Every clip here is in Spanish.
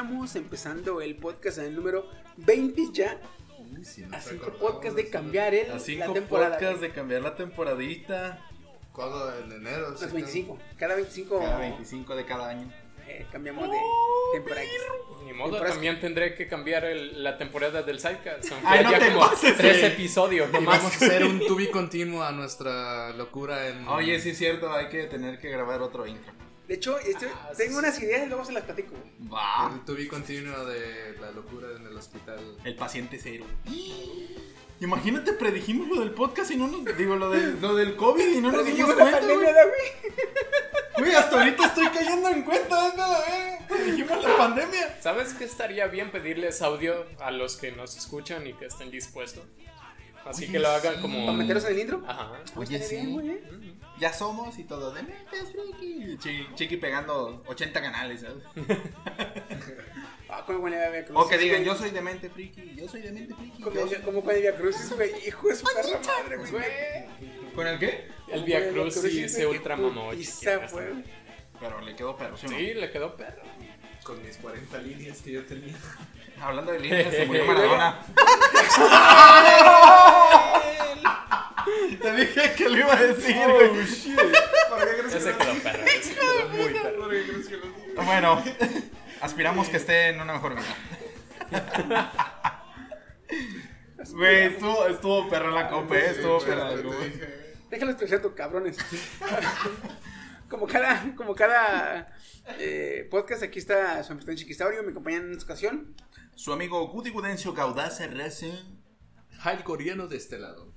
Estamos? Empezando el podcast en el número 20 ya. A cinco podcasts de cambiar el, A la cinco temporada. podcasts de cambiar la temporadita. ¿Cuándo? En enero. Las 25. Cada 25 Cada 25 de cada año. eh, cambiamos de temporada. Ni modo, Temporadas- también tendré que cambiar el- la temporada del Sidecast. Aunque no te como pases, tres güey. episodios Y nomás. vamos a hacer un tubi continuo a nuestra locura en. Oye, sí es cierto, hay que tener que grabar otro intro. De hecho, este- Ah, tengo unas ideas y luego se las platico. Va. El tubi continuo de la locura en el hospital. El paciente cero. Imagínate, predijimos lo del podcast y no nos. Digo, lo del, lo del COVID y no nos dimos Dijimos la cuenta. pandemia, Güey. ¿da, güey? Güey, hasta ahorita estoy cayendo en cuenta. nada, eh. Predijimos la pandemia. ¿Sabes qué estaría bien pedirles audio a los que nos escuchan y que estén dispuestos? Así que lo hagan como. ¿Para meterlos en el intro? Ajá. Oye, Estaría sí. bien, güey. Ya somos y todo. De mentes, friki. Chi- Chiqui pegando 80 canales, ¿sabes? Ah, como buena idea, O que digan, yo soy demente friki, yo soy demente friki. Como, yo como cuando Via Crucis, güey. Hijo de su perra madre, güey. ¿Con el qué? El Via sí Crucis, se ultra mamó. Pero le quedó perro, ¿sí? Sí, le quedó perro. Con mis 40 líneas que yo tenía. Hablando de líneas, se murió Maradona. Te dije que lo iba a decir, güey. Ese quedó perro. Ese quedó muy perro. Bueno, aspiramos que esté en una mejor vida. Güey, estuvo, estuvo perro la copa, eh, estuvo perro la copa. Déjalo expresar tu cabrones. como cada, como cada eh, podcast, aquí está su anfitrión Chiquistaurio, me acompañan en esta ocasión. Su amigo Gudi Gudencio Caudaz RS. Jail coreano de este lado.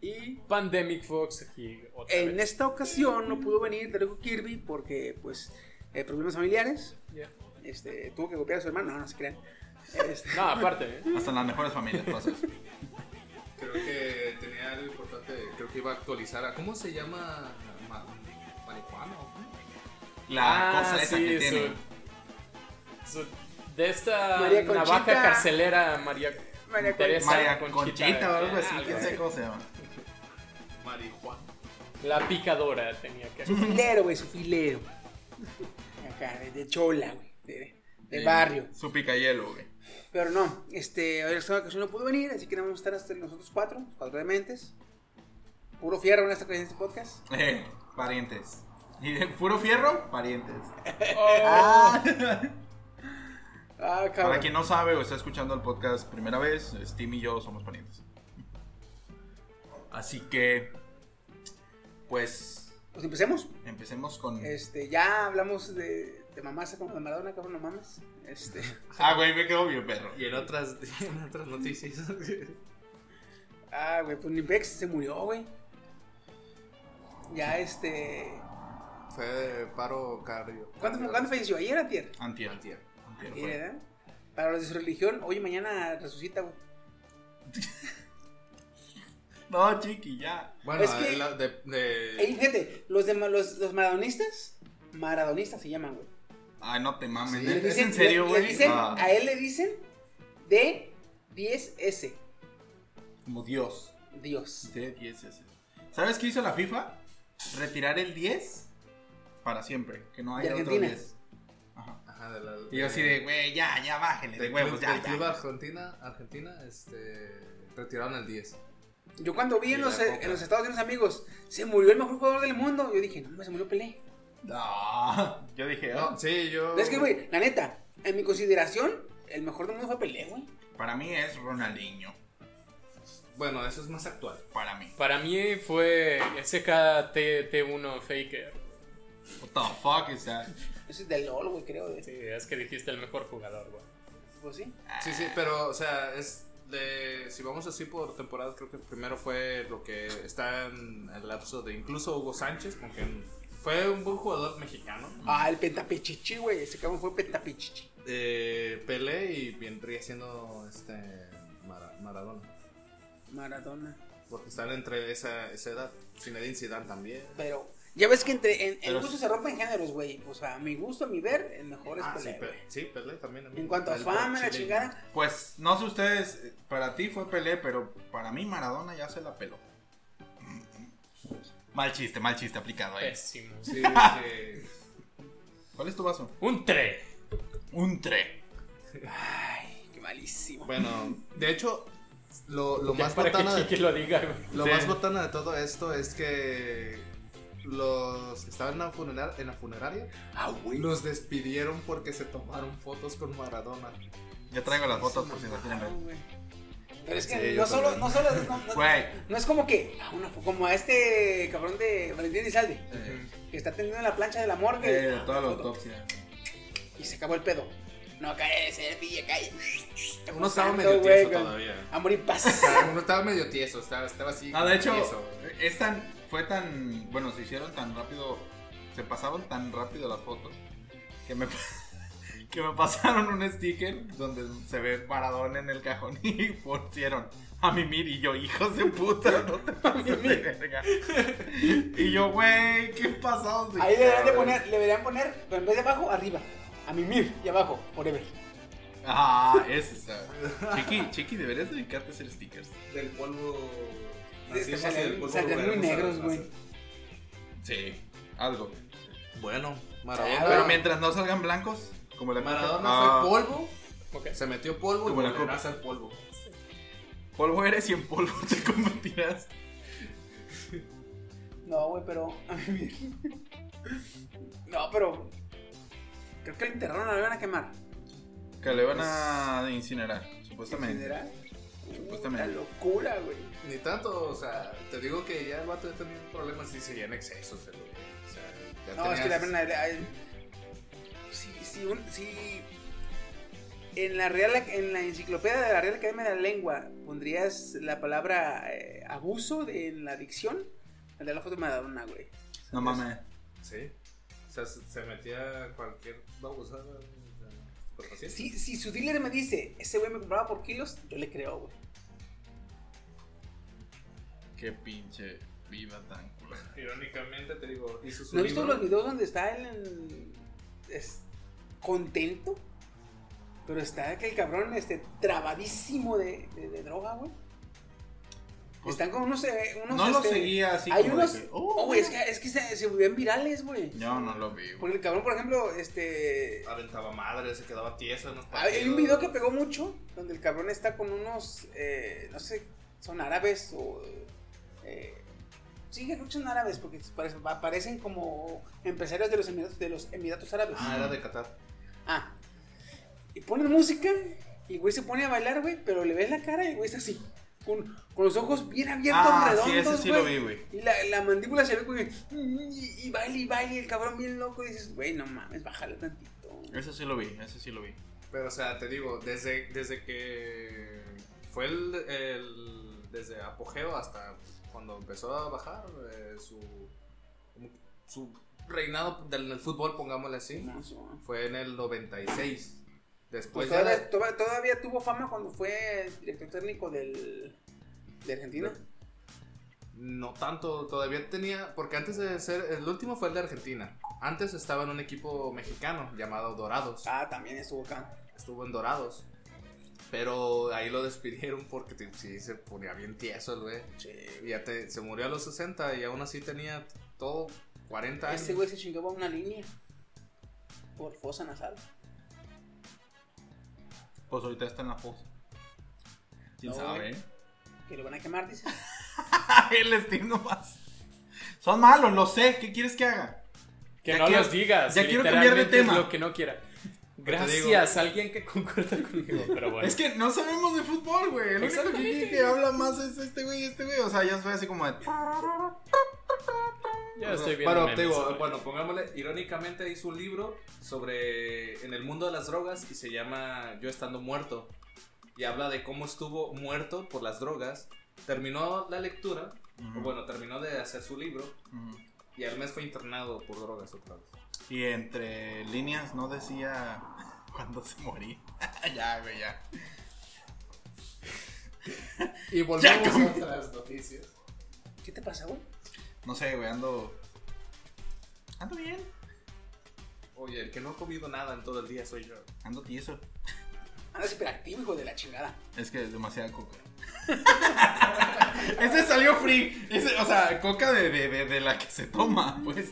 Y Pandemic Fox aquí otra en vez. esta ocasión no pudo venir Derecho Kirby porque, pues, eh, problemas familiares. Ya. Este, tuvo que golpear a su hermano, no, no se crean. Este, No, aparte, ¿eh? Hasta en las mejores familias eso. Creo que tenía algo importante. Creo que iba a actualizar a. ¿Cómo se llama? Ma- marihuana? La Ah, cosa esa sí, que tiene. su- su- de esta María navaja Conchita. carcelera María, María Con- Teresa María Conchita, Conchita o algo así, algo quién sabe cómo se llama. Marihuana. La picadora tenía que su filero, güey, su filero. Acá, de, de chola, güey, de, de barrio. Su picayelo, güey. Pero no, este, hoy esta ocasión no pudo venir, así que vamos a estar hasta nosotros cuatro, cuatro dementes. Puro fierro en esta en este podcast. Eh, parientes. ¿Y de puro fierro? Parientes. Ah, cabrón. Para quien no sabe o está escuchando el podcast primera vez, Steam y yo somos parientes. Así que, pues, Pues empecemos. empecemos con... Este, ya hablamos de, de mamás con la Maradona, cabrón, no mames. Este, Ah, güey, me quedo bien perro. Y en otras, en otras noticias. Ah, güey, pues Nimbex se murió, güey. Ya, este. Fue de paro cardio. ¿Cuándo, ¿cuándo falleció? ¿Ayer o antier? Antier. Antier. Para los de su religión, hoy y mañana resucita, güey. No, chiqui, ya. Bueno, Es que- de, la- de, de- Ey, fíjate, los, de, los, los maradonistas, maradonistas se llaman, güey. Ay, no te mames. Sí, ¿Es, dicen- en serio, le- güey? le dicen- Ah, A él le dicen D10S. como Dios. Dios. De 10 ese. ¿Sabes qué hizo la FIFA? Retirar el 10 para siempre. Que no haya De otro Argentina. 10. Ajá. De la, Y yo así de, güey, ya, ya, bájenle de huevos, club, ya, del ya. club Argentina, Argentina, este, retiraron el 10. Yo cuando vi en los, eh, en los Estados Unidos, amigos, se murió el mejor jugador del mundo. Yo dije, no, me se murió Pelé. No. Yo dije, oh, No, sí, yo... Es que, güey, la neta, en mi consideración, el mejor del mundo fue Pelé, güey. para mí es Ronaldinho. Bueno, eso es más actual. Para mí. Para mí fue SKT1 Faker. What the fuck is that? Ese es del LOL, güey, creo. güey. Sí, es que dijiste el mejor jugador, güey. Pues sí. Sí, sí, pero, o sea, es de... Si vamos así por temporadas, creo que primero fue lo que está en el lapso de incluso Hugo Sánchez, aunque fue un buen jugador mexicano. Ah, el Pentapichichi, güey. Ese cabrón fue Pentapichichi. Eh, Pelé y vendría siendo este Mara- Maradona. Maradona. Porque están entre esa, esa edad. Zinedine Zidane también. Pero, ya ves que entre, en, Pero- gusto se rompen géneros, güey. O sea, a mi gusto, a mi ver, el mejor es Ah, sí, Pelé. Pe- güey. sí, Pelé también. a mí. En cuanto a El fama, la chingada. Pues, no sé ustedes, para ti fue Pelé, pero para mí Maradona ya se la peló. Mal chiste, mal chiste aplicado ahí. Pésimo. Sí, sí. ¿Cuál es tu vaso? Un 3. Un tre. Ay, qué malísimo. Bueno, de hecho, lo, lo más que botana de, lo diga, güey. lo Sí. más botana de todo esto es que los que estaban en la, funerar- en la funeraria Ah, güey. los despidieron porque se tomaron fotos con Maradona. Ya traigo las fotos por si las quieren Ah, ver. Pero es que Sí, no yo solo, no solo, no, no- Güey. no es como que, ah, una como a este cabrón de Valentín Elizalde, Eh, que está tendiendo la plancha de la morgue. eh, Ah, toda la autopsia. Y se acabó el pedo. No, cae, selfie, cae. Uno estaba medio tieso todavía. Amor y paz. O sea, uno estaba medio tieso, estaba, estaba así. Ah, de hecho, tieso. es tan, fue tan, bueno, se hicieron tan rápido, se pasaron tan rápido las fotos que me, que me pasaron un sticker donde se ve Maradona en el cajón y pusieron a mimir y yo, hijos de puta, no te pases de verga. Y yo, güey, ¿qué pasados de Ahí deberían de poner, le deberían poner, pero en vez de abajo, arriba. A mimir y abajo, forever. Ah, ese está. Chiqui, Chiqui, deberías dedicarte a hacer stickers. Del polvo. Del polvo saldrían muy a negros, güey. Sí, algo. Bueno, Maradona. Pero mientras no salgan blancos, como la Maradona Ah, fue polvo, Ok. se metió polvo y la volverá a copa. ser polvo. Polvo eres y en polvo te convertirás. No, güey, pero. No, pero creo que lo enterraron, lo iban a quemar. Que le van a incinerar, supuestamente. ¿Considera? Supuestamente. La locura, güey. Ni tanto, o sea, te digo que ya el vato ya tenía problemas y seguía en excesos. el güey. O sea, ya No, es que la tenías- verdad, ay, si, si, un- si en la Real, en la enciclopedia de la Real Academia de la Lengua pondrías la palabra eh, abuso de, en la dicción, de la foto de Maradona, güey. No mames. Sí. O sea, se, metía cualquier babosada. Si, si su dealer me dice, ese güey me compraba por kilos, yo le creo, güey. Qué pinche viva tan culera. Irónicamente te digo, hizo su ¿No has visto los videos donde está él en- es contento? Pero está aquel cabrón este, trabadísimo de, de- de droga, güey. Pues, Están con unos, eh, unos, no lo este, seguía así Hay como unos. de que, oh, oh, güey, es que, es que se, se volvían virales, güey. Yo no lo vi. güey. Porque el cabrón, por ejemplo, este. Aventaba madre, se quedaba tieso en los Hay partidos. un video que pegó mucho donde el cabrón está con unos, eh, no sé, son árabes o... Eh, sí, creo que son árabes porque parecen, parecen como empresarios de los Emiratos, de los Emiratos Árabes. Ah, era de Qatar. Ah. Y ponen música y el güey se pone a bailar, güey, pero le ves la cara y el güey está así. Con, con los ojos bien abiertos, Ah, sí, redondos, ese sí lo vi, güey. Y la, la mandíbula se ve, güey, y, y baila y baila y el cabrón bien loco. Y dices, güey, no mames, bájale tantito. Ese sí lo vi, ese sí lo vi. Pero, o sea, te digo, desde, desde que fue el, desde apogeo hasta cuando empezó a bajar eh, su, su reinado del del fútbol, pongámosle así, fue en el 96. Después Pues todavía, de- toda- todavía tuvo fama cuando fue director técnico del, de Argentina. No tanto, todavía tenía, porque antes de ser, el último fue el de Argentina. Antes estaba en un equipo mexicano llamado Dorados. Ah, también estuvo acá. Estuvo en Dorados. Pero ahí lo despidieron porque te- sí se ponía bien tieso el güey. Y ya te- se murió a los 60 y aún así tenía todo 40 años. Este güey se chingaba una línea por fosa nasal. Pues ahorita está en la fosa. ¿Quién No, sabe? güey. Que lo van a quemar, dice. El Steam nomás. Son malos, lo sé. ¿Qué quieres que haga? Que Ya no quiero- los digas. ya quiero cambiar de tema. lo que no quiera. Gracias, alguien que concuerda conmigo. Pero bueno. Es que no sabemos de fútbol, güey. El único que, que- habla más es este güey y este güey. O sea, ya fue así como de. ya estoy viendo. Bueno, memes digo, bueno, pongámosle, irónicamente hizo un libro sobre en el mundo de las drogas y se llama Yo estando muerto. Y habla de cómo estuvo muerto por las drogas. Terminó la lectura, o bueno, terminó de hacer su libro y al mes fue internado por drogas otra vez. Y entre líneas no decía cuando se moría. ya, güey, ya. Y volvemos Ya, a otras noticias. ¿Qué te pasa, güey? No sé, güey, ando. Ando bien. Oye, el que no ha comido nada en todo el día soy yo. Ando tieso. Andas hiperactivo, hijo de la chingada. Es que es demasiada coca. Ese salió free. Ese, o sea, coca de, de, de, de la que se toma, pues.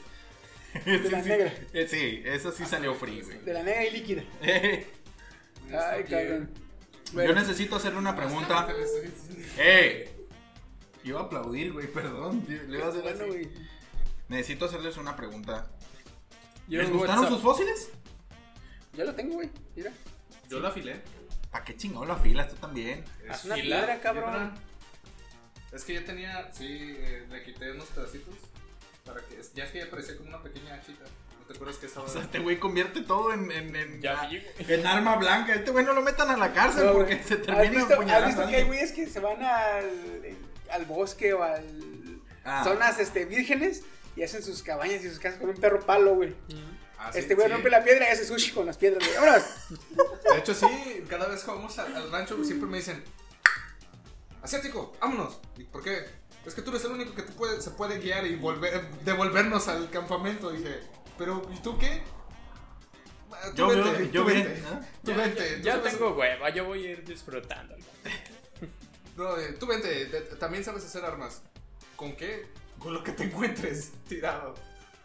De la sí, negra. eh, sí, esa sí salió free, güey. De la negra y líquida. Eh, Ay, cabrón. Yo necesito hacerle una pregunta. ¡Ey! Iba a aplaudir, güey, perdón. Le iba a hacer Bueno, así. güey. Necesito hacerles una pregunta. Yo ¿Les gustaron WhatsApp- sus fósiles? Ya lo tengo, güey. Mira. Yo la afilé. ¿Para qué chingado la filas tú también? Haz una fila, piedra, cabrón. Es que yo tenía, sí, eh, le quité unos pedacitos. Para que, ya es que ya parecía como una pequeña hachita. ¿No te acuerdas que estaba? O sea, este güey convierte todo en, en, en, Ya en arma blanca. Este güey no lo metan a la cárcel No, porque güey. se ¿Has termina visto, ¿Has visto a que hay güeyes que se van al, al bosque o al Ah. zonas este, vírgenes y hacen sus cabañas y sus casas con un perro palo, güey? Ah, sí, este güey sí. rompe la piedra y hace sushi con las piedras, güey. ¡Vámonos! De hecho, sí, cada vez que vamos al, al rancho siempre me dicen, asiático, vámonos. ¿Y por qué? Es que tú eres el único que te puede, se puede guiar y volver, devolvernos al campamento. Y dije, pero ¿y tú qué? Ah, Tú Yo, vente, yo, tú vente. ¿no? Tú Ya, vente. ya tengo hueva, yo voy a ir disfrutando. No, eh, tú vente, te- te- también sabes hacer armas. ¿Con qué? Con lo que te encuentres tirado.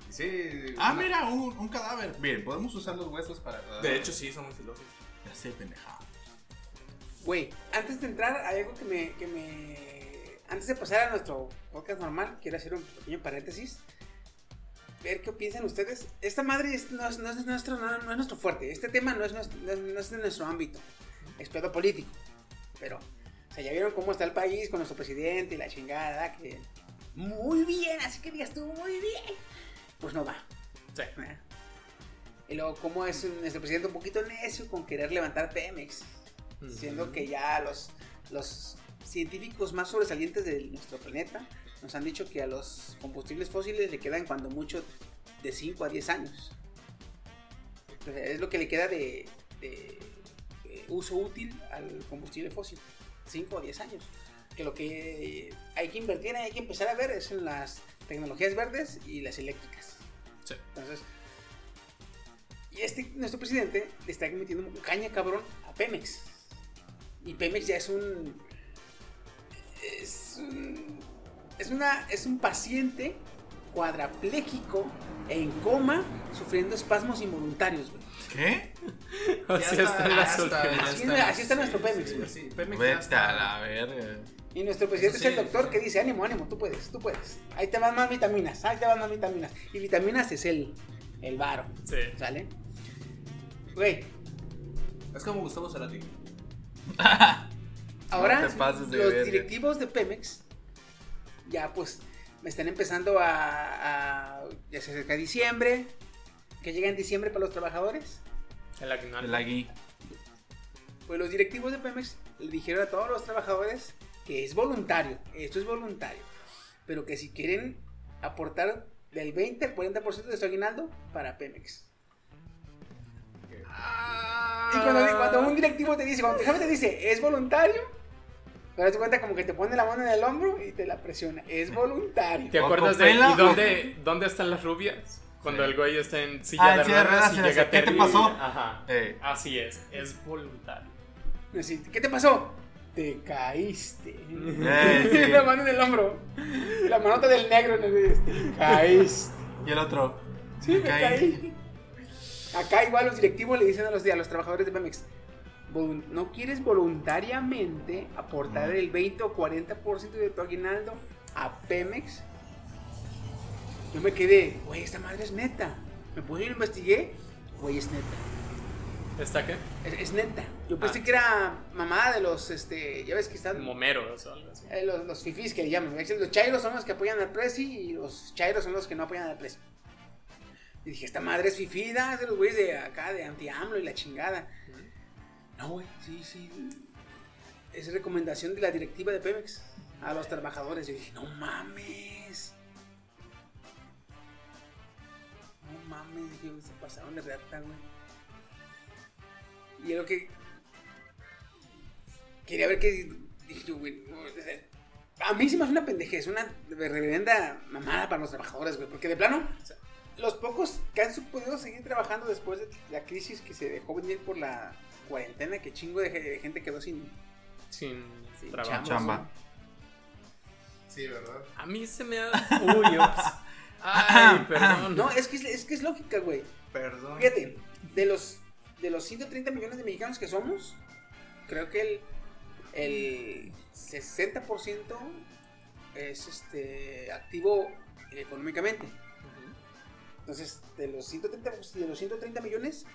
Sí. Ah, una- mira, un, un cadáver. Bien, podemos usar los huesos para. De hecho, sí, son muy filosos. Ya sé, pendeja. Güey, antes de entrar, hay algo que me, que me. Antes de pasar a nuestro podcast normal, quiero hacer un pequeño paréntesis. Ver qué piensan ustedes. Esta madre es- no, es, no es nuestro, no, no es nuestro fuerte. Este tema no es, nuestro, no es, de nuestro ámbito. Es pedo político. Pero, o sea, ya vieron cómo está el país con nuestro presidente y la chingada. Que muy bien, así que digas tú, muy bien. Pues no va. Sí. ¿verdad? Y luego, cómo es nuestro presidente un poquito necio con querer levantar Pemex siendo que ya los, los científicos más sobresalientes de nuestro planeta nos han dicho que a los combustibles fósiles le quedan cuando mucho de 5 a 10 años. Es lo que le queda de, de- de uso útil al combustible fósil. 5 o 10 años. Que lo que hay que invertir, hay que empezar a ver es en las tecnologías verdes y las eléctricas. Sí. Entonces, y este, nuestro presidente le está metiendo caña cabrón a Pemex. Y Pemex ya es un. Es un. Es, una, es un paciente cuadrapléjico en coma sufriendo espasmos involuntarios, güey. ¿Qué? Así Ya está, Así es- así está nuestro Pemex, Sí, güey. sí, Pemex ya Vete está. a la verga. Y nuestro presidente es el sí, doctor sí. que dice, ánimo, ánimo, tú puedes, tú puedes. Ahí te van más vitaminas, ahí te van más vitaminas. Y vitaminas es el, el varo, Sí. ¿sale? Güey, Es como Gustavo Cerati. Ahora, No te pases de los directivos de Pemex ya pues me están empezando a, a- ya se acerca diciembre, que llega en diciembre para los trabajadores. El aguinaldo. El agui. Pues los directivos de Pemex le dijeron a todos los trabajadores que es voluntario, esto es voluntario, pero que si quieren aportar del 20 al 40% de su aguinaldo para Pemex. Y cuando, cuando un directivo te dice, cuando tu jefe te dice, es voluntario, te das cuenta como que te pone la mano en el hombro y te la presiona. Es voluntario. ¿Te acuerdas de ¿y dónde, dónde están las rubias? Cuando el güey está en silla Ah, de en silla de ruedas ruedas y y le llega ¿qué te pasó? Ajá. Eh. Así es, es voluntario. Así, ¿Qué te pasó? Te caíste. Eh, sí. la mano en el hombro. La manota del negro en el Te caíste. Y el otro. Sí, me caí. Acá igual los directivos le dicen a los, a los trabajadores de Pemex, "Volun- ¿no quieres voluntariamente aportar el 20 o 40% de tu aguinaldo a Pemex? Yo me quedé, güey, esta madre es neta. Me puse y lo investigué, güey, es neta. ¿Está qué? Es, es neta. Yo pensé Ah. que era mamada de los, este, ya ves que están... Momeros o algo así. Eh, los, los fifís que le llaman. Los chairos son los que apoyan al presi y los chairos son los que no apoyan al presi. Y dije, esta madre es fifida, es de los güeyes de acá, de anti-AMLO y la chingada. No, güey, sí, sí. Es recomendación de la directiva de Pemex a los trabajadores. Yo dije, no mames. No mames, dije, se pasaron de reata, güey. Y es lo que quería ver que dije güey, a mí sí me hace una pendejez, una reverenda mamada para los trabajadores, güey, porque de plano, los pocos que han podido seguir trabajando después de la crisis que se dejó venir por la cuarentena, que chingo de, gente quedó sin, Sin sin trabajo. chamba. Sí, ¿verdad? A mí se me ha. Uy, ups. Ay, perdón. No, es que es, es que es lógica, güey. Perdón. Fíjate, de los, de los 130 millones de mexicanos que somos, creo que el, el 60% es este activo económicamente. Entonces, de los 130, de los 130 millones,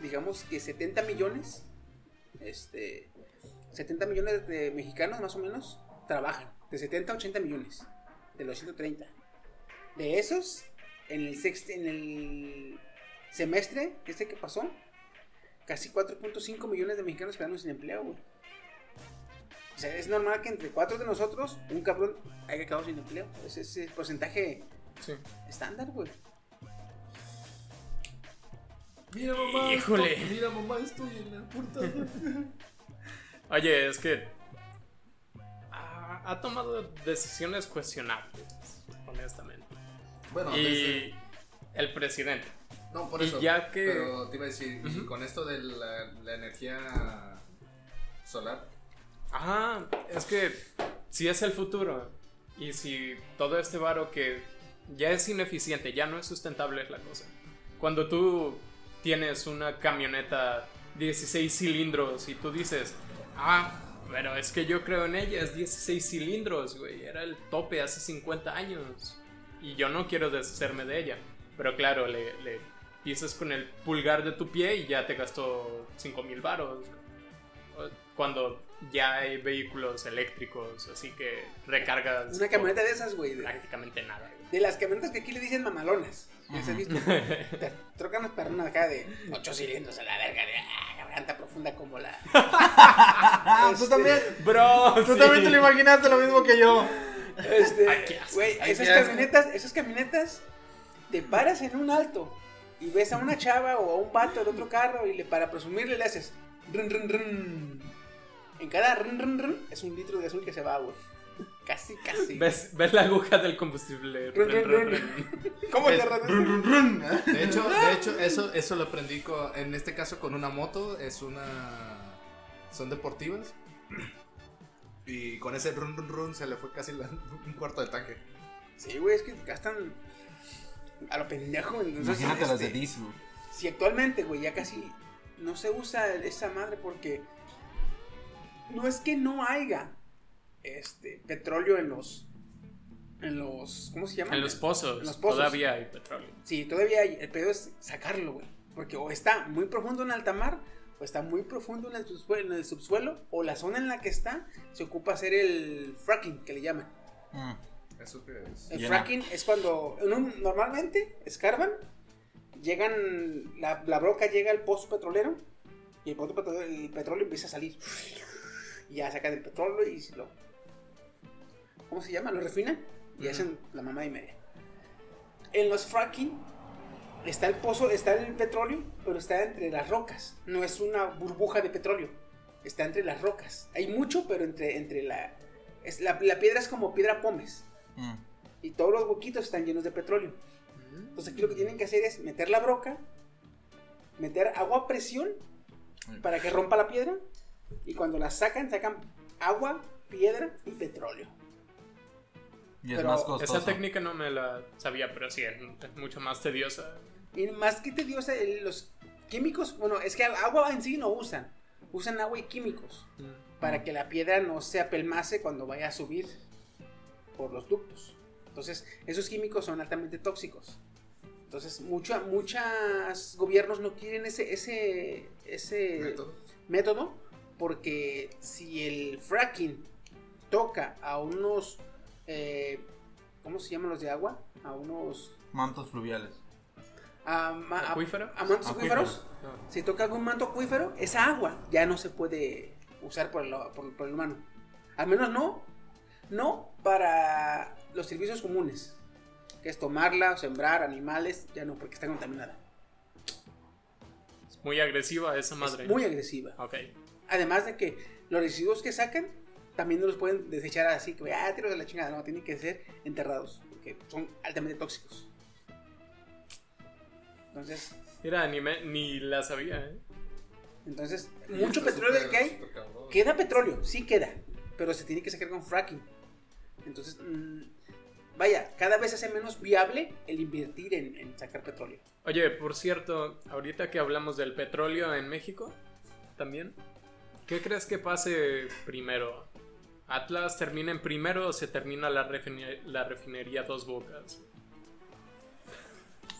digamos que 70 millones, este, 70 millones de mexicanos más o menos trabajan. De 70 a 80 millones, de los 130. De esos, en el, sexto, en el semestre, este que pasó, casi 4.5 millones de mexicanos quedaron sin empleo, güey. O sea, es normal que entre cuatro de nosotros, un cabrón haya quedado sin empleo. Ese es el porcentaje Sí. estándar, güey. Mira, mamá. Híjole. estoy- mira, mamá, estoy en la portada. Oye, es que. Ha, ha tomado decisiones cuestionables, honestamente. Bueno, Y desde- el presidente. No, por y eso. ya que- Pero te iba a decir, y Ujú. con esto de la, la energía solar. Ajá, es que si es el futuro y si todo este varo que ya es ineficiente, ya no es sustentable es la cosa. Cuando tú tienes una camioneta 16 cilindros y tú dices, ah, pero es que yo creo en ella, es 16 cilindros, güey, era el tope hace 50 años y yo no quiero deshacerme de ella. Pero claro, le, le pisas con el pulgar de tu pie y ya te gastó 5 mil varos cuando ya hay vehículos eléctricos, así que recargas Una camioneta de esas, güey. prácticamente nada. güey. de las camionetas que aquí le dicen mamalonas. ¿Les has visto? Te trocan las perronas acá de 8 cilindros a la verga, de ah, garganta profunda como la. Ah, tú Este, también. Bro, Tú sí. también te lo imaginaste lo mismo que yo. Este, güey, esas qué asco. camionetas, esas camionetas, te paras en un alto y ves a una chava o a un vato en otro carro y le, para presumirle le haces run, run, run. En cada run, run, run es un litro de azul que se va, güey. Casi, casi. ¿Ves, ves la aguja del combustible. Run, run, run. ¿Cómo te Es- reduces? Run, run, run. De hecho, de hecho eso, eso lo aprendí co- en este caso con una moto. Es una. Son deportivas. Y con ese run run run se le fue casi la- un cuarto de tanque. Sí, güey, es que gastan a lo pendejo. Entonces, Imagínate las de este, diesel. Si actualmente, güey, ya casi no se usa esa madre porque no es que no haya este petróleo en los en los ¿cómo se llama? En los pozos, En los pozos. todavía hay petróleo. Sí, todavía hay, el pedo es sacarlo, güey, porque o está muy profundo en alta mar o está muy profundo en el subsuelo, en el subsuelo o la zona en la que está se ocupa hacer el fracking que le llaman. Mm. Eso que es. El Llena. fracking es cuando en un- normalmente escarban, llegan, la, la broca llega al pozo petrolero y el, pozo petrolero, el petróleo empieza a salir. Y ya sacan el petróleo y lo ¿cómo se llama? Lo refinan y hacen la mamá y media. En los fracking está el pozo, está el petróleo, pero está entre las rocas. No es una burbuja de petróleo. Está entre las rocas. Hay mucho, pero entre, entre la, es, la... La piedra es como piedra pómez. Mm. Y todos los huequitos están llenos de petróleo. Entonces aquí lo que tienen que hacer es meter la broca, meter agua a presión para que rompa la piedra. Y cuando la sacan, sacan agua, piedra y petróleo. Y es Pero más esa costoso. Esa técnica no me la sabía, pero sí, es mucho más tediosa. Y más que tediosa, los químicos, bueno, es que agua en sí no usan. Usan agua y químicos para que la piedra no se apelmace cuando vaya a subir por los ductos. Entonces, esos químicos son altamente tóxicos. Entonces, mucha, muchos gobiernos no quieren ese, ese, ese Método. método porque si el fracking toca a unos, eh, ¿cómo se llaman los de agua? A unos... Mantos fluviales. A, ma- a- ¿Acuífero? a mantos Acuíferos. acuíferos. Si toca algún manto acuífero, esa agua ya no se puede usar por el, por, por el humano. Al menos no, no para los servicios comunes, que es tomarla, sembrar animales, ya no, porque está contaminada. Es muy agresiva esa madre. Es muy agresiva. Ok. Además de que los residuos que sacan también no los pueden desechar así, que ah, tiro de la chingada, no, tienen que ser enterrados, porque son altamente tóxicos. Entonces, Mira, ni, me- ni la sabía, ¿eh? entonces mucho petróleo súper- que hay, queda petróleo, sí queda, pero se tiene que sacar con fracking. Entonces, mm, vaya, cada vez hace menos viable el invertir en, en sacar petróleo. Oye, por cierto, ahorita que hablamos del petróleo en México, también, ¿qué crees que pase primero? ¿Atlas termina en primero o se termina la, refine- la refinería Dos Bocas?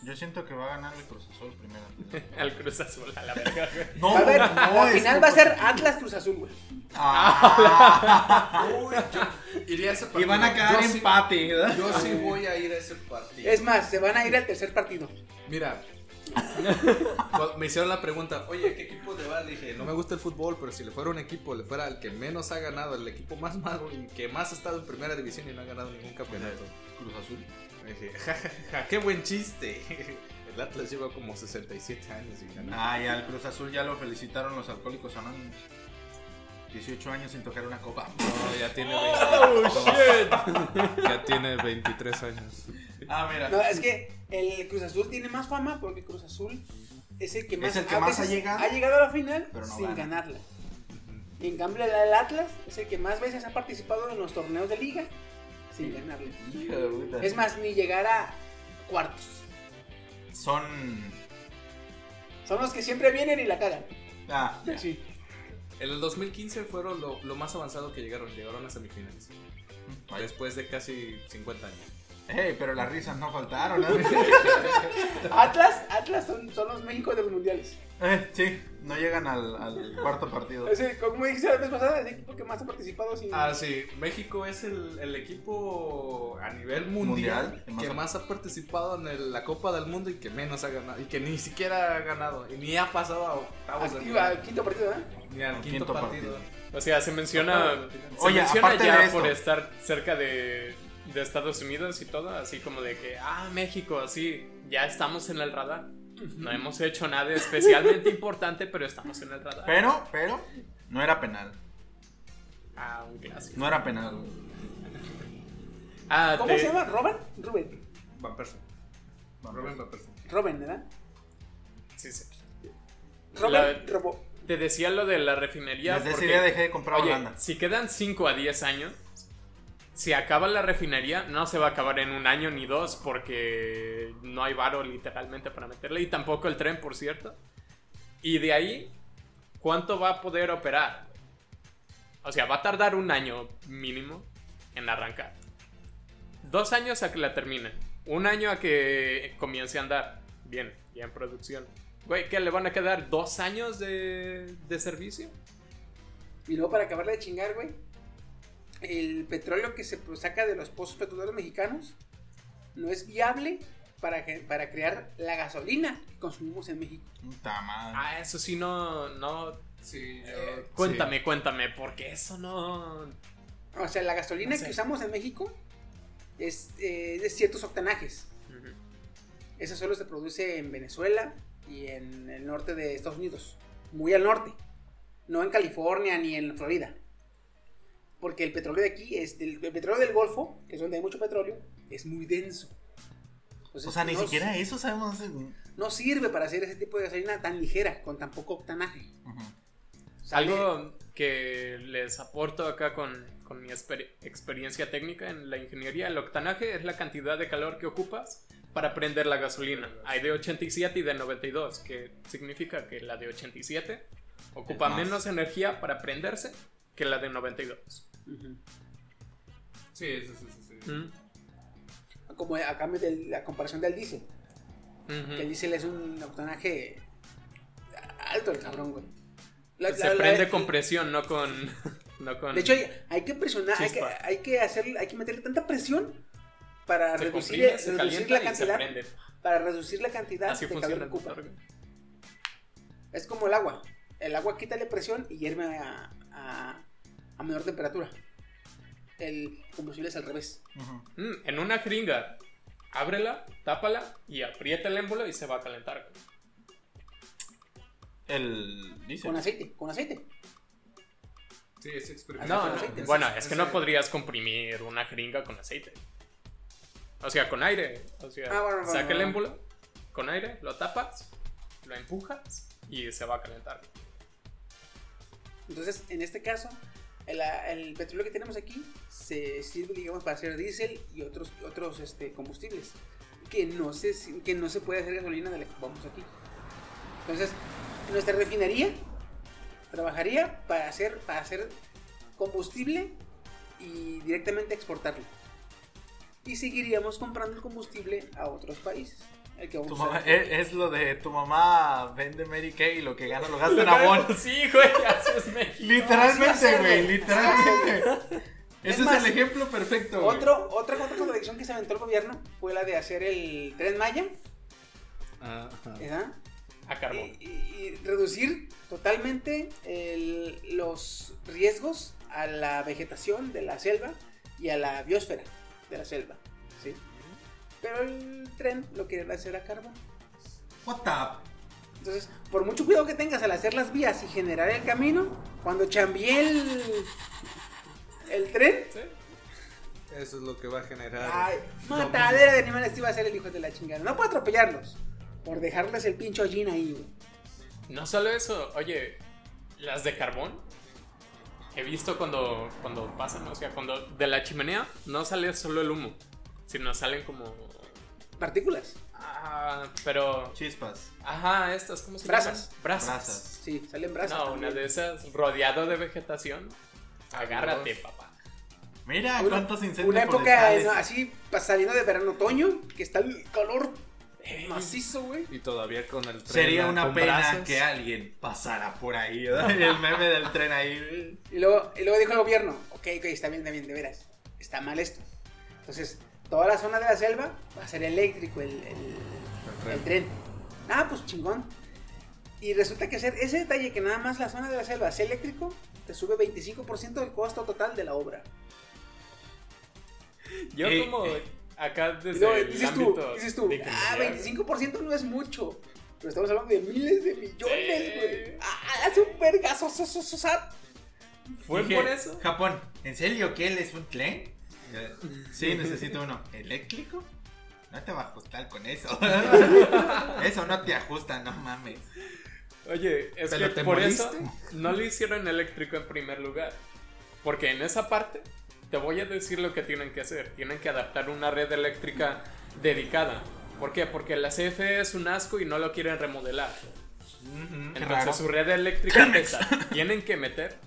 Yo siento que va a ganar el Cruz Azul primero. Al Cruz Azul, a la verga. güey. No, a ver, no, al final va a ser Atlas Cruz Azul, güey. Ah. Uy, yo iría a ese y partido. van a quedar Yo sí- empate, ¿verdad? Yo sí voy a ir a ese partido. Es más, se van a ir al tercer partido. Mira, me hicieron la pregunta, oye, ¿qué equipo le va? Le dije, no me gusta el fútbol, pero si le fuera un equipo, le fuera el que menos ha ganado, el equipo más malo y que más ha estado en primera división y no ha ganado ningún campeonato. Cruz Azul. Me dije, ja, ja, ja, qué buen chiste. El Atlas lleva como 67 años y ganó. Ah, y al Cruz Azul ya lo felicitaron los alcohólicos anónimos. 18 años sin tocar una copa. No, ya tiene, Oh, 20 ya tiene 23 años. Ah, mira. No, es que el Cruz Azul tiene más fama porque Cruz Azul es el que más, el que a más ha veces llegado, ha llegado a la final pero no sin gana. ganarla. Y en cambio el, Atlas es el que más veces ha participado en los torneos de liga sin ganarla. Es más, ni llegar a cuartos. Son. Son los que siempre vienen y la cagan. Ah, Sí. En el 2015 fueron lo, lo más avanzado que llegaron, llegaron a semifinales. Después de casi 50 años. Hey, pero las risas no faltaron. Atlas, Atlas son, son los México de los mundiales. Eh, sí, no llegan al, al cuarto partido. El- como dijiste la vez pasada, el equipo que más ha participado sin. Ah, sí. México es el, el equipo a nivel mundial, Mundial, que más que ha- más ha participado en el- la Copa del Mundo y que menos ha ganado. Y que ni siquiera ha ganado. Y ni ha pasado a octavos de al, quinto partido, ¿eh? Ni al quinto, quinto partido. O sea, se menciona, se Oye, menciona aparte ya por estar cerca de, de Estados Unidos y todo, así como de que, ah, México, así, ya estamos en el radar. No hemos hecho nada especialmente importante, pero estamos en el radar. Pero, pero, no era penal. Ah, un clásico. No era penal. Ah, ¿Cómo te- se llama? ¿Robert? Rubén. Van Persie. Robin Van Persie. Robin, ¿verdad? Sí, sí. Robin La- robó. Te decía lo de la refinería. Desde ese porque, día dejé de comprar oye, Holanda. si quedan 5 a 10 años, si acaba la refinería, no se va a acabar en un año ni dos porque no hay varo literalmente para meterle y tampoco el tren, por cierto. Y de ahí, ¿cuánto va a poder operar? O sea, va a tardar un año mínimo en arrancar. Dos años a que la termine. Un año a que comience a andar. Bien, ya en producción. Güey, ¿qué le van a quedar? ¿Dos años de, de servicio? Y luego para acabarla de chingar, güey. El petróleo que se saca de los pozos petroleros mexicanos no es viable para, para crear la gasolina que consumimos en México. Puta madre. Ah, eso sí, no. no Sí, yo. eh, cuéntame, cuéntame, porque eso no. O sea, la gasolina No sé. que usamos en México es eh, de ciertos octanajes. Ujú. Eso solo se produce en Venezuela y en el norte de Estados Unidos. Muy al norte. No en California ni en Florida. Porque el petróleo de aquí es del, el petróleo del Golfo, que es donde hay mucho petróleo, es muy denso. Entonces, O sea, ni no- siquiera eso sabemos hacer. No sirve para hacer ese tipo de gasolina tan ligera, con tan poco octanaje. Ujú. Sale- Algo que les aporto acá con, con mi exper- experiencia técnica en la ingeniería, el octanaje es la cantidad de calor que ocupas para prender la gasolina. Hay de 87 y de 92, que significa que la de 87 ocupa menos energía para prenderse que la de 92. Sí, sí, sí, sí. sí. Mm. Como a cambio de la comparación del diésel. Que el diésel es un octanaje alto el cabrón, güey. La- Se la- la- prende con presión, no con... no con De hecho, hay, hay que presionar, hay que, Chispa. hay que hacer, hay que meterle tanta presión para se reducir, comprime, se reducir calienta la y se cantidad, para reducir la cantidad Así de calor que ocupa. Es como el agua. El agua quítale presión y hierve a, a, a menor temperatura. El combustible es al revés. Mm, en una jeringa, ábrela, tápala y aprieta el émbolo y se va a calentar. El. Dice. Con aceite, con aceite. Sí, es experimento. No, no, aceite. bueno, es que no podrías comprimir una jeringa con aceite. O sea, con aire. O sea, Ah, bueno, bueno, saca el bueno. émbolo con aire, lo tapas, lo empujas y se va a calentar. Entonces, en este caso, el, el petróleo que tenemos aquí se sirve, digamos, para hacer diésel y otros, otros este, combustibles. Que no, se, que no se puede hacer gasolina de la que ocupamos aquí. Entonces, nuestra refinería trabajaría para hacer, para hacer combustible y directamente exportarlo. Y seguiríamos comprando el combustible a otros países. El que vamos Tu a mamá- usar. es, es lo de tu mamá vende Mary Kay y lo que gana lo gasta en abón. Sí, güey, así es México. Literalmente, güey, literalmente. Es Ese es, más, el ejemplo perfecto. Otro, otra, otra contradicción que se aventó el gobierno fue la de hacer el tren Maya. Ajá. ¿verdad? A carbón. Y, y- y reducir totalmente el- los riesgos a la vegetación de la selva y a la biosfera de la selva. Pero el tren lo quieren hacer a carbón. What the- Entonces, por mucho cuidado que tengas al hacer las vías y generar el camino, cuando chambie el, el tren, ¿Sí? Eso es lo que va a generar. ay, matadera de animales iba a ser el hijo de la chingada. No puedo atropellarlos por dejarles el pincho hollín ahí, güey. No solo eso, oye, las de carbón. He visto cuando, cuando pasan, o sea, cuando de la chimenea no sale solo el humo, sino salen como... Partículas. Ah, pero... Chispas. Ajá, estas, ¿cómo se Brasas. llaman? Brasas. Brasas. Sí, salen brasas. No, también. una de esas rodeado de vegetación. Agárrate, papá. Mira Una- cuántos incendios Una época. ¿no? así saliendo de verano otoño, que está el calor macizo, güey. Y todavía con el tren. Sería una pena brazos. que alguien pasara por ahí. ¿verdad? El meme del tren ahí. Y luego, y luego dijo el gobierno, ok, ok, está bien, está bien, de veras, está mal esto. Entonces, toda la zona de la selva va a ser eléctrico el, el- el tren. Ah, pues chingón. Y resulta que hacer ese detalle que nada más la zona de la selva sea eléctrico, te sube 25% del costo total de la obra. Yo Eh, como eh. acá desde el dices tú, dices tú, de ah, ingeniería, 25% no es mucho. Pero estamos hablando de miles de millones, Sí. güey. Ah, es un vergazo, so, so, so, so. ¿Fue Dije, por eso? Japón, ¿en serio que él es un tren? Sí, necesito uno. ¿Eléctrico? No te va a ajustar con eso. eso no te ajusta, no mames. Oye, es ¿Pero que por eso no lo hicieron eléctrico en primer lugar. Porque en esa parte te voy a decir lo que tienen que hacer. Tienen que adaptar una red eléctrica dedicada. ¿Por qué? Porque la CFE es un asco y no lo quieren remodelar. Entonces raro. su red eléctrica pesa. Tienen que meter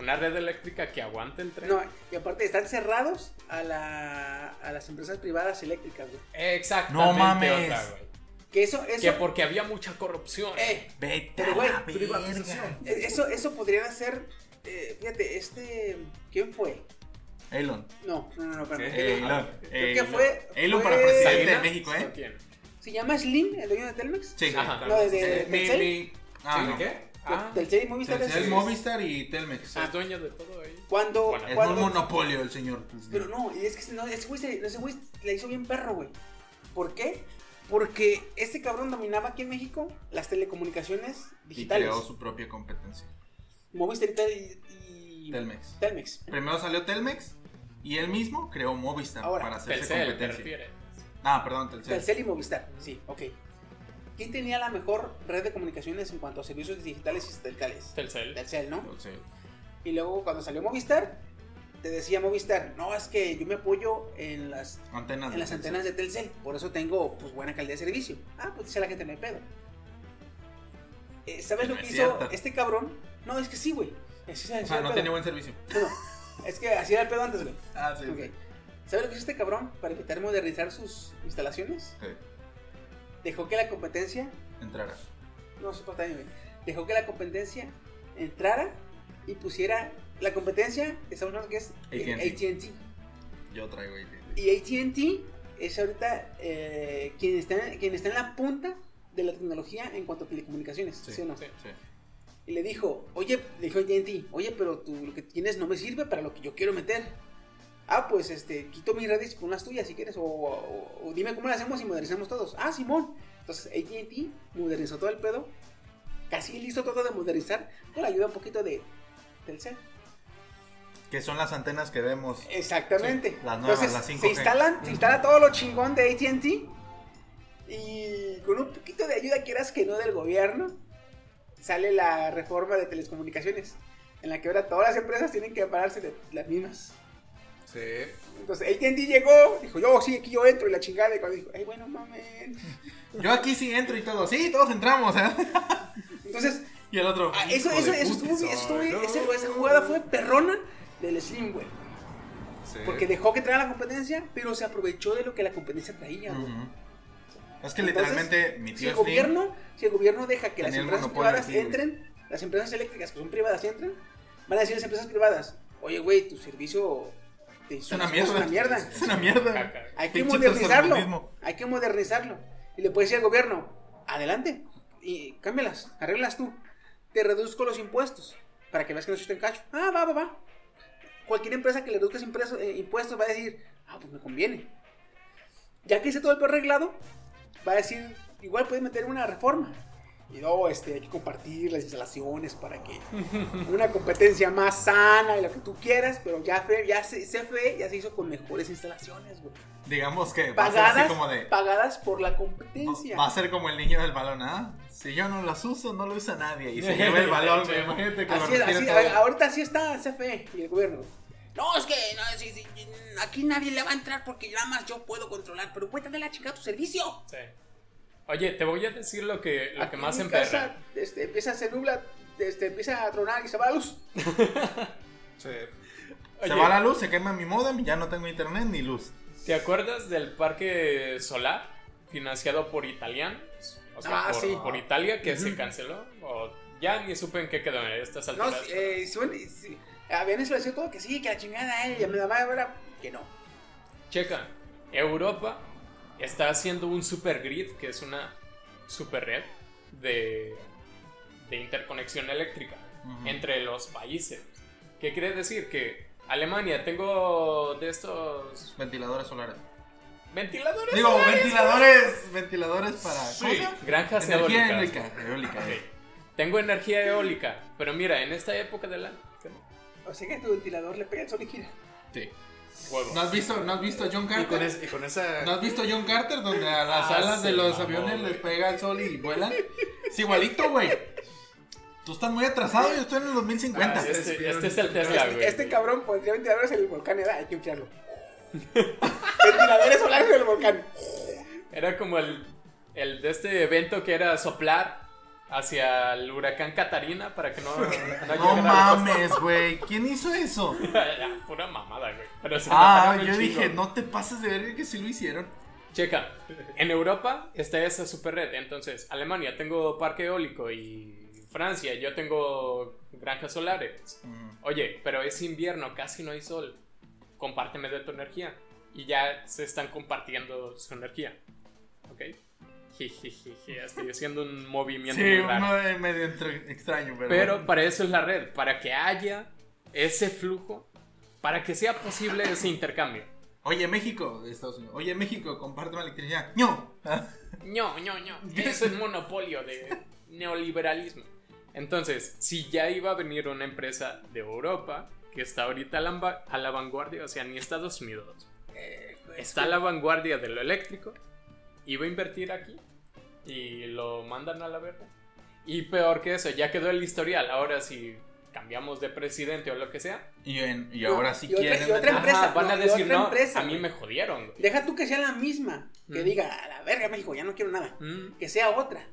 una red eléctrica que aguante el tren. No, y aparte están cerrados a, la, a las empresas privadas eléctricas, güey. Exactamente No mames. otra, güey. Que eso, eso. Que porque había mucha corrupción. Eh, Vete Pero, a güey, la privatización. verga. eso, eso podrían hacer. eh, fíjate, este. ¿Quién fue? Elon. No, no, no, no, espérame. Elon. Creo que fue- Elon fue- para presidente de. México, ¿O ¿eh? quién? ¿Se llama Slim, el dueño de Telmex? Sí. Ajá. No, de, de Eh, mi- Ah, ¿Sí? no. ¿Qué? Ah, Telcel y Movistar. Telcel, es- Movistar y Telmex. es dueño de todo ahí. Cuando, Bueno, Es cuando- un monopolio el señor. Pero no, y es que no, ese güey, se- ese güey le hizo bien perro, güey. ¿Por qué? Porque este cabrón dominaba aquí en México las telecomunicaciones y digitales. creó su propia competencia. Movistar y, Tel- y- Telmex. Telmex. Primero salió Telmex y él mismo creó Movistar Ahora, para hacerse Telcel, te competencia. refieres. Ah, perdón, Telcel. Telcel y Movistar, sí, ok. ¿Quién tenía la mejor red de comunicaciones en cuanto a servicios digitales y satelitales? Telcel. Telcel, ¿no? Telcel. Y luego cuando salió Movistar, te decía Movistar, no, es que yo me apoyo en las, Antenas. en de las Telcel. antenas de Telcel, por eso tengo pues buena calidad de servicio. Ah, pues dice la gente, no hay pedo. Eh, ¿Sabes lo que es hizo cierto. este cabrón? No, es que sí, güey. O sea, no tenía buen servicio. No, es que así era el pedo antes, güey. Ah, sí. ¿Sabes lo que hizo este cabrón para evitar modernizar sus instalaciones? Sí. Dejó que la competencia Entrará. no se bien, güey. Dejó que la competencia entrara y pusiera. La competencia, estamos hablando que es AT&T. ATT. Yo traigo ahí. Y ATT es ahorita eh, quien, está, quien está en la punta de la tecnología en cuanto a telecomunicaciones. ¿sí, o no? sí. Sí. Y le dijo, oye, le dijo ATT, oye, pero tú lo que tienes no me sirve para lo que yo quiero meter. Ah, pues este, quito mis redes y pon las tuyas si quieres. O, o- o dime cómo lo hacemos y modernizamos todos. Ah, Simón. Entonces ATT modernizó todo el pedo. Casi listo todo de modernizar. Con la ayuda un poquito de Telcel. Que son las antenas que vemos. Exactamente. las nuevas, Entonces, las 5G. Se, instalan, se instala todo lo chingón de ATT. Y con un poquito de ayuda, quieras que no, del gobierno, sale la reforma de telecomunicaciones. En la que ahora todas las empresas tienen que pararse de las mismas. Sí. Entonces ATT llegó, dijo, yo sí, aquí yo entro. Y la chingada, y cuando dijo, ay, bueno, mamen. Yo aquí sí entro y todo. Sí, todos entramos, ¿eh? Entonces, Y el otro. ah, eso, eso, eso estuvo bien, eso estuvo bien, no. ese- esa jugada fue perrona del Slim, güey. sí. Porque dejó que traiga la competencia, pero se aprovechó de lo que la competencia traía. Es que Entonces, literalmente mi Si tío el Slim- gobierno, si el gobierno deja que las el empresas privadas entren, las empresas eléctricas que son privadas entren, van a decir las empresas privadas, oye güey, tu servicio Es una mierda. una mierda. Es una mierda. Hay que modernizarlo. Hay que modernizarlo. Y le puede decir al gobierno, adelante, y cámbialas, arreglas tú. Te reduzco los impuestos para que veas que no se en cacho. Ah, va, va, va. Cualquier empresa que le reduzcas eh, impuestos va a decir, ah, pues me conviene. Ya que hice todo el peor arreglado, va a decir, igual puede meter una reforma. Y no, este, hay que compartir las instalaciones para que una competencia más sana y lo que tú quieras, pero ya, fe- ya se, CFE ya se hizo con mejores instalaciones, güey. Digamos que va a ser Pagadas, así como de. pagadas por la competencia. Va a ser como el niño del balón, ¿ah? Si yo no las uso, no lo usa nadie. Y se lleva el balón, güey. Imagínate que lo Así, es, así, todo. a- ahorita así está CFE y el gobierno. No, es que no, sí, sí, aquí nadie le va a entrar porque nada más yo puedo controlar, pero cuéntame la chica tu servicio. Sí. Oye, te voy a decir lo que, lo que más en mi emperra. casa, este, empieza a se nubla, este, empieza a tronar y se va la luz. Sí. Se Oye, va la luz, se quema mi modem, ya no tengo internet ni luz. ¿Te acuerdas del parque solar financiado por italianos? O sea, Ah, por, sí. por Italia que se canceló. O ya ni supe en qué quedó en estas No, alturas. eh, suena- sí, habían establecido todo que sí, que la chingada, eh, y me daba era que no. Checa, Europa está haciendo un super grid, que es una super red de, de interconexión eléctrica entre los países. ¿Qué quiere decir? Que Alemania, tengo de estos Ventiladores solares. ventiladores. Digo, solares. ventiladores, ventiladores para. ¿cómo se Sí, granjas Energía eólicas. eólica. eólica. Sí. Tengo energía eólica, pero mira, en esta época del año. O sea que tu ventilador le pega el sol y gira. Sí. ¿No has visto, ¿no has visto a John Y Carter? con, es- y con esa. ¿No has visto a John Carter donde a las Ah, alas de los aviones les pega el sol y vuelan? Es igualito, güey. Tú estás muy atrasado, yo estoy en el 2050. Ah, este, este es el Tesla, güey. Este cabrón pondría ventiladores en el volcán, ¿verdad? Hay que enfriarlo. ventiladores solares en el volcán. Era como el, el de este evento que era soplar hacia el huracán Catarina para que no, no, No mames, güey. ¿Quién hizo eso? Pura mamada, güey. Pero se Ah, yo chingo. dije, no te pases de ver que sí lo hicieron. Checa, en Europa está esa super red. Entonces, Alemania, tengo parque eólico y Francia, yo tengo granjas solares. Oye, pero es invierno, casi no hay sol. Compárteme de tu energía. Y ya se están compartiendo su energía. ¿Ok? Estoy haciendo un movimiento Sí, muy raro. uno de medio extraño, pero. Pero para eso es la red, para que haya ese flujo para que sea posible ese intercambio. Oye, México, de Estados Unidos. Oye, México, compárteme electricidad. ¡No! No, no, no. Es un monopolio de neoliberalismo. Entonces, si ya iba a venir una empresa de Europa que está ahorita a la, a la vanguardia, o sea, ni Estados Unidos, Eh, está a la vanguardia de lo eléctrico, iba a invertir aquí y lo mandan a la verga. Y peor que eso, ya quedó el historial. Ahora, si cambiamos de presidente o lo que sea, Y, en- y No, ahora sí y otra- quieren. y otra empresa, ajá, van a no, y decir, otra no, empresa, a mí güey. me jodieron. güey". Deja tú que sea la misma. Que Mm. diga, a la verga, México, ya no quiero nada. Mm, Que sea otra.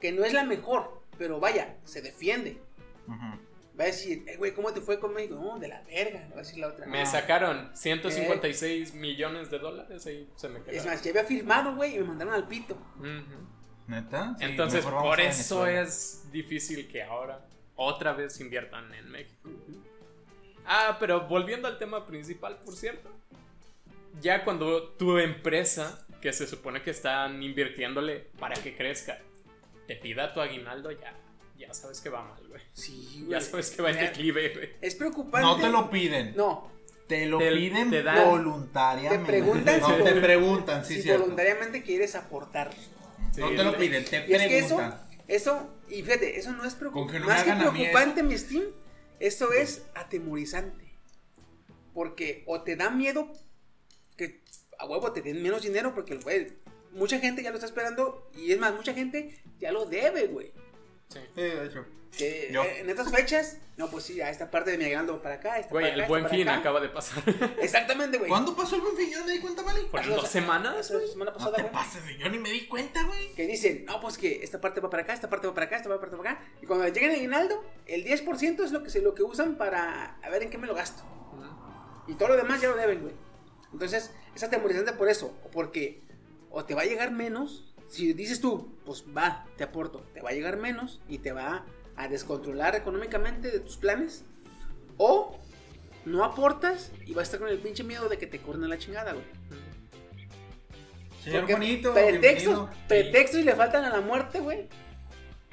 Que no es la mejor, pero vaya, se defiende. Ujú. Va a decir, eh, güey, ¿cómo te fue con México? No, de la verga. Va a decir la otra. Me "No". sacaron 156 millones de dólares y se me Es más, ya había firmado, güey, y me mandaron al pito. ¿Neta? Sí, Entonces, por eso es difícil que ahora otra vez inviertan en México. Ah, pero volviendo al tema principal, por cierto. Ya cuando tu empresa, que se supone que están invirtiéndole para que crezca, te pida tu aguinaldo, ya, ya sabes que va mal, güey. Sí, güey. Ya sabes que va en declive, güey. Es preocupante. No te lo piden. No, Te lo Te- piden te dan- voluntariamente. Te preguntan No, si te preguntan, sí, si cierto. voluntariamente quieres aportar. Sí, No te lo el- piden, te Y es que eso, preguntan. eso, y fíjate, eso no es preocupante. no Más que preocupante, mi Steam, eso es atemorizante. Porque o te da miedo que a huevo te den menos dinero porque, güey, mucha gente ya lo está esperando y es más, mucha gente ya lo debe, güey. Sí. Sí, de hecho. Que, Yo. eh, en estas fechas, no, pues sí, a esta parte de mi aguinaldo para acá, esta Güey, para acá, el buen fin acá. acaba de pasar. Exactamente, güey. ¿Cuándo pasó el buen fin? Yo no me di cuenta, ¿vale? ¿Fueron Hace dos semanas? Hace la semana No pasada, te güey. pases, de- yo ni me di cuenta, güey. que dicen, no, pues que esta parte va para acá, esta parte va para acá, esta va para acá. Y cuando le lleguen el aguinaldo, el 10% es lo que, se, lo que usan para a ver en qué me lo gasto. Y todo lo demás ya lo deben, güey. Entonces, es atemorizante por eso. O porque o te va a llegar menos. Si dices tú, pues va, te aporto. Te va a llegar menos y te va a descontrolar económicamente de tus planes. O no aportas y vas a estar con el pinche miedo de que te corren la chingada, güey. Señor Porque Juanito, pretextos, pretextos y le faltan a la muerte, güey.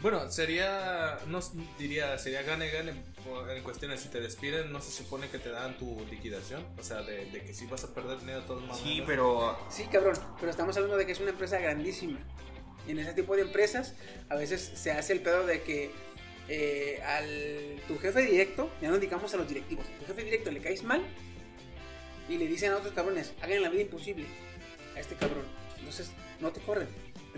Bueno, sería, no diría, sería gane gane en cuestiones si te despiden, no se supone que te dan tu liquidación, o sea, de, de que si vas a perder dinero de todas maneras. Sí, pero Sí, cabrón, pero estamos hablando de que es una empresa grandísima. Y en ese tipo de empresas, a veces se hace el pedo de que eh, al tu jefe directo, ya no digamos a los directivos, tu jefe directo le caes mal y le dicen a otros cabrones, hagan la vida imposible a este cabrón. Entonces, no te corren,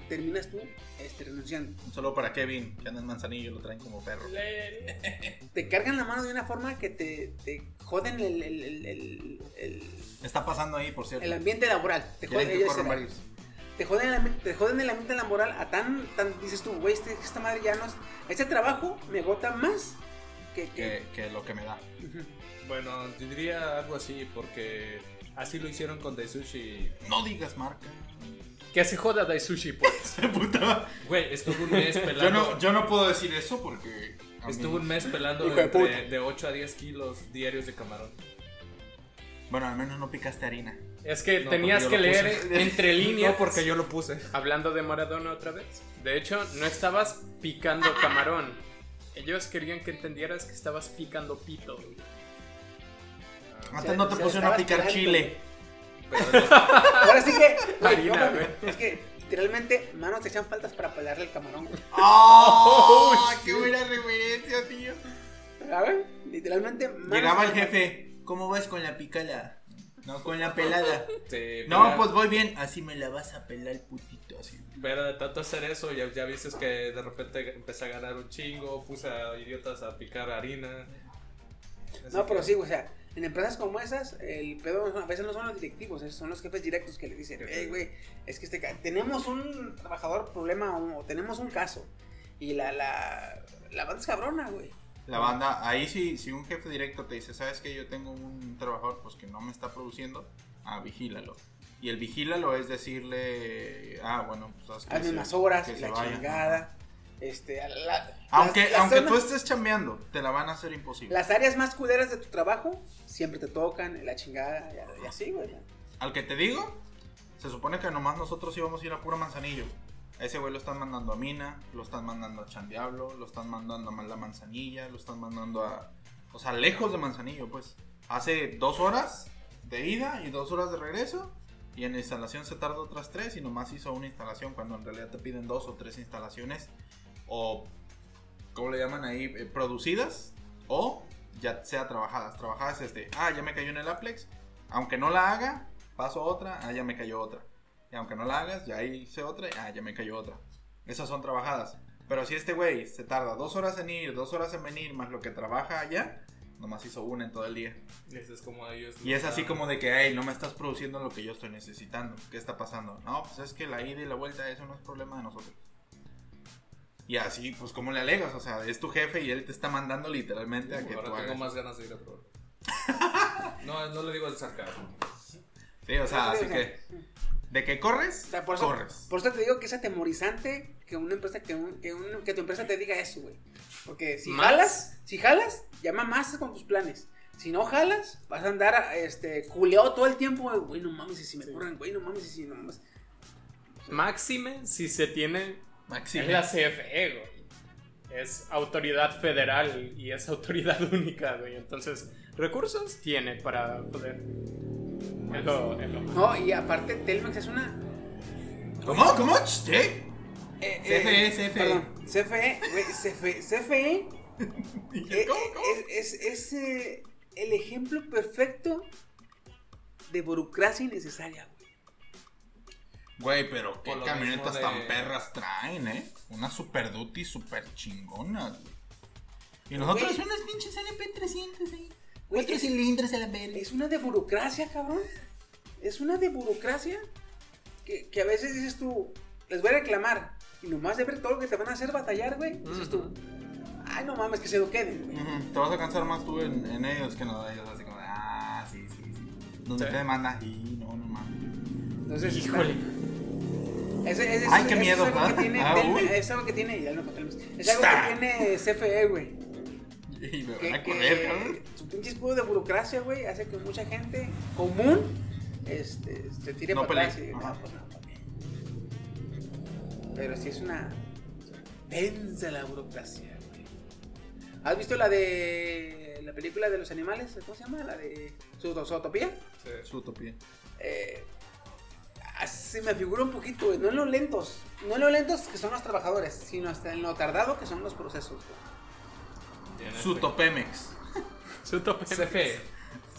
terminas tú este, renunciando. un saludo para Kevin, que anda en Manzanillo, lo traen como perro. Te cargan la mano de una forma que te, te joden el, el, el, el- el- Está pasando ahí, por cierto. el ambiente laboral. Te joden, ellos te joden, el, te joden el ambiente laboral a tan, tan dices tú, güey, este- esta madre ya no es, este trabajo me agota más que, que- Que, que lo que me da. Bueno, diría algo así, porque así lo hicieron con Daisushi. No digas marca. Que se joda Daisushi, pues. Puta. Güey, estuvo un mes pelando. Yo no, yo no puedo decir eso porque. a mí- Estuvo un mes pelando Hijo de entre- puta. de 8 a 10 kilos diarios de camarón. Bueno, al menos no picaste harina. Es que No, tenías porque que yo lo leer puse. entre líneas. No, porque yo lo puse. Hablando de Maradona otra vez. De hecho, no estabas picando camarón. Ellos querían que entendieras que estabas picando pito. Antes no te se pusieron a picar chile. Ahora sí que, güey, Harina, no mames, güey. es que literalmente manos te echan faltas para pelarle el camarón. güey. ¡Oh! ¡Qué buena referencia, tío! ¿Saben? Literalmente manos Llegaba el jefe. ¿Cómo vas con la picada? No, con la pelada. Sí, No, pero- pues voy bien. Así me la vas a pelar, putito. Así. Pero de tanto hacer eso, ya, ya viste que de repente empecé a ganar un chingo, puse a idiotas a picar harina. Así No, pero que- sí, o sea, en empresas como esas, el pedo a veces no son los directivos, son los jefes directos que le dicen, hey, güey, es que este tenemos un trabajador problema o, tenemos un caso. Y la, la, la banda es cabrona, güey. La banda, ahí sí, si un jefe directo te dice, ¿sabes que Yo tengo un trabajador pues que no me está produciendo, ah, vigílalo. Y el vigílalo es decirle, ah, bueno, pues sabes que horas, que la chingada. Este, a la- Aunque, las- las aunque zonas- tú estés chambeando, te la van a hacer imposible. Las áreas más culeras de tu trabajo siempre te tocan, la chingada, y, así, güey. Al que te digo, se supone que nomás nosotros íbamos a ir a puro manzanillo. A ese güey lo están mandando a Mina, lo están mandando a Chandiablo, lo están mandando a la manzanilla, lo están mandando a, O sea, lejos de Manzanillo, pues. Hace dos horas de ida y dos horas de regreso. Y en la instalación se tarda otras tres y nomás hizo una instalación cuando en realidad te piden dos o tres instalaciones. O, ¿cómo le llaman ahí? Eh, producidas. O ya sea trabajadas. Trabajadas es de, ah, ya me cayó en el Aplex. Aunque no la haga, paso otra, ah, ya me cayó otra. Y aunque no la hagas, ya hice otra, ah, ya me cayó otra. Esas son trabajadas. Pero si este güey se tarda dos horas en ir, dos horas en venir, más lo que trabaja allá, nomás hizo una en todo el día. Eso es como ellos. Y es así como de que, hey, no me estás produciendo lo que yo estoy necesitando. ¿Qué está pasando? No, pues es que la ida y la vuelta, eso no es problema de nosotros. Y así, pues, ¿cómo le alegas? O sea, es tu jefe y él te está mandando literalmente a que Ahora tú tengo hagas. más ganas de ir a probar. no, no le digo el sarcasmo. Sí, o sea, Sí, así que, de que corres, O sea, por eso, corres. por eso te digo que es atemorizante que una empresa, que, un- que, un- que tu empresa te diga eso, güey. Porque si ¿Más? jalas, si jalas, llama más con tus planes. Si no jalas, vas a andar este, culeado todo el tiempo, güey. Güey, no mames, y si me corren, güey, no mames, y si no mames. Máxime si se tiene Es la CFE, güey. Es autoridad federal y es autoridad única, güey. Entonces, recursos tiene para poder. Es lo, es lo- No, y aparte, Telmex es una. ¿Cómo? ¿Cómo? ¿Qué? eh, CFE, eh, CFE. Perdón, CFE, güey, CFE. CFE eh, ¿Cómo? ¿Cómo? es, es- es, eh, el ejemplo perfecto de burocracia innecesaria, güey. Güey, pero qué camionetas tan perras traen, ¿eh? Una Super Duty super chingona, güey. Y nosotros Güey. unas pinches LP300 ahí. Güey, Cuatro es- cilindros a la. Es una de burocracia, cabrón. Es una de burocracia que, que a veces dices tú, les voy a reclamar. Y nomás de ver todo lo que te van a hacer batallar, güey. Dices tú, ay, no mames, que se lo queden, güey. Te vas a cansar más tú en, en ellos que no de ellos. Así como de, ah, sí, sí, sí. Donde Sí. te demandas, y no, no mames. Entonces, Híjole. Ay, qué ese miedo, es algo que tiene Ah, es algo que tiene, ya lo encontré, es algo Está. que tiene CFE, güey. Y me van a correr, cabrón. su pinche escudo de burocracia, güey, hace que mucha gente común este, se tire No para atrás y no, pues no, ¿para qué? Pero sí es una densa la burocracia, güey. ¿Has visto la de la película de los animales? ¿Cómo se llama? La de Zootopía. Su utopía. Eh, se me figura un poquito, güey. No en lo lentos. No en lo lentos que son los trabajadores, sino hasta en lo tardado que son los procesos, güey. Suto CFE.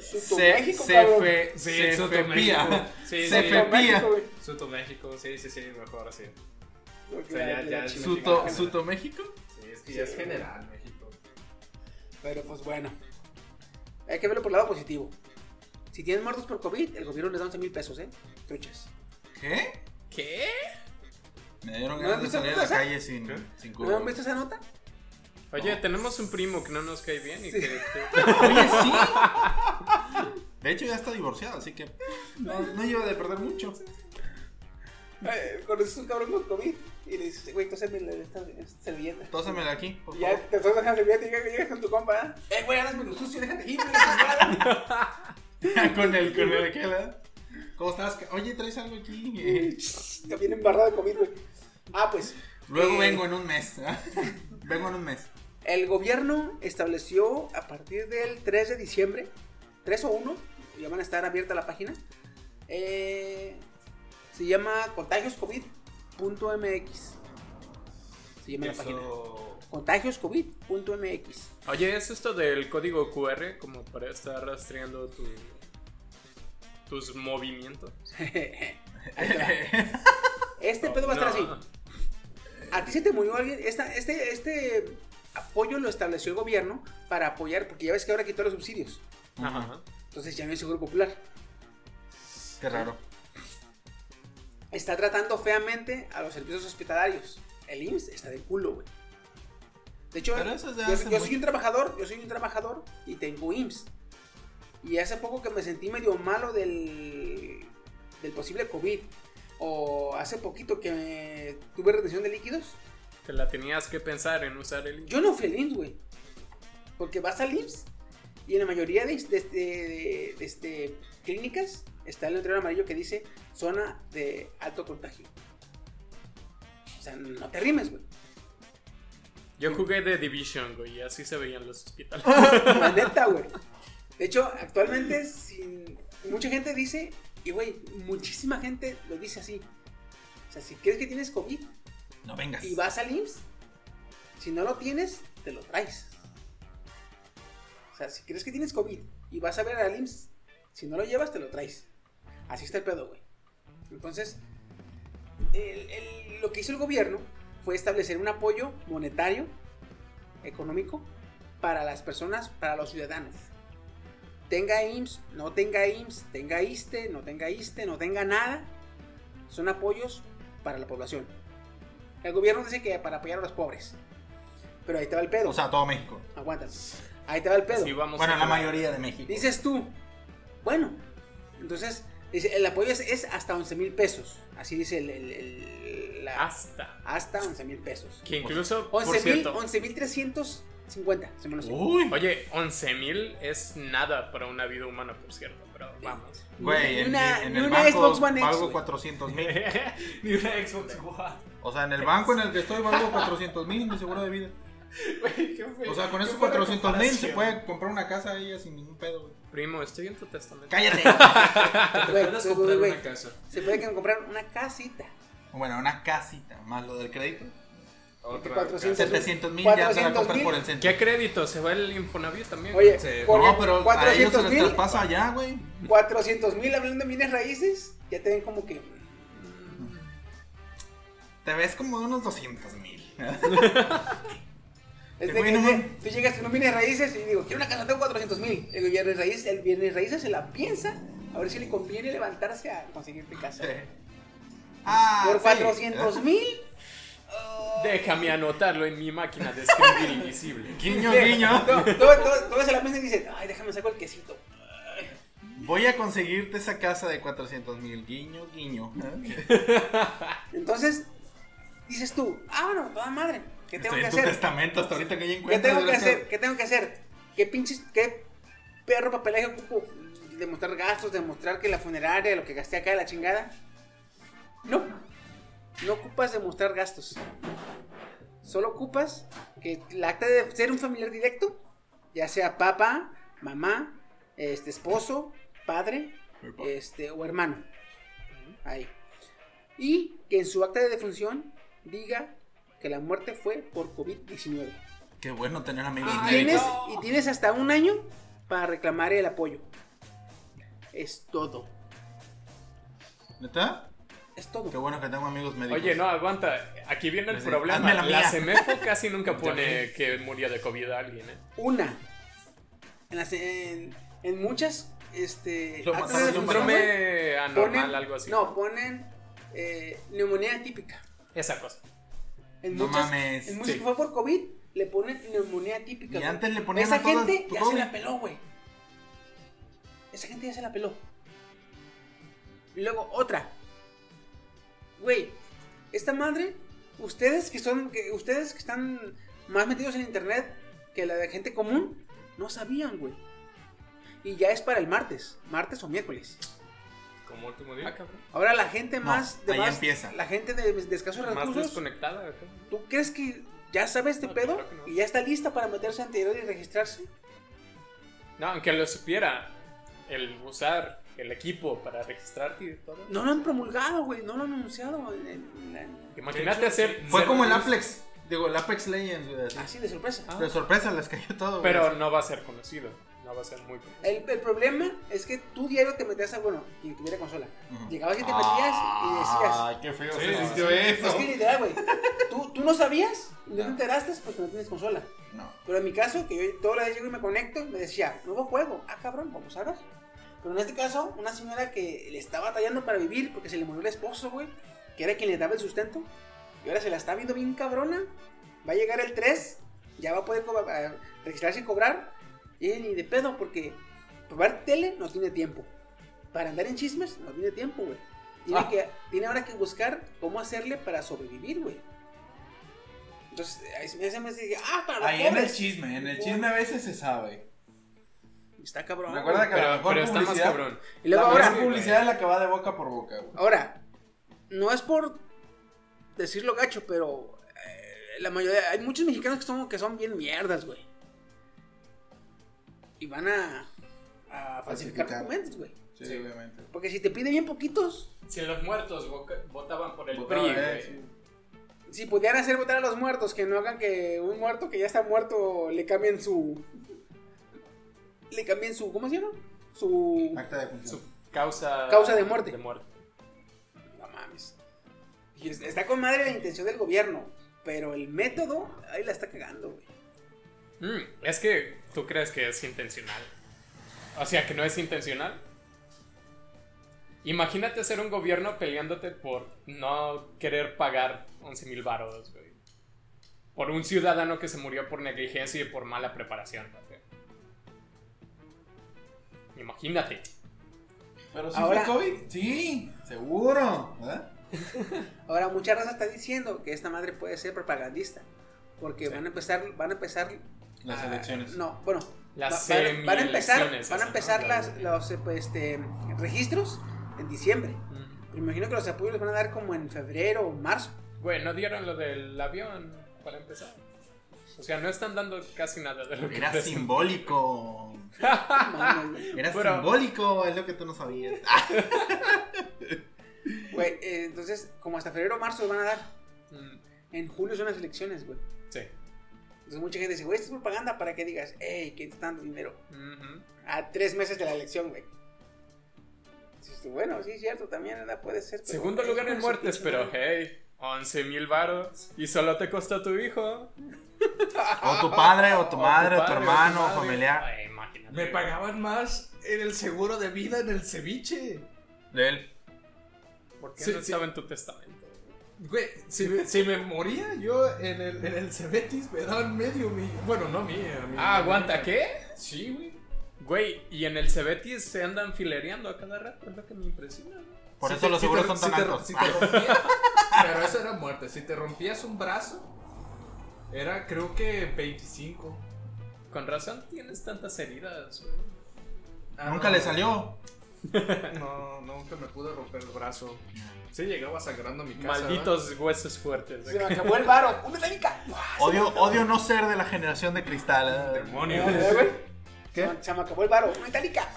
Suto C- México, cabrón. CFE. Sí, CFE Suto. México. Sí, sí. Güey. Suto México, sí, sí, sí, mejor así. O sea, ya- ya. Suto, Suto México. Sí, es que ya es general México. Pero pues bueno. Hay que verlo por el lado positivo. Si tienen muertos por COVID, el gobierno les da 11 mil pesos, ¿eh? Truchas. ¿Qué? ¿Qué? Me dieron ¿No ganas has de salir a la esa? calle sin, ¿Qué? sin ¿No han visto esa nota? Oye, tenemos un primo que no nos cae bien y Sí. que. que- Oye, sí. De hecho, ya está divorciado, así que no, no lleva de perder mucho. Eh, conoces un cabrón con COVID y le dices, güey, tóseme la- esta, esta servilleta. Tósamela aquí, por Y ya te tomas la servilleta y llegas, con tu compa. ¿eh? Eh, güey, hazme lo sucio, déjate ir. con el, con el aquel, ¿eh? ¿Cómo estás? Oye, ¿traes algo aquí? Te viene embarrado de COVID, güey. Ah, pues. Luego eh, vengo en un mes. ¿eh? vengo en un mes. El gobierno estableció a partir del 3 de diciembre, 3 o 1, ya van a estar abierta la página. eh, se llama contagioscovid.mx. Se llama la página. Contagioscovid.mx. Oye, ¿es esto del código QR como para estar rastreando tu- tus movimientos? Este pedo va a estar así. No. ¿A ti se te murió alguien? Esta, este, este apoyo lo estableció el gobierno para apoyar, porque ya ves que ahora quitó los subsidios. Ajá. Entonces ya no hay seguro popular. Qué raro. Está tratando feamente a los servicios hospitalarios. El IMSS está de culo, güey. De hecho, yo, soy un trabajador, yo soy un trabajador y tengo IMSS. Y hace poco que me sentí medio malo del, del posible COVID. O hace poquito que me- tuve retención de líquidos. Te la tenías que pensar en usar el. Yo no fui al IMSS, güey. Porque vas al IMSS y en la mayoría de, de- de- de- de este, clínicas está el letrero amarillo que dice zona de alto contagio. O sea, no te rimes, güey. Yo jugué The Division, güey, y así se veían los hospitales. La neta, güey. De hecho, actualmente, sin... mucha gente dice, y güey, muchísima gente lo dice así. O sea, si crees que tienes COVID No vengas. y vas al IMSS, si no lo tienes, te lo traes. O sea, si crees que tienes COVID y vas a ver al IMSS, si no lo llevas, te lo traes. Así está el pedo, güey. Entonces, el- el- lo que hizo el gobierno fue establecer un apoyo monetario, económico, para las personas, para los ciudadanos. Tenga IMSS, no tenga IMSS, tenga ISTE, no tenga ISTE, no tenga nada. Son apoyos para la población. El gobierno dice que para apoyar a los pobres. Pero ahí te va el pedo. O sea, todo México. Aguanta. Ahí te va el pedo. Así vamos Bueno, a la mayoría de México. Dices tú, bueno, entonces dice, el apoyo es, es hasta 11 mil pesos. Así dice el, el- el- la- Hasta. hasta 11 mil pesos. Que incluso, por 11 mil, cierto, 11 mil 350, se me lo. Uy. oye, 11.000 es nada para una vida humana, por cierto, pero vamos. Güey, Ni en, una- en ni el una banco Xbox One X, valgo güey. 400 mil. Ni una Xbox One. O sea, en el banco en el que estoy valgo 400 mil mi seguro de vida. Güey, qué feo. O sea, con esos buena 400 mil se puede comprar una casa ahí sin ningún pedo, güey. Primo, estoy en tu testamento. Cállate. Te puedes comprar güey. una casa. Se puede comprar una casita. bueno, una casita, más lo del crédito. Otra 400 casa. 700 mil ya se la 400 compras mil. por el centro. ¿Qué crédito? ¿Se va el Infonavit también? Oye, Sí. por No, pero a ellos se 400 les mil, traspasa allá, güey. 400 mil hablando de bienes raíces, ya te ven como que... Te ves como de unos 200 mil. Es de que no tú llegas con un bienes raíces y digo, quiero una casa, tengo 400 mil. El bienes raíces, el bienes raíces se la piensa a ver si le conviene levantarse a conseguirte casa. Ah, Por sí. 400 mil. Déjame anotarlo en mi máquina de escribir invisible. Guiño, guiño. Todo, se la piensa y dice, ay, déjame saco el quesito. Voy a conseguirte esa casa de 400 mil. Guiño, guiño. Entonces, dices tú, ah, bueno, toda madre, ¿qué tengo Estoy que en tu hacer? testamento hasta ahorita que ya ¿Qué tengo que hacer? ¿Qué tengo que hacer? ¿Qué pinches, qué perro papelaje ocupo? ¿Demostrar gastos? ¿Demostrar que la funeraria, lo que gasté acá, la chingada? No. No ocupas demostrar gastos. Solo ocupas que el acta de ser un familiar directo, ya sea papá, mamá, este esposo, padre, este o hermano. Ahí. Y que en su acta de defunción diga que la muerte fue por COVID-19. Qué bueno tener amigos Y médicos. tienes, y tienes hasta un año para reclamar el apoyo. Es todo. ¿Neta? Es todo. Qué bueno que tengo amigos médicos. Oye, no, aguanta. Aquí viene el problema. hazme la La, mía. CEMEFO casi nunca pone que murió de COVID a alguien, ¿eh? Una. En, las- en, en muchas. Este, Lo actas mataron de de un defunción, Síndrome anormal, ponen- algo así. No, ponen eh, neumonía atípica. Esa cosa. En No muchas, mames. En muchas Sí. que fue por COVID, le ponen neumonía atípica. Y güey. antes le ponían Esa a todas gente ya COVID. se la peló, güey. Esa gente ya se la peló. Y luego otra. Güey, esta madre, ustedes que son, que ustedes que están más metidos en internet que la de gente común, no sabían, güey. Y ya es para el martes, martes o miércoles. Como último día. Ah. Ahora la gente más de ahí más- empieza. la gente de, de escasos Más recursos, desconectada. acá. ¿tú crees que ya sabe este No, pedo claro no. y ya está lista para meterse anterior y registrarse? No, aunque lo supiera, el usar el equipo para registrarte y todo. No lo han promulgado, güey, no lo han anunciado. en- en Imagínate hacer. Fue como el Apex. Digo, el Apex Legends, güey. así. Así de sorpresa. Ah. De sorpresa les cayó todo, güey. Pero no va a ser conocido. No va a ser muy. El, el problema es que tú diario te metías a, bueno, quien tuviera consola. Ujú. Llegabas y te metías y decías. Ay, qué feo Sí, se sí, eso. Es que literal, güey. ¿tú, tú no sabías y no te No. enteraste porque no tienes consola. No. Pero en mi caso, que yo todas las veces llego y me conecto, me decía, nuevo juego. Ah, cabrón, vamos a ver. Pero en este caso, una señora que le está batallando para vivir porque se le murió el esposo, güey, que era quien le daba el sustento, y ahora se la está viendo bien cabrona. Va a llegar el 3, ya va a poder registrarse y cobrar. Y ella ni de pedo, porque probar tele no tiene tiempo. Para andar en chismes no tiene tiempo, güey. Tiene, Ah. que, tiene ahora que buscar cómo hacerle para sobrevivir, güey. Entonces, ahí se me hace me dice, ah, para Ahí en el chisme, en el chisme a veces se sabe. Está cabrón. Recuerda que güey. la Pero, mejor pero está más publicidad. cabrón. Y luego la ahora, mejor publicidad es la que va de boca por boca, güey. ahora, no es por decirlo gacho, pero eh, la mayoría, hay muchos mexicanos que son, que son bien mierdas, güey. Y van a, a falsificar Falsificar. documentos, güey. Sí, obviamente. Porque si te piden bien poquitos, Si los muertos votaban por el Votaba, PRI, eh, sí. si pudieran hacer votar a los muertos, que no hagan que un muerto que ya está muerto le cambien su. Le cambien su. ¿Cómo se llama? Su. Acta de función. Su causa... Causa de muerte. De muerte. No mames. Y está con madre la intención del gobierno, pero el método, ahí la está cagando, güey. Mm, es que tú crees que es intencional. O sea, que no es intencional. Imagínate ser un gobierno peleándote por no querer pagar 11 mil baros, güey. Por un ciudadano que se murió por negligencia y por mala preparación. güey. Imagínate. Pero sí fue COVID. Sí, seguro. Ahora mucha raza está diciendo que esta madre puede ser propagandista, porque Sí. van a empezar, van a empezar Las a- elecciones. No, bueno, Las va- van, van a empezar, van a empezar ¿no? las, los pues, este, registros en diciembre. Mm. Me imagino que los apoyos los van a dar como en febrero o marzo. Güey, no dieron lo del avión para empezar. O sea, no están dando casi nada de lo que Era simbólico. Era Pero- simbólico, es lo que tú no sabías. Güey, eh, entonces, como hasta febrero o marzo los van a dar. Mm, En julio son las elecciones, güey. sí. Entonces mucha gente dice, güey, esto es propaganda para que digas, hey, que te están dando dinero. A tres meses de la elección, güey. Bueno, sí, es cierto, también ¿verdad? puede ser. pero, Segundo lugar en muertes, pinche pero hey, 11 mil varos. Y solo te costó tu hijo. O tu padre, o tu madre, o tu padre, hermano, o familiar. Ay. Me pagaban más en el seguro de vida en el ceviche. De él. ¿Por qué Sí, no sí. estaba en tu testamento? Güey, si me, si me moría yo en el, en el Cebetis me daban medio millón. Bueno, no a mí, a mí. Ah, aguanta, ¿qué? Sí, güey. Güey, y en el Cebetis se andan filereando a cada rato, es lo que me impresiona. Por Si eso te- los si seguros te- son si tan te- altos. si te rompía- pero eso era muerte. Si te rompías un brazo, era creo que 25. Con razón tienes tantas heridas, güey. Ah, Nunca no. le salió. No, nunca me pude romper el brazo. Sí, llegaba sangrando a mi casa. Malditos huesos fuertes. Se me acabó el varo. ¡Un metálica! Odio, odio no ser de la generación de cristal. ¿eh? Demonio. ¿Eh, güey? ¿Qué? Se me- Se me acabó el varo. ¡Un metálica!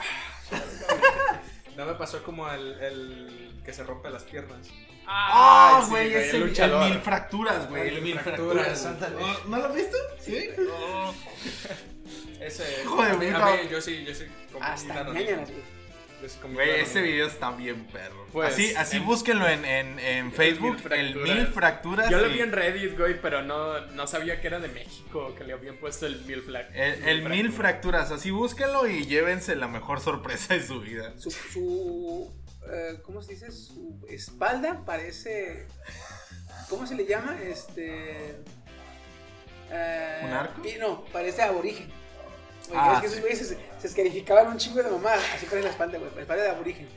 No me pasó como el, el que se rompe las piernas. Ah, sí, güey, ese el el luchador. mil fracturas, güey. El El mil fracturas. Oh, ¿No lo has visto? Sí. Oh. Ese. A mí, yo sí, yo sí. Hasta ñañaras, güey. Güey, ese video está bien perro. Pues, así así en- búsquenlo en, en, en Facebook. Mil El Fracturas. mil fracturas. Yo lo vi en Reddit, güey, pero no, no sabía que era de México, que le habían puesto el mil flag. El, el mil fracturas. Así búsquenlo y llévense la mejor sorpresa de su vida. Su, su eh, ¿cómo se dice? Su espalda parece, ¿cómo se le llama? Este, eh, ¿Un arco? No, parece aborigen. Ah, es que esos sí. güeyes se, se escarificaban un chingo de mamadas. Así parece la espalda, güey. La espalda de aborigen.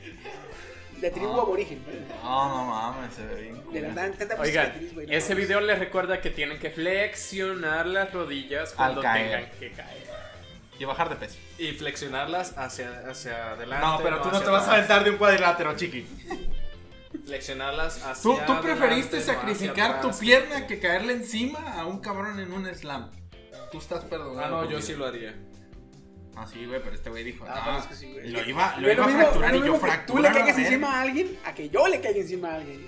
De tribu Ah. aborigen. No, no mames, se ve bien. De verdad, tanta Oigan, güey, no ese video les recuerda que tienen que flexionar las rodillas cuando caer. tengan que caer. Y bajar de peso. Y flexionarlas hacia, hacia adelante. No, pero tú no te vas a aventar de un cuadrilátero, chiqui. Flexionarlas hacia Tú, tú adelante, preferiste sacrificar tu atrás. pierna que caerle encima a un cabrón en un slam. Tú estás perdonado. Ah, no, yo sí lo haría. Ah, sí, güey, pero este güey dijo. Ah, "No". pero es que sí, güey. Lo iba, lo es iba a fracturar y es yo que fractura. Tú le caigas encima a alguien a que yo le caiga encima a alguien.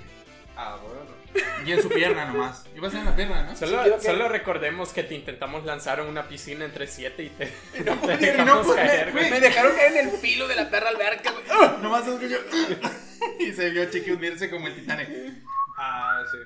Ah, bueno. Y en su pierna nomás. Iba a ser en la pierna, ¿no? Solo, que- recordemos que te intentamos lanzar a una piscina entre siete y te, No te dejamos no caer, güey. güey. Me dejaron caer en el filo de la perra alberca, güey. Nomás se escuchó. y se vio Chiqui hundirse como el Titanic. Ah, sí.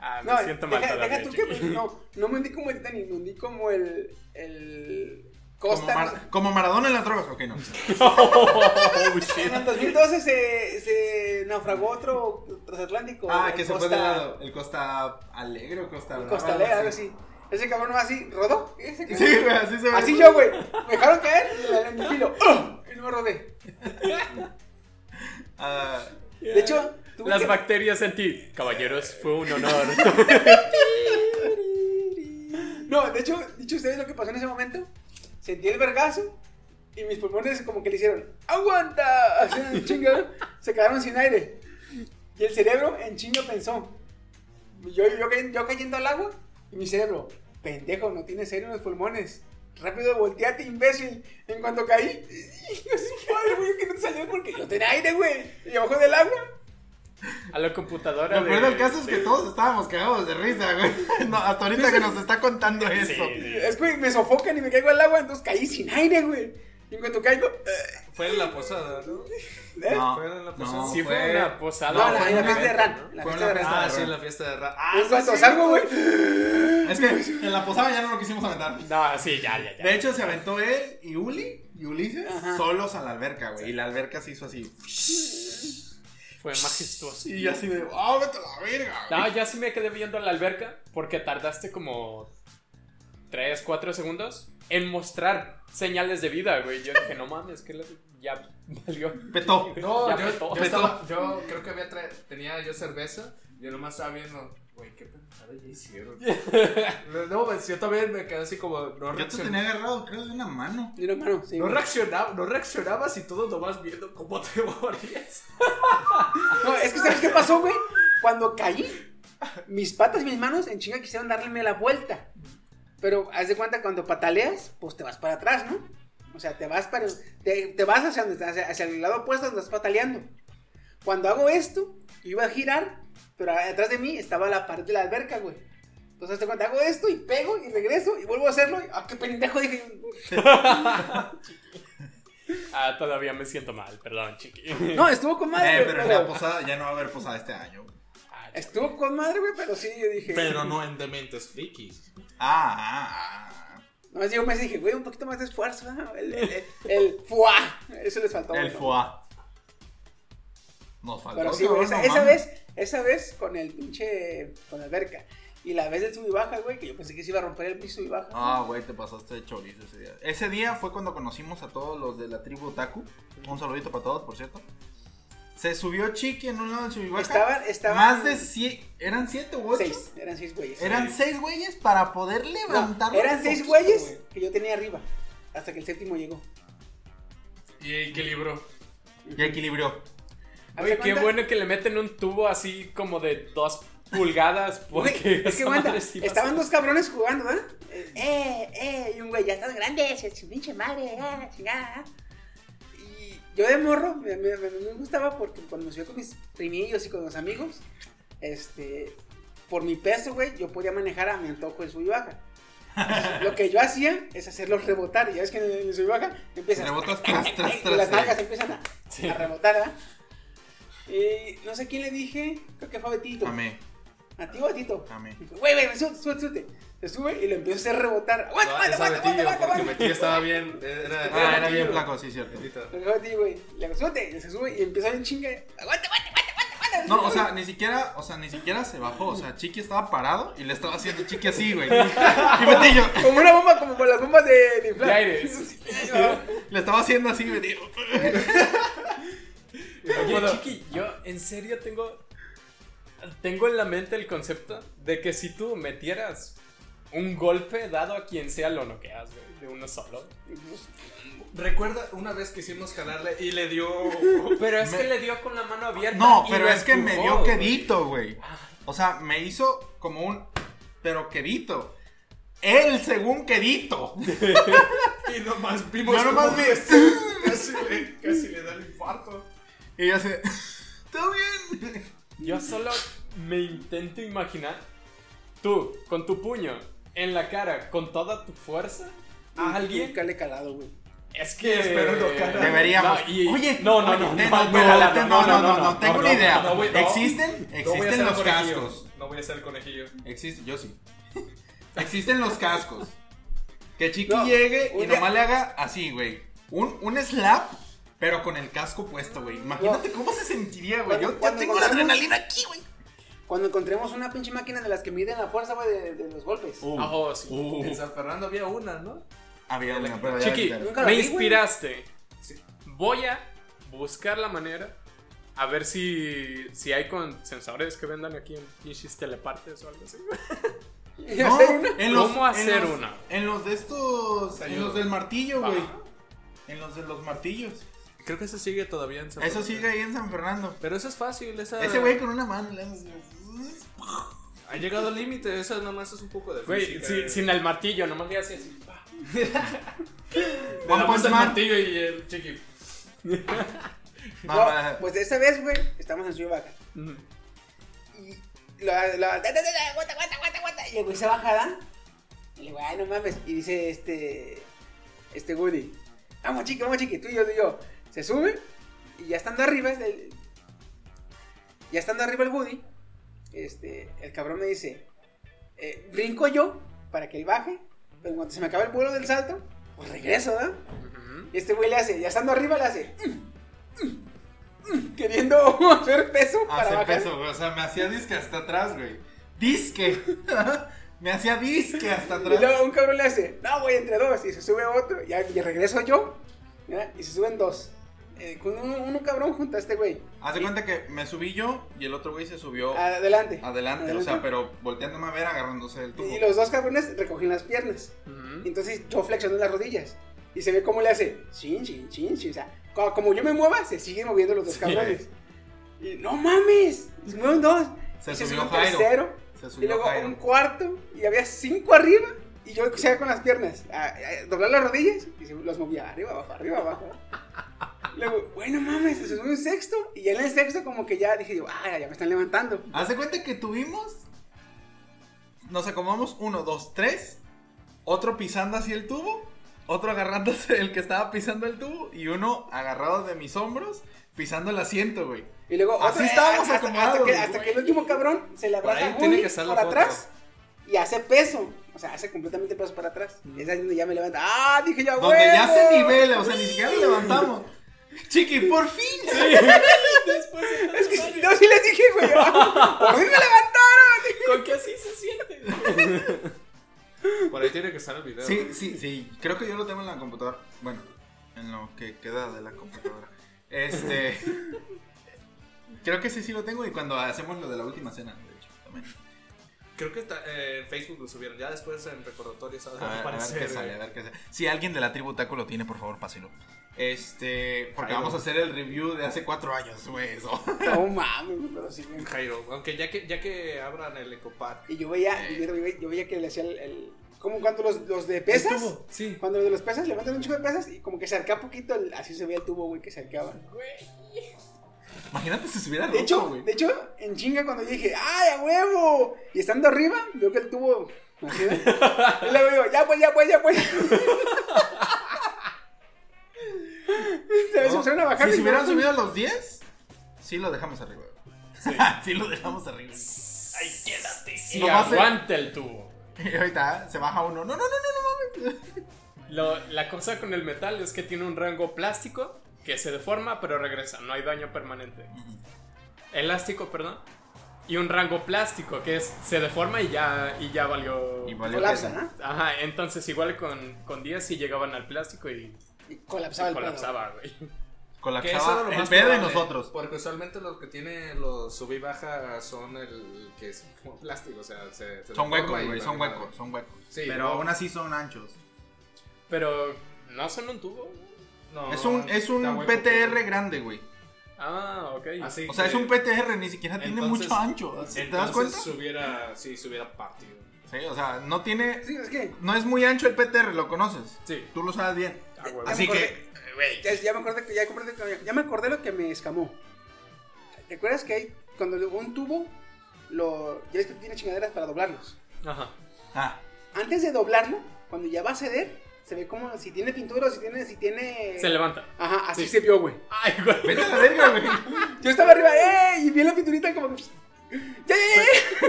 Ah, me No, siento mal deja, deja tú que no, no me hundí como el Titanic, me hundí como el, el Como, Costa. Mar- como Maradona en las drogas. Ok, no. Oh, shit. En el 2012 se, se naufragó otro transatlántico. Ah, que se fue de lado. El Costa Alegre o Costa Brava, Costa Alegre, algo así. Ese cabrón no así, rodó. Ese cabrón. Sí, güey, así se ve. Así yo, güey. Me dejaron caer en el filo. ¡Ah! Y no me rodé. Ah, De hecho, Las que- bacterias en ti. Caballeros, fue un honor. No, de hecho, dicho ustedes lo que pasó en ese momento, sentí el vergazo y mis pulmones como que le hicieron ¡Aguanta! Así chinga, se quedaron sin aire. Y el cerebro en chinga pensó. Yo, yo, yo cayendo al agua Y mi cerebro, pendejo, no tienes aire en los pulmones. Rápido, volteate, imbécil. En cuanto caí, y yo, su madre, güey, que no te salió porque yo tenía aire, güey. Y abajo del agua. A la computadora. Lo peor de- del caso es que todos estábamos cagados de risa, güey. No, hasta ahorita que nos está contando Sí, eso. sí. Es que me sofocan y me caigo al agua, entonces caí sin aire, güey. Y en cuanto caigo, eh, Fue en la posada, ¿no? ¿eh? No, Fue en la posada. no, Sí, fue una posada. No, la, fue en la fiesta de Ran. La Fue fiesta de una Ran. Ah, fiesta sí, de en Ran. la fiesta de rap. En cuanto salgo, güey. Es que en la posada ya no lo quisimos aventar. No, sí, ya, ya, ya. De hecho, se aventó él y Uli y Ulises Ajá. solos a la alberca, güey. Y la alberca se hizo así. Fue majestuoso. Y yo así de, ¡ah, vete a la verga! güey". No, ya sí me quedé viendo la alberca porque tardaste como 3, 4 segundos en mostrar señales de vida, güey. Yo dije, no mames, que ya valió. Petó. No, Ya yo, petó. yo, estaba, yo creo que había tenía yo cerveza. Yo nomás estaba viendo, güey, qué pendejada ya hicieron. no, pues, yo también me quedé así como, no Yo te tenía agarrado, creo, de una mano. No, mano, sí, No, güey. reaccionaba, no reaccionabas y todos nomás viendo cómo te morías. No, es que ¿sabes qué pasó, güey? Cuando caí, mis patas y mis manos en chinga quisieron darle la vuelta. Pero haz de cuenta, cuando pataleas, pues te vas para atrás, ¿no? O sea, te vas para. Te, te vas hacia, el lado opuesto donde estás pataleando. Cuando hago esto, iba a girar, pero atrás de mí estaba la pared de la alberca, güey. Entonces, de cuenta, hago esto y pego y regreso y vuelvo a hacerlo. y, ¡Ah, qué pendejo! Dije, Ah, todavía me siento mal, perdón, chiqui. no, estuvo con madre. Eh, güey, pero en pero- la posada ya no va a haber posada este año. güey. Ah, Estuvo con madre, güey, pero sí, yo dije. Pero no en Dementes Frikis. Ah, ah, ah. Nomás yo me dije, güey, un poquito más de esfuerzo. ¿no? El, el, el, el fuá. Eso les faltó. El foie. Nos faltó. Pero sí, güey, esa, vez, esa vez con el pinche, con la alberca. Y la vez del sub y baja, güey, que yo pensé que se iba a romper el piso y baja. Ah, güey, te pasaste de chorizo ese día. Ese día fue cuando conocimos a todos los de la tribu Taku. Un saludito para todos, por cierto. Se subió Chiqui en un lado del subibaja. Estaban, estaban. Más de 100. ¿Eran 7 u 8? seis, eran seis güeyes. Eran 6 güeyes para poder No, levantarlo. eran un seis güeyes güey. que yo tenía arriba. Hasta que el séptimo llegó. ¿Y equilibrio? Y equilibrió. Oye, qué cuenta- bueno que le meten un tubo así como de dos pulgadas. Güey, Porque es que aguanta, estaban dos cabrones jugando, ¿verdad? Eh, eh, y un güey, ya estás grande, ese su pinche madre, ah, chingada. Y yo de morro, me, me- me- me gustaba porque cuando me subía con mis primillos y con los amigos, este, por mi peso, güey, yo podía manejar a mi antojo el sub y baja. Lo que yo hacía es hacerlos rebotar, y ya ves que en el sub y baja empiezas Rebotas tras, tras, y tras. las eh. nalgas empiezan a, Sí. a rebotar, ¿verdad? Y no sé quién le dije, creo que fue a Betito. Amé, ¿A ti o a Tito? Güey, güey, sube, sube, sube. Se sube y lo empieza a hacer rebotar. Aguanta, aguanta, aguanta, aguanta, porque estaba bien. Era, Ah, era bien flaco, sí, cierto. Lo a ti, güey. Le hago, súbete. Y se sube y empieza a un chinga. Aguanta, aguanta, aguanta. No, o sea, ni siquiera, o sea, ni siquiera se bajó. O sea, Chiqui estaba parado y le estaba haciendo Chiqui así, güey. Y Betillo Como una bomba, como con las bombas de, de De inflar. aire. le estaba haciendo así, Betillo. Oye, Chiqui, yo en serio tengo. Tengo en la mente el concepto de que si tú metieras un golpe dado a quien sea, lo noqueas, güey, de uno solo. Recuerda una vez que hicimos jalarle y le dio. Pero es Me- que le dio con la mano abierta. No, y pero lo es que me dio quedito, güey. O sea, me hizo como un. Pero quedito. Él, según quedito. Y nomás vimos. Yo nomás vi- Casi le, casi le da el infarto. Y yo así, está bien. Yo solo me intento imaginar tú, con tu puño en la cara, con toda tu fuerza, a alguien. Nunca le calado, güey. Es que deberíamos. Oye, no, no, no, no, no, no, tengo una idea. Existen, existen los cascos. No voy a ser el conejillo. Existe, yo sí. Existen los cascos. Que Chiqui llegue y nomás le haga así, güey. Un, un slap pero con el casco puesto, güey. Imagínate cómo se sentiría, güey. Yo, tengo la adrenalina aquí, güey. Cuando encontremos una pinche máquina de las que miden la fuerza, güey, de, de los golpes. Ah, oh, sí. En San Fernando había una, ¿no? Había una, pero ya Chiqui. Nunca la me vi, inspiraste. Voy a buscar la manera a ver si, si hay con sensores que vendan aquí en pinches telepartes o algo así. No, en los, ¿Cómo hacer en los- una? En los de estos. En los del martillo, güey. En los de los martillos. Creo que eso sigue todavía en San Eso Fernando. sigue ahí en San Fernando. Pero eso es fácil, esa. Ese güey con una mano le hace así. Ha llegado al límite, eso nomás es un poco de Güey, si- sin el martillo, nomás le hacía así. One damos Punch el martillo y el chiqui. No, pues esta vez, güey, estamos en su vaca. Y da, da, aguanta, aguanta, aguanta, aguanta. Y el güey se baja, ¿da? Y le digo, ay, no mames. Y dice este, este Woody, vamos, chiqui, vamos, chiqui, tú y yo, tú y yo. Se sube y ya estando arriba, el- ya estando arriba el Woody, este, el cabrón me dice, eh, brinco yo para que él baje, pero cuando se me acaba el vuelo del salto, pues regreso. Ujú. Y este güey le hace, ya estando arriba le hace, "Mm, mm, mm", queriendo hacer peso para hace bajar. peso, güey. O sea, me hacía disque hasta atrás, güey. Disque. me hacía disque hasta Y atrás. luego un cabrón le hace, no, voy entre dos. Y se sube otro. Y, y regreso yo. ¿ya? Y se suben dos. Eh, con uno, uno cabrón junto a este güey. Haz de cuenta que me subí yo y el otro güey se subió Adelante. adelante. O sea, pero volteándome a ver, agarrándose el tubo. Y los dos cabrones recogen las piernas. Ujú. Entonces yo flexiono las rodillas. Y se ve cómo le hace, chin, chin, chin, chin. O sea, co- como yo me mueva, se siguen moviendo los dos Sí. cabrones. Y no mames, se mueven dos. Se y subió sube un Jairo. tercero. Se Y subió luego Jairo. un cuarto. Y había cinco arriba. Y yo seguía con las piernas. A, a- doblar las rodillas. Y se- los movía arriba, abajo, arriba, abajo. Luego, bueno, mames, se subió un sexto. Y ya en el sexto, como que ya dije ah, ya me están levantando. Haz de cuenta que tuvimos. Nos acomodamos uno, dos, tres. Otro pisando así el tubo. Otro agarrándose el que estaba pisando el tubo. Y uno agarrado de mis hombros. Pisando el asiento, güey. Y luego, Así otro- estábamos hasta, acomodados, Hasta que, hasta que el último cabrón se le Por abraza ahí a tiene Woody que estar por atrás. Y hace peso. O sea, hace completamente peso para atrás. Y es ahí donde ya me levanta. Ah, dije yo, Donde ya se nivela. O sea, ni siquiera lo levantamos. Chiqui, por fin. Es que no, sí les dije, güey. "Ah, Por fin me levantaron. Con que así se siente. Por ahí tiene que estar el video. Sí, sí, sí. Creo que yo lo tengo en la computadora. Bueno, en lo que queda de la computadora. Este. Creo que sí, sí lo tengo. Y cuando hacemos lo de la última cena, de hecho, también. Creo que está- eh, en Facebook lo subieron. Ya después en recordatorios A ver, a ver qué sale, a güey. ver qué sale. Si alguien de la tribu Taco lo tiene, por favor, páselo. Este. Porque Jairo. vamos a hacer el review de hace cuatro años, güey. Eso. No mames, güey, pero sí, güey. Jairo, aunque ya que, ya que abran el Ecopark. Y yo veía, yo, veía- yo veía que le hacía el. el como cuando los, los de pesas. Sí. Cuando los de los pesas levantan un chico de pesas y como que se arca poquito, el- así se veía el tubo, güey, que se arqueaba. Imagínate si se hubiera De roto, hecho, güey. de hecho, en chinga cuando yo dije, ¡ay, a huevo! Y estando arriba, veo que el tubo. Y luego digo, ya pues, ya pues, ya pues. Se No, a bajar si se hubieran subido a los 10, sí lo dejamos arriba. Sí, lo dejamos arriba. Ay, quédate. Y Nomás aguanta el tubo. Y ahorita se baja uno. No, no, no, no, no mames. Lo- la cosa con el metal es que tiene un rango plástico que se deforma pero regresa, no hay daño permanente. Elástico, perdón. Y un rango plástico que es se deforma y ya, y ya valió. Y valió Colapsa. ¿no? Ajá, entonces igual con, con 10 sí llegaban al plástico y Y colapsaba el pedo. colapsaba, güey. Que eso Colapsaba el más pedo y probable, nosotros. Porque usualmente los que tienen los sub y baja son el que es como plástico, o sea, se, se Son huecos, y güey, son huecos, son huecos. Sí, Pero no. aún así son anchos. Pero no son un tubo. No, es un, es un PTR pues. grande, güey. Ah, ok. Así O sea, que- es un PTR, ni siquiera tiene mucho ancho. ¿Te das cuenta? Se hubiera, sí, se hubiera partido. Sí, o sea, no tiene. Sí, es que. No es muy ancho el PTR, lo conoces. Sí. Tú lo sabes bien. Ah, Así que, Ya, ya me acordé, que- ya, ya me acordé lo que me escamó. ¿Te acuerdas que hay cuando un tubo lo ya ves que tiene chingaderas para doblarlos? Ajá. ah, Antes de doblarlo, cuando ya va a ceder, se ve como si tiene pintura o si tiene si tiene Se levanta. Ajá, así Sí. se vio, güey. Ay, güey. vete a la verga, güey. Yo estaba arriba, ¡eh! Y vi la pinturita como ¡Ya, ya, ya,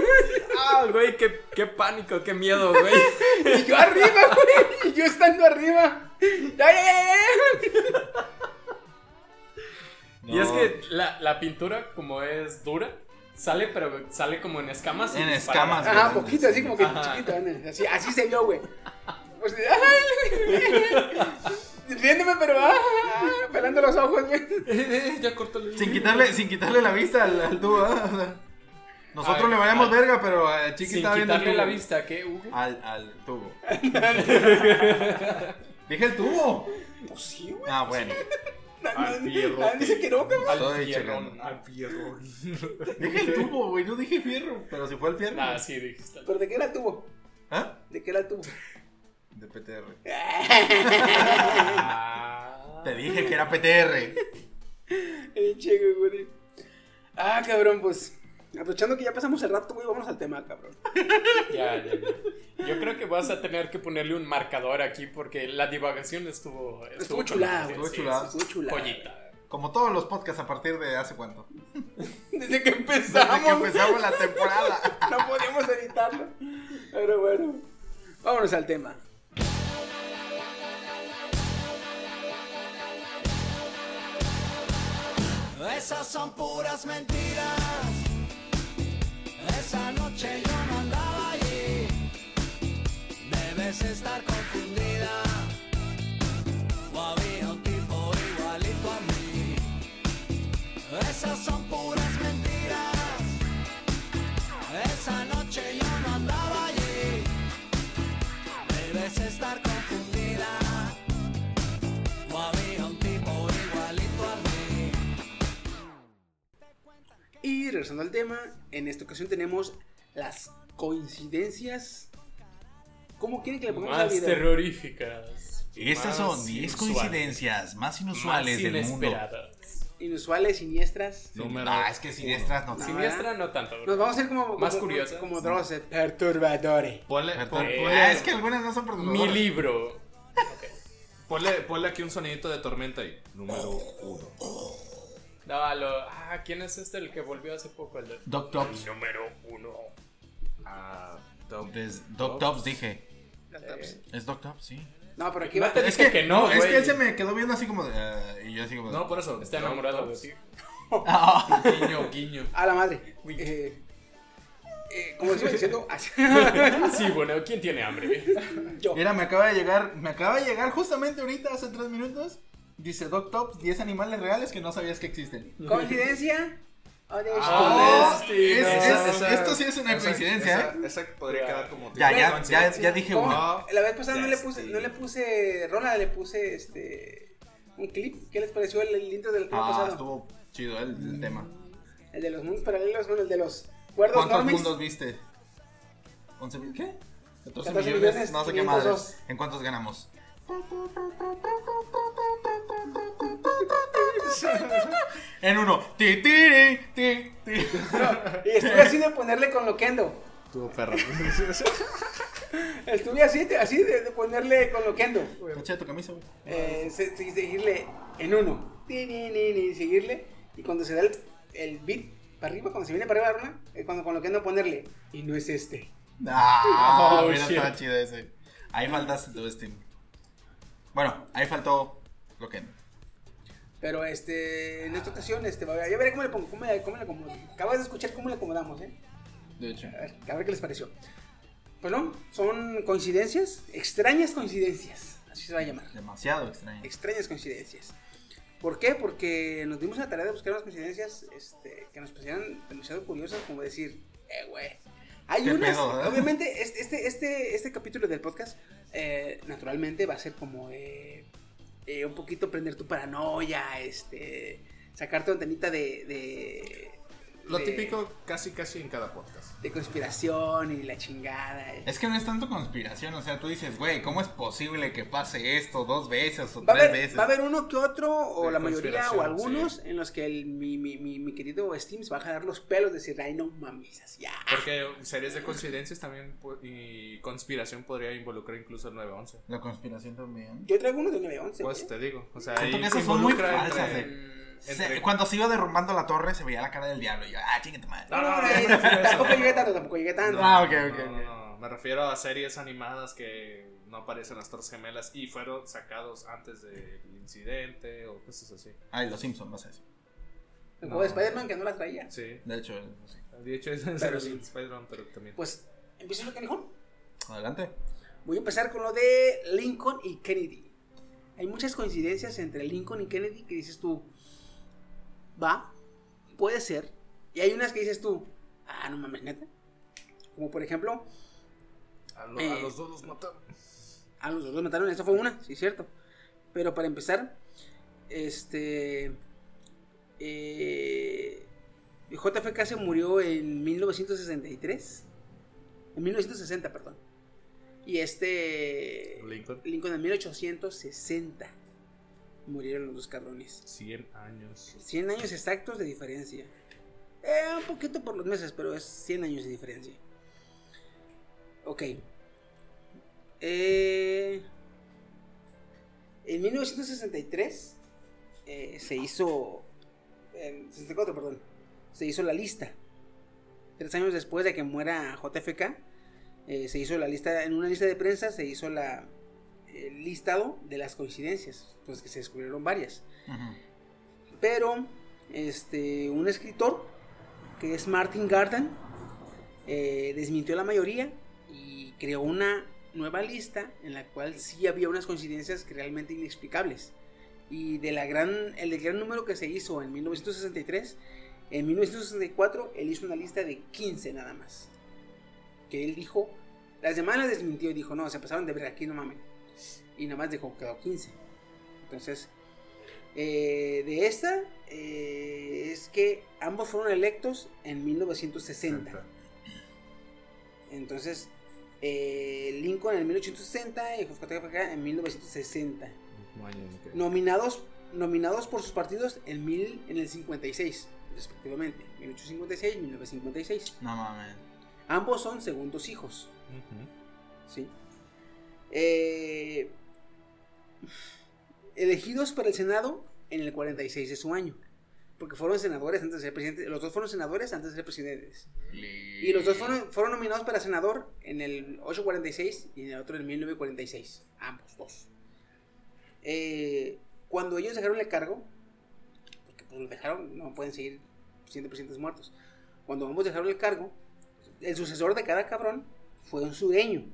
Ah, güey, qué, qué pánico, qué miedo, güey. Y yo arriba, güey. Y yo estando arriba. ¡Ya, ya, ya, ya! Y es que la, la pintura, como es dura, sale, pero sale como en escamas. y En escamas, Ajá, poquito, así como que Ajá. chiquito. ¿no? Así, así se vio, güey. Pues, ¡ay! Riéndome, pero ah, pelando los ojos, güey. ya cortó el Sin quitarle, sin quitarle la vista al, al tubo, ¿ah? O sea, nosotros Ay, le vayamos ay. verga, pero a Chiqui Sin estaba viendo el quitarle tubo. la vista, ¿qué, Hugo? Al, al tubo. Dije el tubo. Pues sí, güey. Ah, bueno. Al fierro. Nadie dice que no, cabrón. Al checando. Al fierro. Dije el tubo, güey, no dije fierro. Pero si fue el fierro. Ah, sí, dijiste. ¿Pero de qué era el tubo? ¿Ah? ¿De qué era el tubo? De PTR. Ah. Te dije que era PTR. Eh, che, güey. Ah, cabrón, pues. Aprovechando que ya pasamos el rato, güey, vamos al tema, cabrón. Ya, ya, ya. Yo creo que vas a tener que ponerle un marcador aquí porque la divagación estuvo. Estuvo con chulada, estuvo chulada. sí, Estuvo chulada. Joyita. Como todos los podcasts a partir de hace cuánto. Desde que Desde empezamos. que empezamos la temporada. no podíamos evitarlo. Pero bueno, vámonos al tema. Esas son puras mentiras. Esa noche yo no andaba allí. Debes estar confundida. Y regresando al tema, en esta ocasión tenemos las coincidencias. ¿Cómo quieren que le pongamos Más video? terroríficas. Estas son 10 inusuales, coincidencias más inusuales más del mundo. Inusuales, siniestras. Número. Ah, es que siniestras no. No. Siniestra no tanto. Nos vamos a ir como. Más como- curiosas. Como drogas eh, perturbadores. Ponle, Perdón. pon- Eh, ponle- Ah, es que algunas no son Mi perturbadoras. libro. ponle, ponle aquí un sonidito de tormenta ahí. Número uno. No, lo- ah, ¿quién es este el que volvió hace poco? El de... Doc Tops. Número uno. Ah. Des- Doc Tops dije. Eh, ¿Es Doc Tops? Sí. No, pero aquí va. te Es dije que, que no, es güey. que él se me quedó viendo así como de. ah, y yo así como de. No, por eso. Está enamorado de ti. Ah, Guiño, guiño. A la madre. Eh, eh, como les iba diciendo, así- Sí, bueno, ¿quién tiene hambre? yo. Mira, me acaba de llegar. Me acaba de llegar justamente ahorita, hace tres minutos. Dice Doc Tops, 10 animales reales que no sabías que existen. ¿Coincidencia? ¿O de Ah, Destino. es- es- Esa- esto sí es una esa- coincidencia, esa- Esa podría quedar como. Ya, ya, ya, ya dije uno. No. La vez pasada no le puse, no le puse, Ronald le puse este un clip. ¿Qué les pareció el, el intro del clip Ah, pasado? estuvo chido el, el tema. El de los mundos paralelos, bueno, el de los cuerdos ¿Cuántos normis. mundos viste? ¿11 mil? ¿Qué? 14 14 millones, millones, no sé qué 502. madres. ¿En cuántos ganamos? En uno. Ti, ti, ti. Y estuve así de ponerle con loquendo. Tuvo perro. Estuve así, de- así de, de ponerle con loquendo. De tu camisa, güey. Eh, se- se- seguirle en uno. Ti, ni, ni, ni, seguirle. Y cuando se da el, el beat para arriba, cuando se viene para arriba, es cuando con loquendo ponerle. Y no es este. Ah, Oh, mira, estaba chido ese. Ahí faltaste tu Steam. Bueno, ahí faltó lo que. Pero este, en esta ocasión, este, va a ver, ya veré cómo le pongo, cómo le, cómo le acomodo. Acabas de escuchar cómo le acomodamos, ¿eh? De hecho. A ver, a ver qué les pareció. Pues no, son coincidencias, extrañas coincidencias, así se va a llamar. Demasiado extraño. Extrañas coincidencias. ¿Por qué? Porque nos dimos la tarea de buscar unas coincidencias este, que nos parecieran demasiado curiosas, como decir, eh, güey. Hay ¿Qué unas, pedo, eh? obviamente, este, este, este, este capítulo del podcast, eh, naturalmente va a ser como eh, eh, un poquito prender tu paranoia, este, sacar tu antenita de, de, Lo de- típico casi casi en cada podcast. de conspiración y la chingada. Es que no es tanto conspiración, o sea, tú dices, güey, ¿cómo es posible que pase esto dos veces o Va a, tres haber, veces? va a haber uno que otro, o De la mayoría, o algunos, en los que el, mi, mi, mi, mi querido Steam se va a jalar los pelos, decir, ay, no mames, así, ya. Porque series de coincidencias también pu- y conspiración podría involucrar incluso el 911. La conspiración también. Yo traigo uno de 911. Pues ¿eh? te digo, o sea, ahí que esas se son muy falsas, entre- eh. Se- cuando se iba derrumbando la torre se veía la cara del diablo y yo, ah, chingue tu madre. No, no, no, eh, tampoco llegué tanto, tampoco llegué tanto. Ah, ok, ok, No, no, no, me refiero a series animadas que no aparecen las Torres Gemelas y fueron sacados antes del incidente o cosas así. Ay, los Simpsons, no sé eso. Juego de Spider-Man que no las traía. Sí. De hecho, sí. De hecho, es Pero el sí. Spider-Man, pero también. Pues, empiezo lo canijón. Adelante. Voy a empezar con lo de Lincoln y Kennedy. Hay muchas coincidencias entre Lincoln y Kennedy que dices tú, va, puede ser. Y hay unas que dices tú, ah, no mames, neta. Como por ejemplo, a, lo- a eh, los dos los mataron. a los dos los mataron, eso fue una, sí, cierto. Pero para empezar, Este. eh, JFK se murió en 1963. En 1960, perdón. Y este. Lincoln. Lincoln en 1860. Murieron los dos cabrones. 100 años. 100 años exactos de diferencia. Eh, un poquito por los meses, pero es 100 años de diferencia. Ok. Eh, en 1963 eh, se hizo. En 64, perdón. Se hizo la lista. Tres años después de que muera JFK, eh, se hizo la lista. En una lista de prensa se hizo la, el listado de las coincidencias. Pues que se descubrieron varias. Pero este, un escritor, que es Martin Garden, eh, desmintió la mayoría y creó una nueva lista en la cual sí había unas coincidencias que realmente inexplicables. Y de la gran, el del gran número que se hizo en 1963, en 1964 él hizo una lista de 15 nada más. Que él dijo, las demás las desmintió y dijo, no, se pasaron de ver aquí, no mames. Y nada más dejó, quedó 15. Entonces, eh, de esta eh, es que ambos fueron electos en 1960. Entonces, eh, Lincoln en 1860 y JFK en 1960. Mismo año en que- Nominados, nominados por sus partidos en, mil, en el 56, respectivamente. 1856 y 1956. No mames. Ambos son segundos hijos. Ujú. ¿sí? Eh, elegidos para el Senado en el 46 de su año. Porque fueron senadores antes de ser presidentes. Los dos fueron senadores antes de ser presidentes. Y los dos fueron, fueron nominados para senador en el 846 y en el otro en el 1946. Ambos dos. Eh, cuando ellos dejaron el cargo, porque pues lo dejaron, no pueden seguir siendo presidentes muertos. Cuando ambos dejaron el cargo, el sucesor de cada cabrón fue un sureño.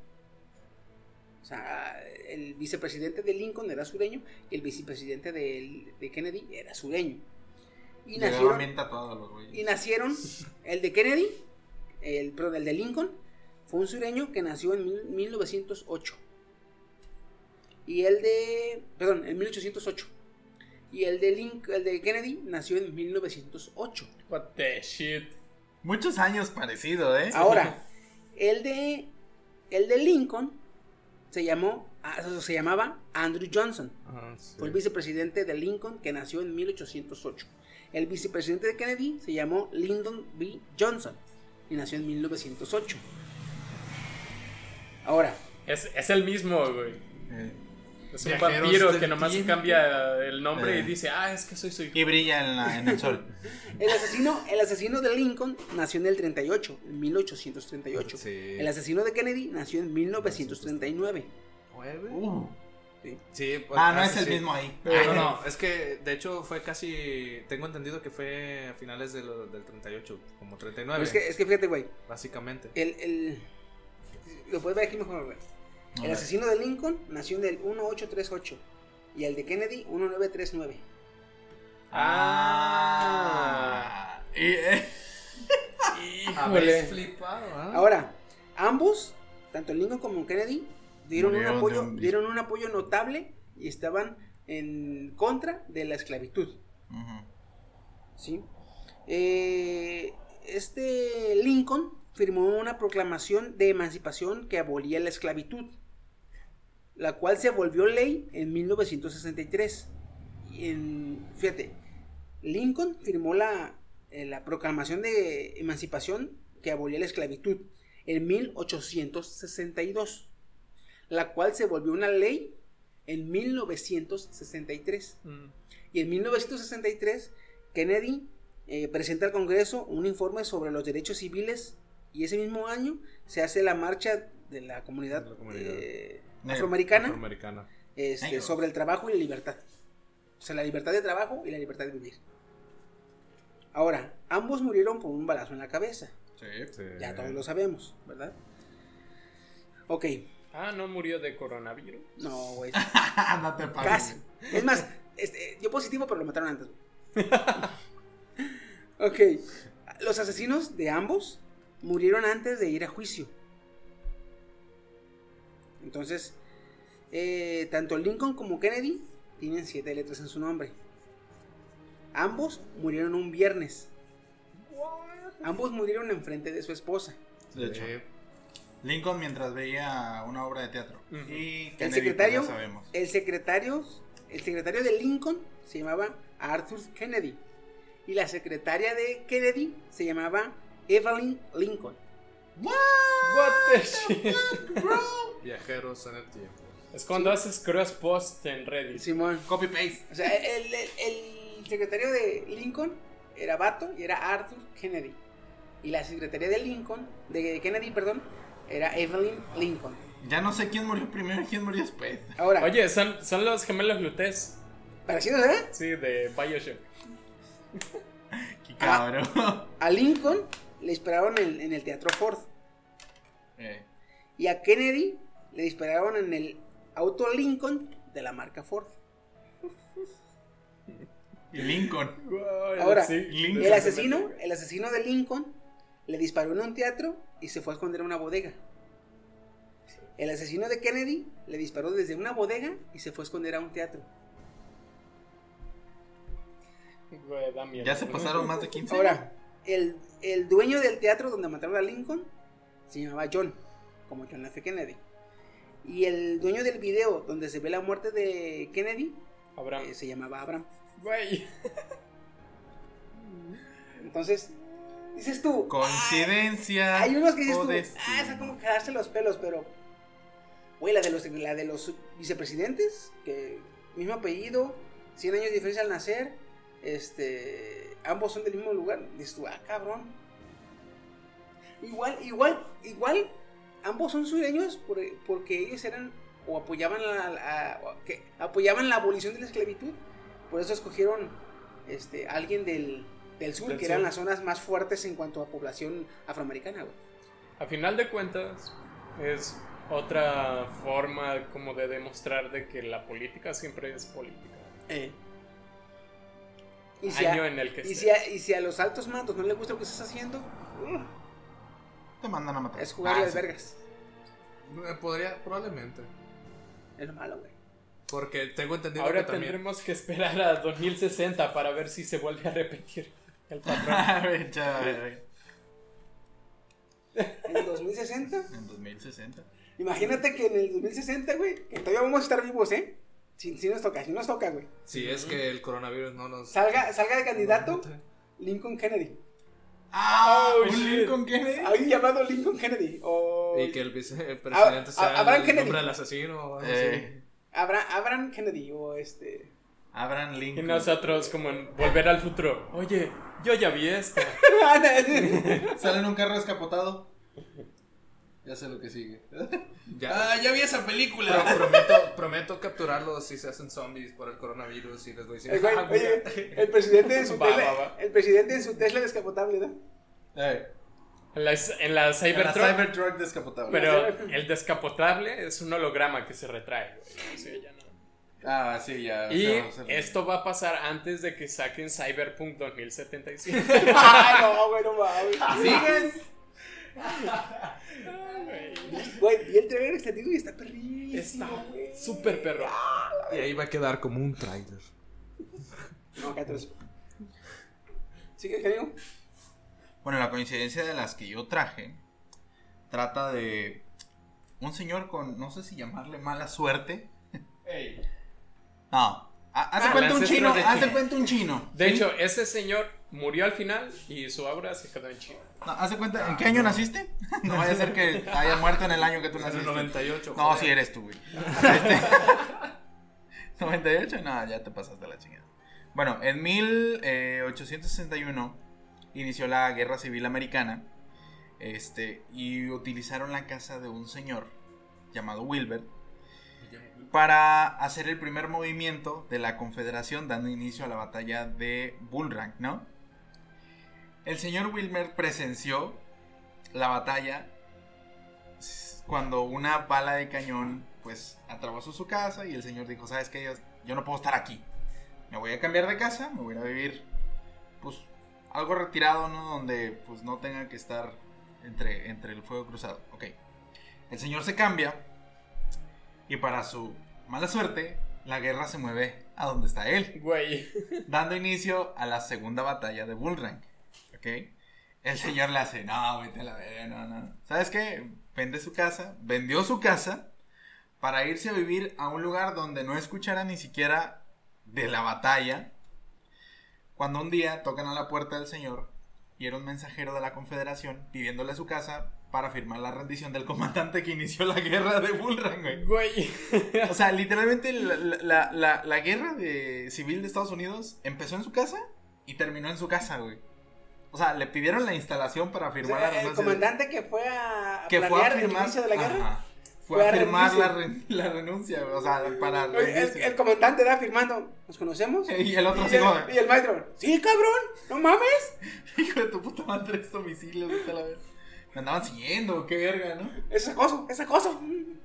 O sea, el vicepresidente de Lincoln era sureño y el vicepresidente de, de Kennedy era sureño. Y nacieron, los y nacieron el de Kennedy, el, perdón, el de Lincoln, fue un sureño que nació en mil- 1908. Y el de, perdón, en 1808. Y el de, Link, el de Kennedy nació en 1908. What the shit. Muchos años parecido, ¿eh? Ahora, el de, el de Lincoln se llamó, ah, se llamaba Andrew Johnson. Ah, sí. Fue el vicepresidente de Lincoln que nació en 1808. El vicepresidente de Kennedy se llamó Lyndon B. Johnson y nació en 1908. Ahora, Es, es el mismo, güey. Eh, Es un Viajeros vampiro que nomás tiempo. cambia el nombre Eh. y dice, ah, es que soy su hijo. Y brilla en, la- en el sol. el asesino, el asesino de Lincoln nació en el 38, en 1838. Sí. El asesino de Kennedy nació en 1939. ¿Nueve? Uh. Sí. Sí, pues, Ah, no ah, es el sí. mismo ahí. No, no, es que de hecho fue casi. Tengo entendido que fue a finales de lo- del 38, como 39. Pero es, que, es que fíjate, güey. Básicamente. El, el, lo puedes ver aquí mejor, güey. El asesino de Lincoln nació en el 1838 y el de Kennedy 1939. Ah. Y, eh, Habéis flipado, ¿ah? Ahora, ambos, tanto Lincoln como Kennedy, dieron un, apoyo, un dieron un apoyo notable y estaban en contra de la esclavitud. ¿sí? Eh, este Lincoln firmó una proclamación de emancipación que abolía la esclavitud, la cual se volvió ley en 1963. Y en, fíjate, Lincoln firmó la, eh, la proclamación de emancipación que abolía la esclavitud en 1862, la cual se volvió una ley en 1963. Mm. Y en 1963, Kennedy eh, presenta al Congreso un informe sobre los derechos civiles y ese mismo año se hace la marcha de la comunidad, De la comunidad. eh. Afroamericana Afroamericana. este, sobre el trabajo y la libertad. O sea, la libertad de trabajo y la libertad de vivir. Ahora, ambos murieron por un balazo en la cabeza. Sí. Sí. Ya todos lo sabemos, ¿verdad? Ok, Ah, no murió de coronavirus. no, güey. no te pases. Casi. Es más, este, yo positivo, pero lo mataron antes. ok. Los asesinos de ambos murieron antes de ir a juicio. Entonces, eh, tanto Lincoln como Kennedy tienen siete letras en su nombre. Ambos murieron un viernes. Ambos murieron enfrente de su esposa. De hecho, Lincoln mientras veía una obra de teatro. Y El Kennedy, secretario, pues, ya sabemos. el secretario, el secretario de Lincoln se llamaba Arthur Kennedy y la secretaria de Kennedy se llamaba Evelyn Lincoln. What the shit. Viajeros en el tiempo. Es cuando haces cross post en Reddit. Simón. Copy paste. O sea, el, el- el secretario de Lincoln era Bato y era Arthur Kennedy. Y la secretaria de Lincoln, de Kennedy, perdón, era Evelyn Lincoln. Ya no sé quién murió primero y quién murió después. Ahora, Oye, son, son los gemelos Lutes. parecidos, ¿eh? Sí, de Bioshock. Qué cabrón. A Lincoln le dispararon en, en el Teatro Ford. Eh, Y a Kennedy le dispararon en el auto Lincoln de la marca Ford. Lincoln. Ahora, Sí, Lincoln. El asesino, el asesino de Lincoln le disparó en un teatro y se fue a esconder en una bodega. El asesino de Kennedy le disparó desde una bodega y se fue a esconder a un teatro. Güey, da miedo. Ya se pasaron más de 15 Ahora, el, el dueño del teatro donde mataron a Lincoln se llamaba John, como John F. Kennedy. Y el dueño del video donde se ve la muerte de Kennedy Abraham. eh, se llamaba Abraham. Güey. Entonces, dices tú, Coincidencia. Hay unos que dices tú, destino. ah, es como quedarse los pelos, pero. Güey, la de los, la de los vicepresidentes, que mismo apellido, 100 años de diferencia al nacer, este. Ambos son del mismo lugar. Dices tú, ah, cabrón. Igual, igual, igual, ambos son sureños por- porque ellos eran o apoyaban la, la- o que apoyaban la abolición de la esclavitud. Por eso escogieron este, a alguien del, del sur, Del que eran sur. las zonas más fuertes en cuanto a población afroamericana, güey. A final de cuentas, es otra forma como de demostrar de que la política siempre es política. Y si, Año a, en el que y, si a, y si a los altos mandos no les gusta lo que estás haciendo, Te mandan a matar. es jugar Ah, las sí. vergas. Eh, Podría, probablemente. Es lo malo, güey. Porque tengo entendido Ahora que también. tendremos que esperar a 2060 para ver si se vuelve a repetir el patrón. A ver, ya, a ver, En el 2060, En 2060. imagínate que en el 2060, güey, que todavía vamos a estar vivos, ¿eh? Si, si nos toca, si nos toca, güey. Si es que el coronavirus no nos. Salga, salga de candidato Lincoln Kennedy. ¡Ah! Oh, ¿Un shit. Lincoln Kennedy? Alguien llamado Lincoln Kennedy. O Y que el vicepresidente A- sea a- Abraham el Kennedy. nombre del asesino o algo Eh, Abra- Abraham Kennedy. O este. Abraham Y Lincoln. nosotros como en volver al futuro. Oye, yo ya vi esta. Sale en un carro descapotado. Ya sé lo que sigue. Ya. Ah, ya vi esa Pero película. prometo, prometo capturarlos si se hacen zombies por el coronavirus y les voy a decir. El, güey- "Ah, mira". oye, el presidente en su Va, Tesla. va, va. El presidente en su Tesla descapotable, ¿no? Eh, En la, en la en la Cybertruck. Cybertruck descapotable. Pero el descapotable es un holograma que se retrae. güey. O sea, ya no. Ah, sí, ya. Y sea, esto va a pasar antes de que saquen Cyberpunk 2077. Ay, no, güey, no mames. ¿Siguen? Güey, vi el trailer extendido y está perrísimo. Está súper perro. Y ahí va a quedar como un trailer. No, cállate eso. ¿Sigue, querido? Bueno, la coincidencia de las que yo traje trata de un señor con, no sé si llamarle mala suerte. No, ha- haz de Ah, cuenta un chino, de haz cuenta un chino. De ¿sí? hecho, ese señor murió al final y su obra se quedó en China. No, haz de cuenta, ¿en qué año naciste? No vaya a ser que haya muerto en el año que tú En el naciste. 98. No, joder. si eres tú, güey. Este- 98, no, ya te pasaste la chingada. Bueno, en 1861 inició la Guerra Civil Americana. Este, y utilizaron la casa de un señor llamado Wilbert para hacer el primer movimiento de la Confederación, dando inicio a la batalla de Bull Run, ¿no? El señor Wilmer presenció la batalla cuando una bala de cañón pues atravesó su casa y el señor dijo, ¿sabes qué? Yo, no puedo estar aquí. Me voy a cambiar de casa, me voy a vivir pues algo retirado, ¿no? Donde pues no tenga que estar entre, entre el fuego cruzado. Ok. El señor se cambia y para su mala suerte, la guerra se mueve a donde está él, Güey. dando inicio a la segunda batalla de Bullrang. ¿Ok? El señor le hace, no, vete a la verga, no, no. ¿Sabes qué? Vende su casa, vendió su casa para irse a vivir a un lugar donde no escuchara ni siquiera de la batalla. Cuando un día tocan a la puerta del señor y era un mensajero de la Confederación pidiéndole su casa para firmar la rendición del comandante que inició la guerra de Bullrang, güey. Güey. O sea, literalmente la, la- la- la guerra de civil de Estados Unidos empezó en su casa y terminó en su casa, güey. O sea, le pidieron la instalación para O firmar sea, la el renuncia. comandante que fue a, que fue a planear el firmar inicio de la guerra. Ajá. Fue, Fue a firmar la, renuncia, güey. O sea, para Oye, el, el comandante da firmando. ¿Nos conocemos? Y el otro y, el, como- y el maestro, sí, cabrón, no mames. Hijo de tu puta madre, vete a la verga. Me andaban siguiendo, qué verga, ¿no? Es acoso, es acoso.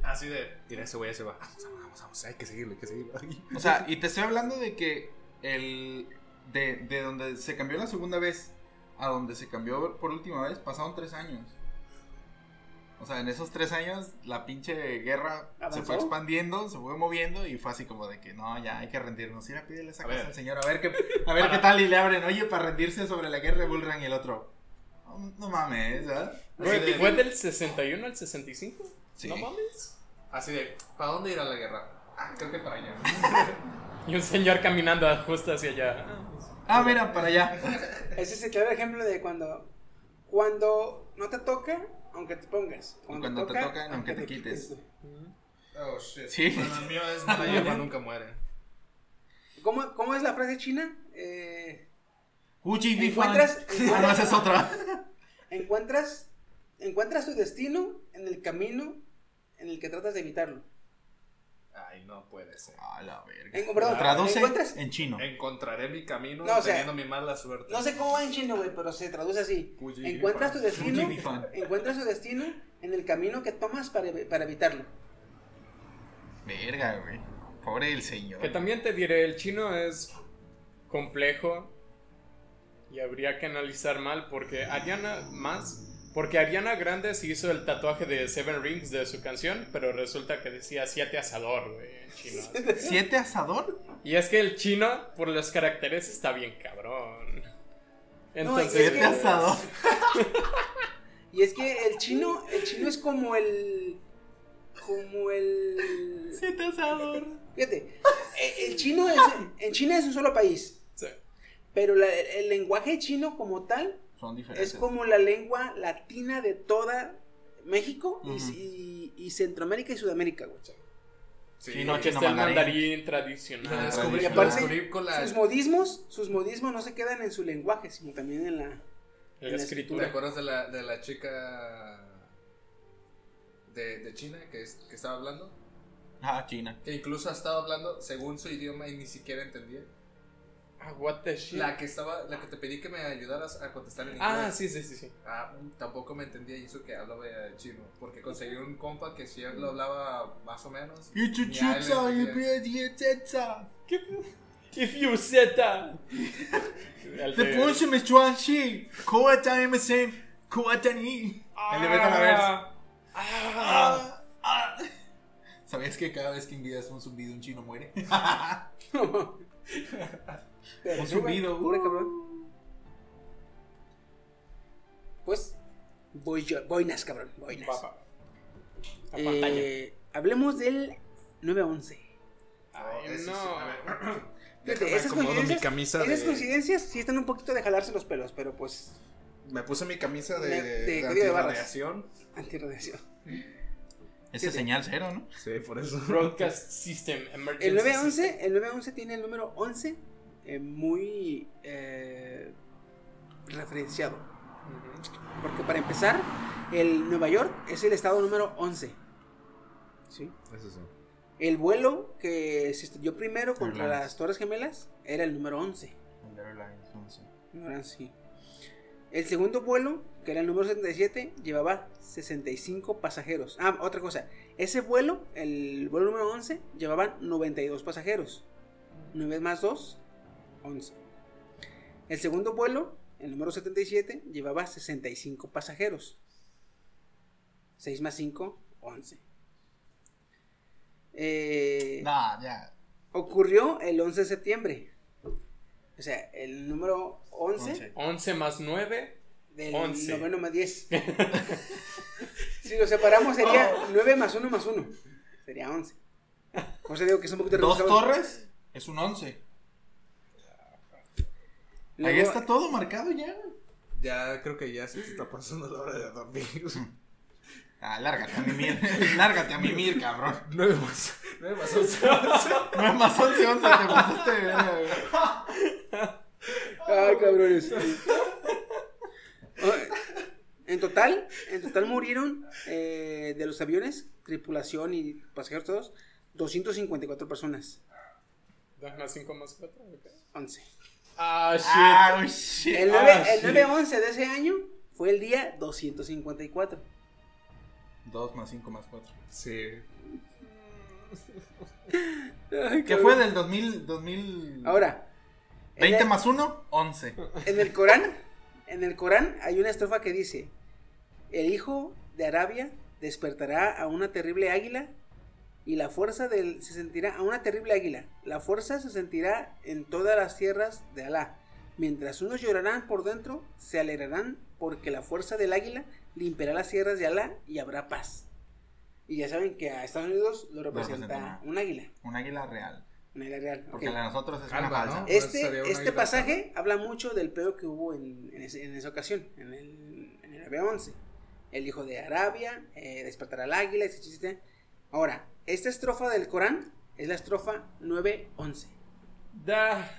Así de, mira, ese güey se va. Vamos, vamos, vamos, vamos, hay que seguirle, hay que seguirle. O sea, y te estoy hablando de que el. De, de donde se cambió la segunda vez a donde se cambió por última vez, pasaron tres años. O sea, en esos tres años la pinche guerra se fue expandiendo, se fue moviendo y fue así como de que no, ya hay que rendirnos. Ir a pídele esa A casa ver. al señor, a ver qué, a ver qué tal y le abren, oye, para rendirse sobre la guerra de Bullrang y el otro. No, mames, ¿verdad? Así de- ¿Fue del 61 al 65? Sí. No mames. Así de, ¿para dónde ir a la guerra? Ah, creo que para allá. Y un señor caminando justo hacia allá. Ah, mira, para allá. Ese es el claro ejemplo de cuando, cuando no te toca, aunque te pongas. cuando te toca, aunque te quites. Oh, shit. Sí. Bueno, el mío es, la hierba nunca muere. ¿Cómo, ¿Cómo es la frase china? Eh, Uchi. Encuentras- Ah, no, esa es otra. Encuentras, encuentras tu destino en el camino en el que tratas de evitarlo. Ay, no puede ser. A la verga. En- perdón, Traduce encuentras- en chino. Encontraré mi camino No, o sea, teniendo mi mala suerte. No sé cómo va en chino, güey, pero se traduce así. Encuentras tu destino, encuentras tu destino en el camino que tomas para, para evitarlo. Verga, güey. Pobre el señor. Que también te diré, el chino es complejo y habría que analizar mal porque Ariana más porque Ariana Grande se hizo el tatuaje de Seven Rings de su canción, pero resulta que decía siete asador, güey, en chino. ¿Siete asador? Y es que el chino por los caracteres está bien cabrón. Entonces, es ¿Siete que- asador? Y es que el chino, el chino es como el. Como el. Siete asador. Fíjate, e- el chino es. En China es un solo país. Pero la- el lenguaje chino como tal Son diferentes. es como la lengua latina de toda México y- Ujú. y, y Centroamérica y Sudamérica, güey. Sí, Sí, Está no el mandarín. tradicional. Y aparte, la... Sus modismos, sus modismos no se quedan en su lenguaje, sino también en la. La en la ¿Te escritura. acuerdas de la, de la chica de, de China que, es- que estaba hablando? Ah, China. Que incluso estaba hablando según su idioma y ni siquiera entendía. Ah, what the shit. La que estaba, la que te pedí que me ayudaras a contestar en inglés. Ah, sí, sí, sí, sí. Ah, tampoco me entendía y eso que hablaba eh, chino. Porque conseguí un compa que si él lo hablaba más o menos. Y ni chuchuza, y piedietetza. If you said that. The punch me chuanchi. Koatani me sen. Koatani. El de Beta. Ah, ah. ¿Sabías que cada vez que envías un zumbido un chino muere? Pero Un sí, zumbido, pobre cabrón. Pues, voy yo, boinas, cabrón, boinas. Pa, pa. A Eh, pantalla. hablemos del 911. Ay, ese sí, no. a ver. Fíjate, esas coincidencias, camisa esas de- coincidencias sí están un poquito de jalarse los pelos, pero pues, Me puse mi camisa de, De- de, de antirradiación. antirradiación. Ese es señal cero, ¿no? Sí, por eso. Broadcast System Emergency. El System. 911, el 911 tiene el número 11 eh, muy eh, referenciado. Porque para empezar, el Nueva York es el estado número 11. ¿Sí? Eso sí. El vuelo que se estrelló primero contra Airlines. las Torres Gemelas era el número 11. El Airlines, no sé. Ahora sí. El segundo vuelo, que era el número 77, llevaba 65 pasajeros. Ah, otra cosa. Ese vuelo, el vuelo número 11, llevaban 92 pasajeros. 9 más 2, 11. El segundo vuelo, el número 77, llevaba 65 pasajeros. 6 más 5, 11. Eh, Nah, ya. ocurrió el 11 de septiembre. O sea, el número 11, Once. 11 más 9. del 11. noveno más 10. si lo separamos sería 9 más 1 más 1. Sería 11. Por eso digo que es un poquito Dos torres es un 11. Ahí Luego- está todo marcado ya. Ya creo que ya se te está pasando la hora de dormir. Ah, lárgate a mimir. lárgate a mimir, cabrón. 9 más, 9 más 11, 11. 9 más 11, 11, te pasaste de. Ay, cabrones. En total, en total murieron eh, de los aviones, tripulación y pasajeros todos, 254 personas. 2 más 5 más 4. 11. Ah, shit. Ah, shit. El 9, Ah. 9-11 de ese año fue el día 254. 2 más 5 más 4. Sí. ¿Qué fue del 2000? 2000... Ahora, en 20 el- más 1, 11. En el Corán, en el Corán hay una estrofa que dice, el hijo de Arabia despertará a una terrible águila y la fuerza del se sentirá a una terrible águila. La fuerza se sentirá en todas las tierras de Alá. Mientras unos llorarán por dentro, se alegrarán porque la fuerza del águila limpiará las tierras de Alá y habrá paz. Y ya saben que a Estados Unidos lo representa un águila, Un águila real. un águila real. Porque Ok. la de nosotros es Calva, una falsa. ¿no? Este, este pasaje habla mucho del pedo que hubo en, en, ese- en esa ocasión, en el, en el 11 El hijo de Arabia, eh, despertará al águila, ese chiste. Ahora, esta estrofa del Corán es la estrofa 9-11. Da.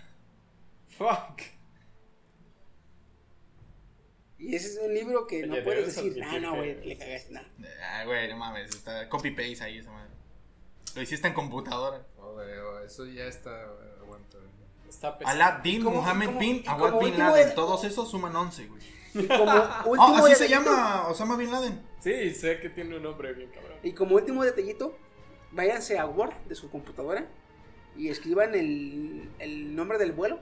Fuck. Y ese es un libro que no Oye, puedes decir, ah, admitir no, güey, que- le cagaste, nada. Ay, güey, no mames. Está copy paste ahí esa madre. Lo hiciste en computadora. Joder, oh, eso ya está. Aguanta. Está pesado. Alá bin, como- Mohammed bin, Awad bin Laden. de- Todos esos suman 11, güey. Y como Oh, último así se llama Osama bin Laden. Sí, sé que tiene un nombre bien cabrón. Y como último detallito, váyanse a Word de su computadora y escriban el, el nombre del vuelo,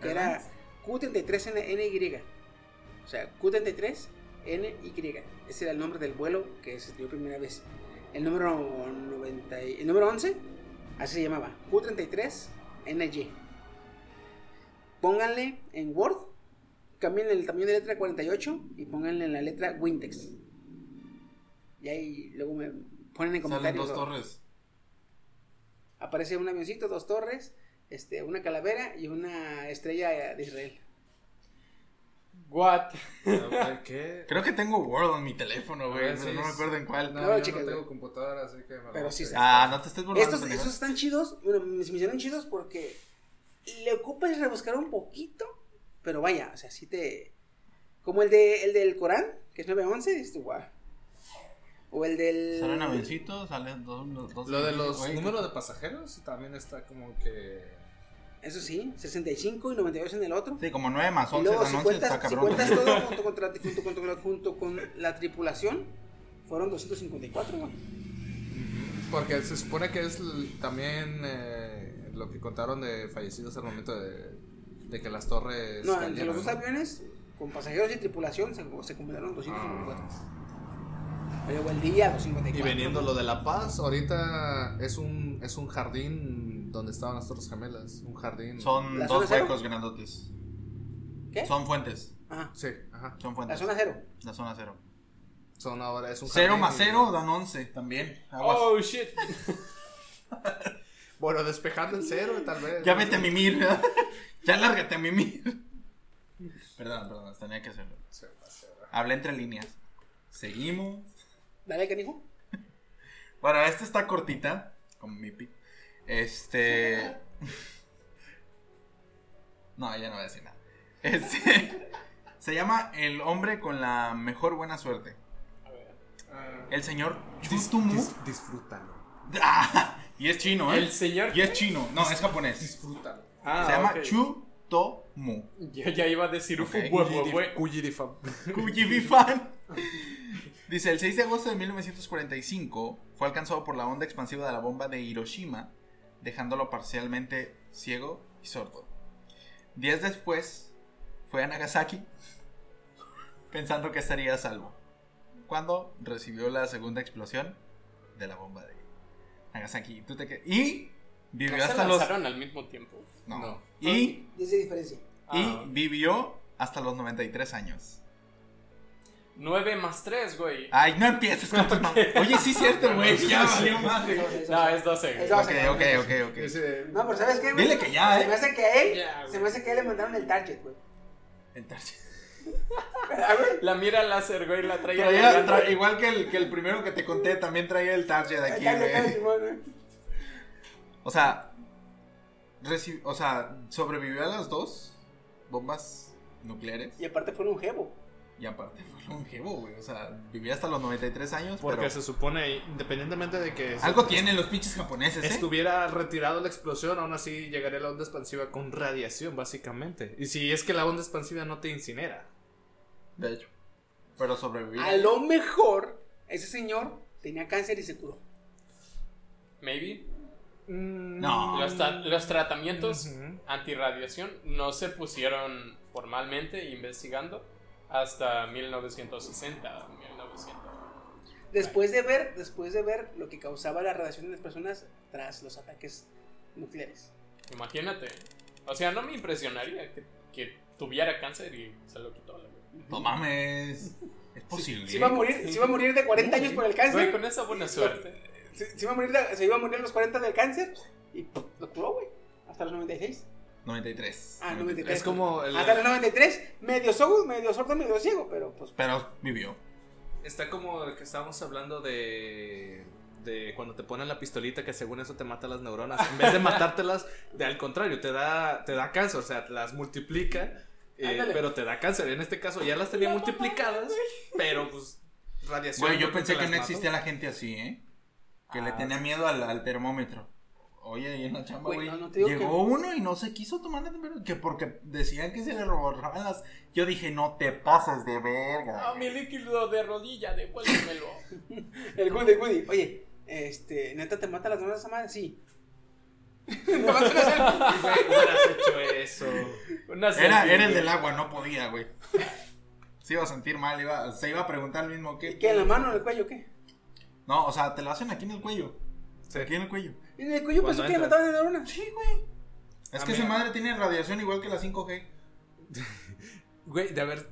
que era Q33NY. O sea, Q33NY. Ese era el nombre del vuelo que se estudió primera vez. El número 90, y- el número 11, así se llamaba, Q33NY. Pónganle en Word, cambien el tamaño de letra 48 y pónganle la letra Wintex. Y ahí luego me ponen en Salen comentarios. dos ¿no? torres. Aparece un avioncito, dos torres, este, una calavera y una estrella de Israel. What? ¿Qué? Creo que tengo Word en mi teléfono, güey. Pero sí, no me acuerdo en cuál. No, No, yo chicas, no tengo güey. computadora, así que me Pero sí está- Ah, no te estés burlando. Estos, están chidos, bueno, me hicieron chidos porque le ocupas rebuscar un poquito, pero vaya, o sea, sí te... Como el, de, el del Corán, que es 911, dices tú, guau. O el del... Salen avioncitos, salen dos. dos, Lo de los güey, números de pasajeros también está como que. Eso sí, 65 y 92 en el otro. Sí, como 9 más Y 11 luego, dan si 11, cuentas, está si cabrón. cuentas todo junto, contra- junto, junto con la- junto con la tripulación, fueron 254, güey. Porque se supone que es también eh, lo que contaron de fallecidos al momento de, de que las torres. No, entre los dos aviones, con pasajeros y tripulación, se, se acumularon 254. Ah. Luego el día, 254. Y veniendo lo de La Paz, ahorita es un, es un jardín donde estaban las Torres Gemelas. Un jardín. Son ¿La dos zona cero? huecos grandotes. ¿Qué? Son fuentes. Ajá. Sí, ajá. Son La fuentes. zona cero. La zona cero. Son ahora, es un 0 jardín más y- 0 dan 11 también. Aguas. Oh shit. Bueno, despejando el cero, tal vez. ya vete a mimir. ¿verdad? ya lárgate a mimir. Perdón, perdón, tenía que hacerlo. Hablé entre líneas. Seguimos. Dale, canijo. Bueno, esta está cortita, como mi pi. Este. No, ya no voy a decir nada. Este. Se llama El hombre con la mejor buena suerte. El señor Chutumu. Dis- disfrútalo. Ah, y es chino, ¿eh? El señor. Y es chino. No, es japonés. Disfrútalo. Ah, Se llama. Chutomu. Yo ya iba a decir Ok. ufu, bue, Dice, el 6 de agosto de 1945 fue alcanzado por la onda expansiva de la bomba de Hiroshima, dejándolo parcialmente ciego y sordo. Días después, fue a Nagasaki, pensando que estaría a salvo, cuando recibió la segunda explosión de la bomba de Nagasaki. ¿Tú te que- y Vivió ¿No se hasta los. lanzaron al mismo tiempo? No. No. Y, Desde diferencia. y Ah. vivió hasta los 93 años. 9 más 3, güey. Ay, no empieces con tus mam- Oye, sí es cierto, güey. Ya valió madre. No, es 12. güey. Es 12. Ok, ok, ok, ok. Ese- No, pero ¿sabes qué, güey? Dile que ya, Se ¿eh? me hace que a él, Ya, güey. se me hace que a él le mandaron el target, güey. El target. ¿Verdad, güey? La mira láser, güey, la traía. Traía- colgando. tra- igual que el, que el primero que te conté, también traía el target El aquí, target, güey. Simón, güey. O sea, reci- o sea, sobrevivió a las dos bombas nucleares. Y aparte fue un jevo. Y aparte fue longevo, güey. O sea, vivió hasta los 93 años. Porque pero se supone, independientemente de que algo tienen los pinches japoneses, ¿eh? estuviera retirado la explosión, aún así llegaría la onda expansiva con radiación, básicamente. Y si es que la onda expansiva no te incinera. De hecho. Pero sobrevivió. A lo mejor, ese señor tenía cáncer y se curó. Maybe. No. Los, tra- los tratamientos Ujú. antirradiación no se pusieron formalmente investigando hasta 1960, 1900. Después de ver, después de ver lo que causaba la radiación en las personas tras los ataques nucleares. Imagínate. O sea, no me impresionaría que, que tuviera cáncer y se lo quitó. la. No mames. Es posible. Se iba a morir, se iba a morir de 40 años por el Güey, cáncer. con esa buena suerte. Se, se iba a morir de- se iba a morir a los 40 del cáncer y lo curó, güey. Hasta los 96. 93. Ah, 93. Es como el- Hasta los 93, medio sordo, medio sordo, medio ciego, pero pues Pero vivió. Está como el que estábamos hablando de. De cuando te ponen la pistolita que según eso te mata las neuronas. En vez de matártelas, de, al contrario, te da, te da cáncer. O sea, las multiplica. eh, pero te da cáncer. En este caso ya las tenía multiplicadas. Pero pues radiación. Güey, yo pensé que no mató. existía la gente así, ¿eh? Que le Ah. tenía miedo al, al termómetro. Oye, ahí en la chamba, Güey, no, no llegó uno y no se quiso tomar la temperatura. Que porque decían que se le borraban las. Yo dije, no te pases de verga. Ah, mi líquido de rodilla, devuélvemelo. el Woody, el Woody. Oye, este, ¿neta te mata las manos esa madre? Sí. Tómate una selfie. Hecho eso. Una Era, selfie, era el del agua, no podía, güey. Se iba a sentir mal, iba, se iba a preguntar el mismo que. ¿Qué, en la mano, en el cuello, qué? No, o sea, te lo hacen aquí en el cuello. Sí. Aquí en el cuello. En el cuello Cuando pensó que le mataban de neurona. Sí, güey. Es A que esa madre tiene radiación igual que la 5G. Güey, de haber.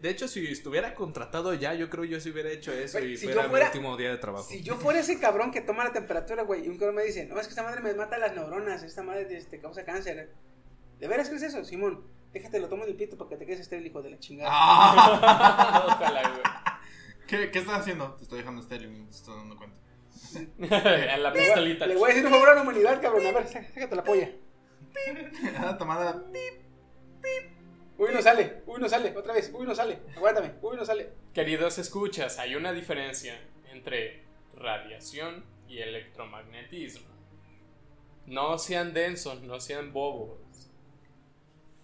De hecho, si estuviera contratado ya, yo creo yo sí hubiera hecho eso Güey, y si fuera, yo fuera- mi último día de trabajo. Si yo fuera ese cabrón que toma la temperatura, güey, y un cabrón me dice, no, es que esta madre me mata las neuronas, esta madre este, causa cáncer. ¿De veras crees eso, Simón? Déjate, lo tomo del pito para que te quedes estéril, hijo de la chingada. Ah. Ojalá, güey. ¿Qué, ¿Qué estás haciendo? Te estoy dejando estéril, no te estoy dando cuenta. en la Le voy- pistolita. Le voy a decir un favor a la humanidad, cabrón. A ver, sá- sácate la polla. Ah, tomada. Uy, no sale, uy, no sale, otra vez, uy, no sale. Aguántame, uy, no sale. Queridos escuchas, hay una diferencia entre radiación y electromagnetismo. No sean densos, no sean bobos.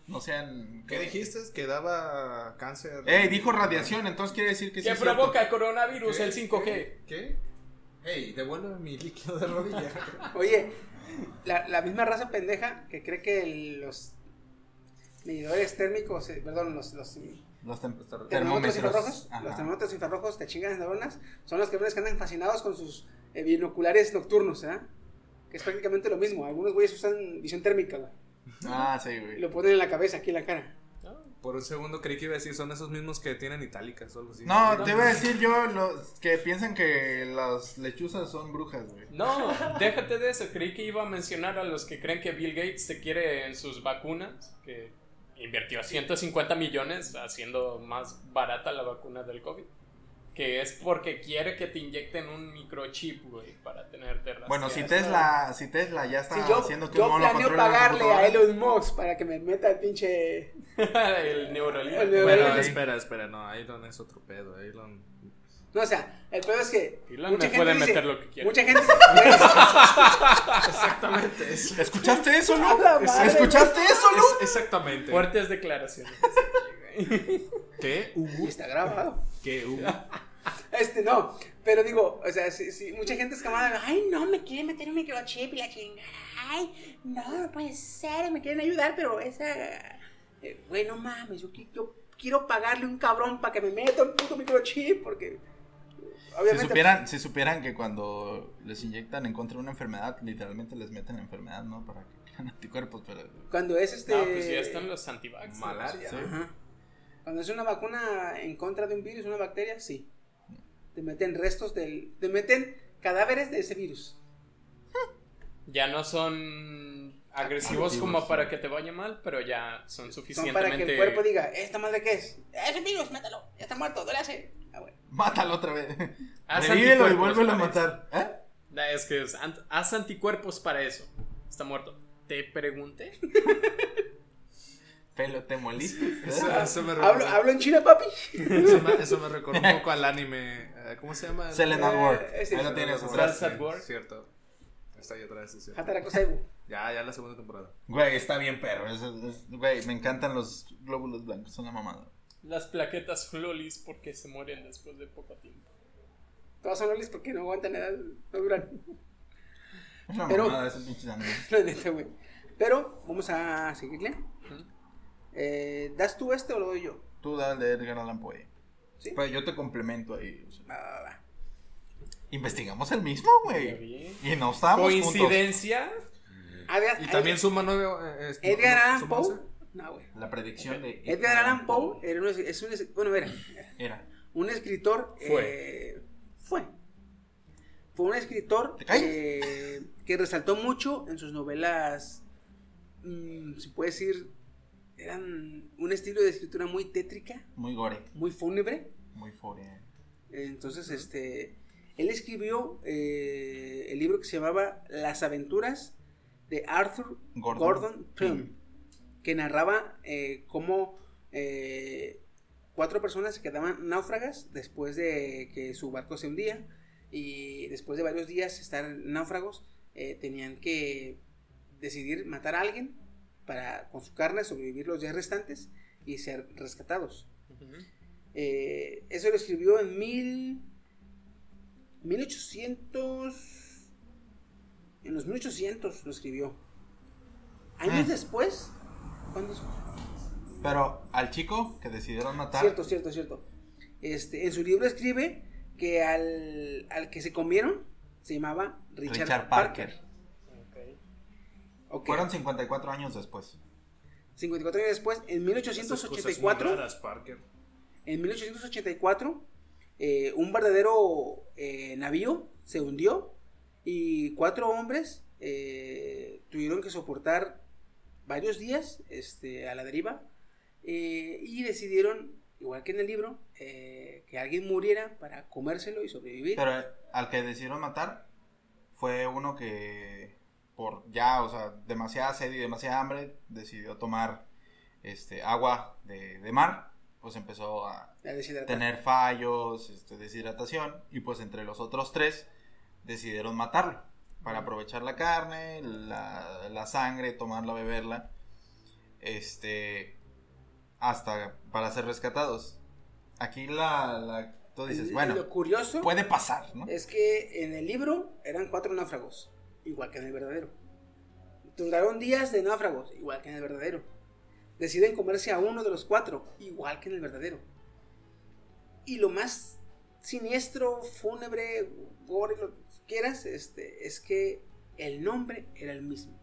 No sean. ¿Qué dijiste? Que daba cáncer. Ey, dijo radiación, entonces quiere decir que sí. ¿Qué es cierto. provoca coronavirus ¿Qué? el 5G? ¿Qué? Ey, devuelve mi líquido de rodilla. Oye, la, la misma raza pendeja que cree que el- los medidores térmicos, eh, perdón, los, los Los tem- termómetros termómetros. infrarrojos, Ajá. los termómetros infrarrojos te chingan las neuronas, son los cabrones que andan fascinados con sus eh, binoculares nocturnos, ¿eh? Que es prácticamente lo mismo. Algunos güeyes usan visión térmica, güey. Ah, sí, güey. lo ponen en la cabeza, aquí en la cara. Por un segundo creí que iba a decir, son esos mismos que tienen itálicas o algo así. No, te iba a decir yo los que piensan que las lechuzas son brujas, güey. No, déjate de eso. Creí que iba a mencionar a los que creen que Bill Gates se quiere en sus vacunas, que invirtió 150 millones haciendo más barata la vacuna del COVID. Que es porque quiere que te inyecten un microchip, güey, para tenerte rastreado. Bueno, si Tesla, si Tesla ya está Si yo, haciendo que yo planeo pagarle a. Elon Musk para que me meta el pinche... el Neuralink. Bueno, espera, espera, no, Elon es otro pedo. Elon. No, o sea, el pedo es que... Elon me puede meter lo que quiera. Mucha gente... Exactamente eso. ¿Escuchaste eso, madre, ¿Escuchaste eso, Lu? exactamente. Fuertes declaraciones. ¿Qué? ¿Hubo? está grabado. ¿Qué? ¿Hubo? Este, no, pero digo, o sea, si, si mucha gente es camada, ay, no, me quieren meter un microchip y la chingada, ay, no, no puede ser, me quieren ayudar, pero esa, eh, güey, no mames, yo, yo quiero pagarle un cabrón para que me meta un puto microchip, porque Si obviamente. supieran, si supieran que cuando les inyectan en contra de una enfermedad, literalmente les meten la enfermedad, ¿no? Para que crean anticuerpos, pero... Cuando es este. No, pues ya están los antivax. Malaria. Sí. Ajá. Cuando es una vacuna en contra de un virus, una bacteria, sí. Te meten restos del. Te meten cadáveres de ese virus. Ya no son agresivos como sí. para que te vaya mal, pero ya son Son suficientemente. para que el cuerpo diga, ¿esta madre qué es? Es un virus, mátalo. Ya está muerto, duele hace. Ah, bueno. Mátalo otra vez. Haz Revívelo y anticuerpos vuélvelo a para matar. ¿Eh? Es que es haz anticuerpos para eso. Está muerto. Te pregunté. Pelo, te moliste. Eso, eso me ¿Hablo, ¿Hablo en chino, papi? eso me, eso me recordó un poco al anime. eh, ¿Cómo se llama? Selling at work. Eh, Ahí lo tienes. At Work. Cierto. Está ahí otra vez, es cierto. Hataraku Saibu. Ya, ya la segunda temporada. Güey, está bien perro. es- es- güey, me encantan los glóbulos blancos. Son la mamada. Las plaquetas flolis porque se mueren después de poco tiempo. Todos son lolis porque no aguantan edad, no duran. Es Pero- mamada ese pinche sangre. La neta, güey. Pero vamos a seguirle. Eh, ¿Das tú este o lo doy yo? Tú dale Edgar Allan Poe. ¿Sí? Pues yo te complemento ahí. o sea. Va, va, va. Investigamos el mismo, güey. Y no estábamos. ¿Coincidencia? Edgar- Y también suma nueve. eh, este, Edgar no, Allan Poe. once. No, güey. La predicción de Edgar Allan Poe era un, es un, bueno, era Era. un escritor. Fue. eh, fue. Fue un escritor eh, que resaltó mucho en sus novelas. mm, se puede decir. Eran un estilo de escritura muy tétrica, Muy gore. muy fúnebre. Muy fore. Entonces, este, él escribió eh, el libro que se llamaba Las aventuras de Arthur Gordon Gordon, Pym, que narraba eh, cómo eh, cuatro personas se quedaban náufragas después de que su barco se hundía y después de varios días estar náufragos eh, tenían que decidir matar a alguien para con su carne sobrevivir los días restantes y ser rescatados. Eh, eso lo escribió en mil, 1800. En los 1800 lo escribió. Años Mm. después. ¿Cuándo? Pero al chico que decidieron matar. Cierto, cierto, cierto. Este, en su libro escribe que al, al que se comieron se llamaba Richard, Richard Parker. Parker. Ok. Fueron 54 años después. 54 años después, en Esas cosas muy 1884. raras, Parker. En 1884, eh, un verdadero eh, navío se hundió y cuatro hombres eh, tuvieron que soportar varios días este, a la deriva y decidieron, igual que en el libro, que alguien muriera para comérselo y sobrevivir. Pero al que decidieron matar fue uno que por ya, o sea, demasiada sed y demasiada hambre, decidió tomar este agua de mar, pues empezó a tener fallos, este, deshidratación, y pues entre los otros tres decidieron matarlo para aprovechar la carne, la, la sangre, tomarla, beberla, este, hasta para ser rescatados. Aquí la, la tú dices, bueno, lo curioso puede pasar, ¿no? es que en el libro eran cuatro náufragos, igual que en el verdadero. Duraron días de náufragos, igual que en el verdadero. Deciden comerse a uno de los cuatro, igual que en el verdadero. Y lo más siniestro, fúnebre, gore, lo que quieras, este, es que el nombre era el mismo.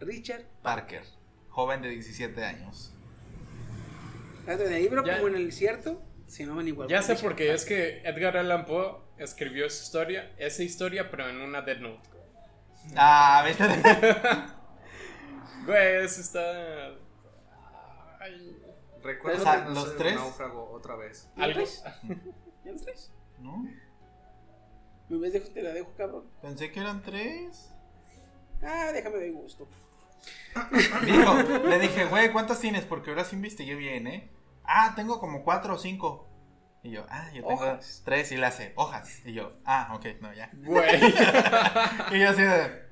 Richard Parker, joven de 17 años. Tanto en el libro Ya- como en el cierto se llamaban igual. Ya sé Richard por qué, es Parker. que Edgar Allan Poe escribió esa historia, esa historia, pero en una Dead Note. Ah, vete de... Güey, eso está. Ay, Recuerda O sea, que no los tres- náufrago otra vez. ¿Ya algo. traes? ¿Ya traes? ¿No? ¿Me ves? Dejo- Te la dejo, cabrón. Pensé que eran tres. Ah, déjame de gusto. Dijo, le dije, güey, ¿cuántas tienes? Porque ahora sí investigué bien, ¿eh? Ah, tengo como cuatro o cinco. Y yo, ah, yo tengo Hojas. tres y le hace, hojas. Y yo, ah, ok, no, ya. Güey. Y yo así de,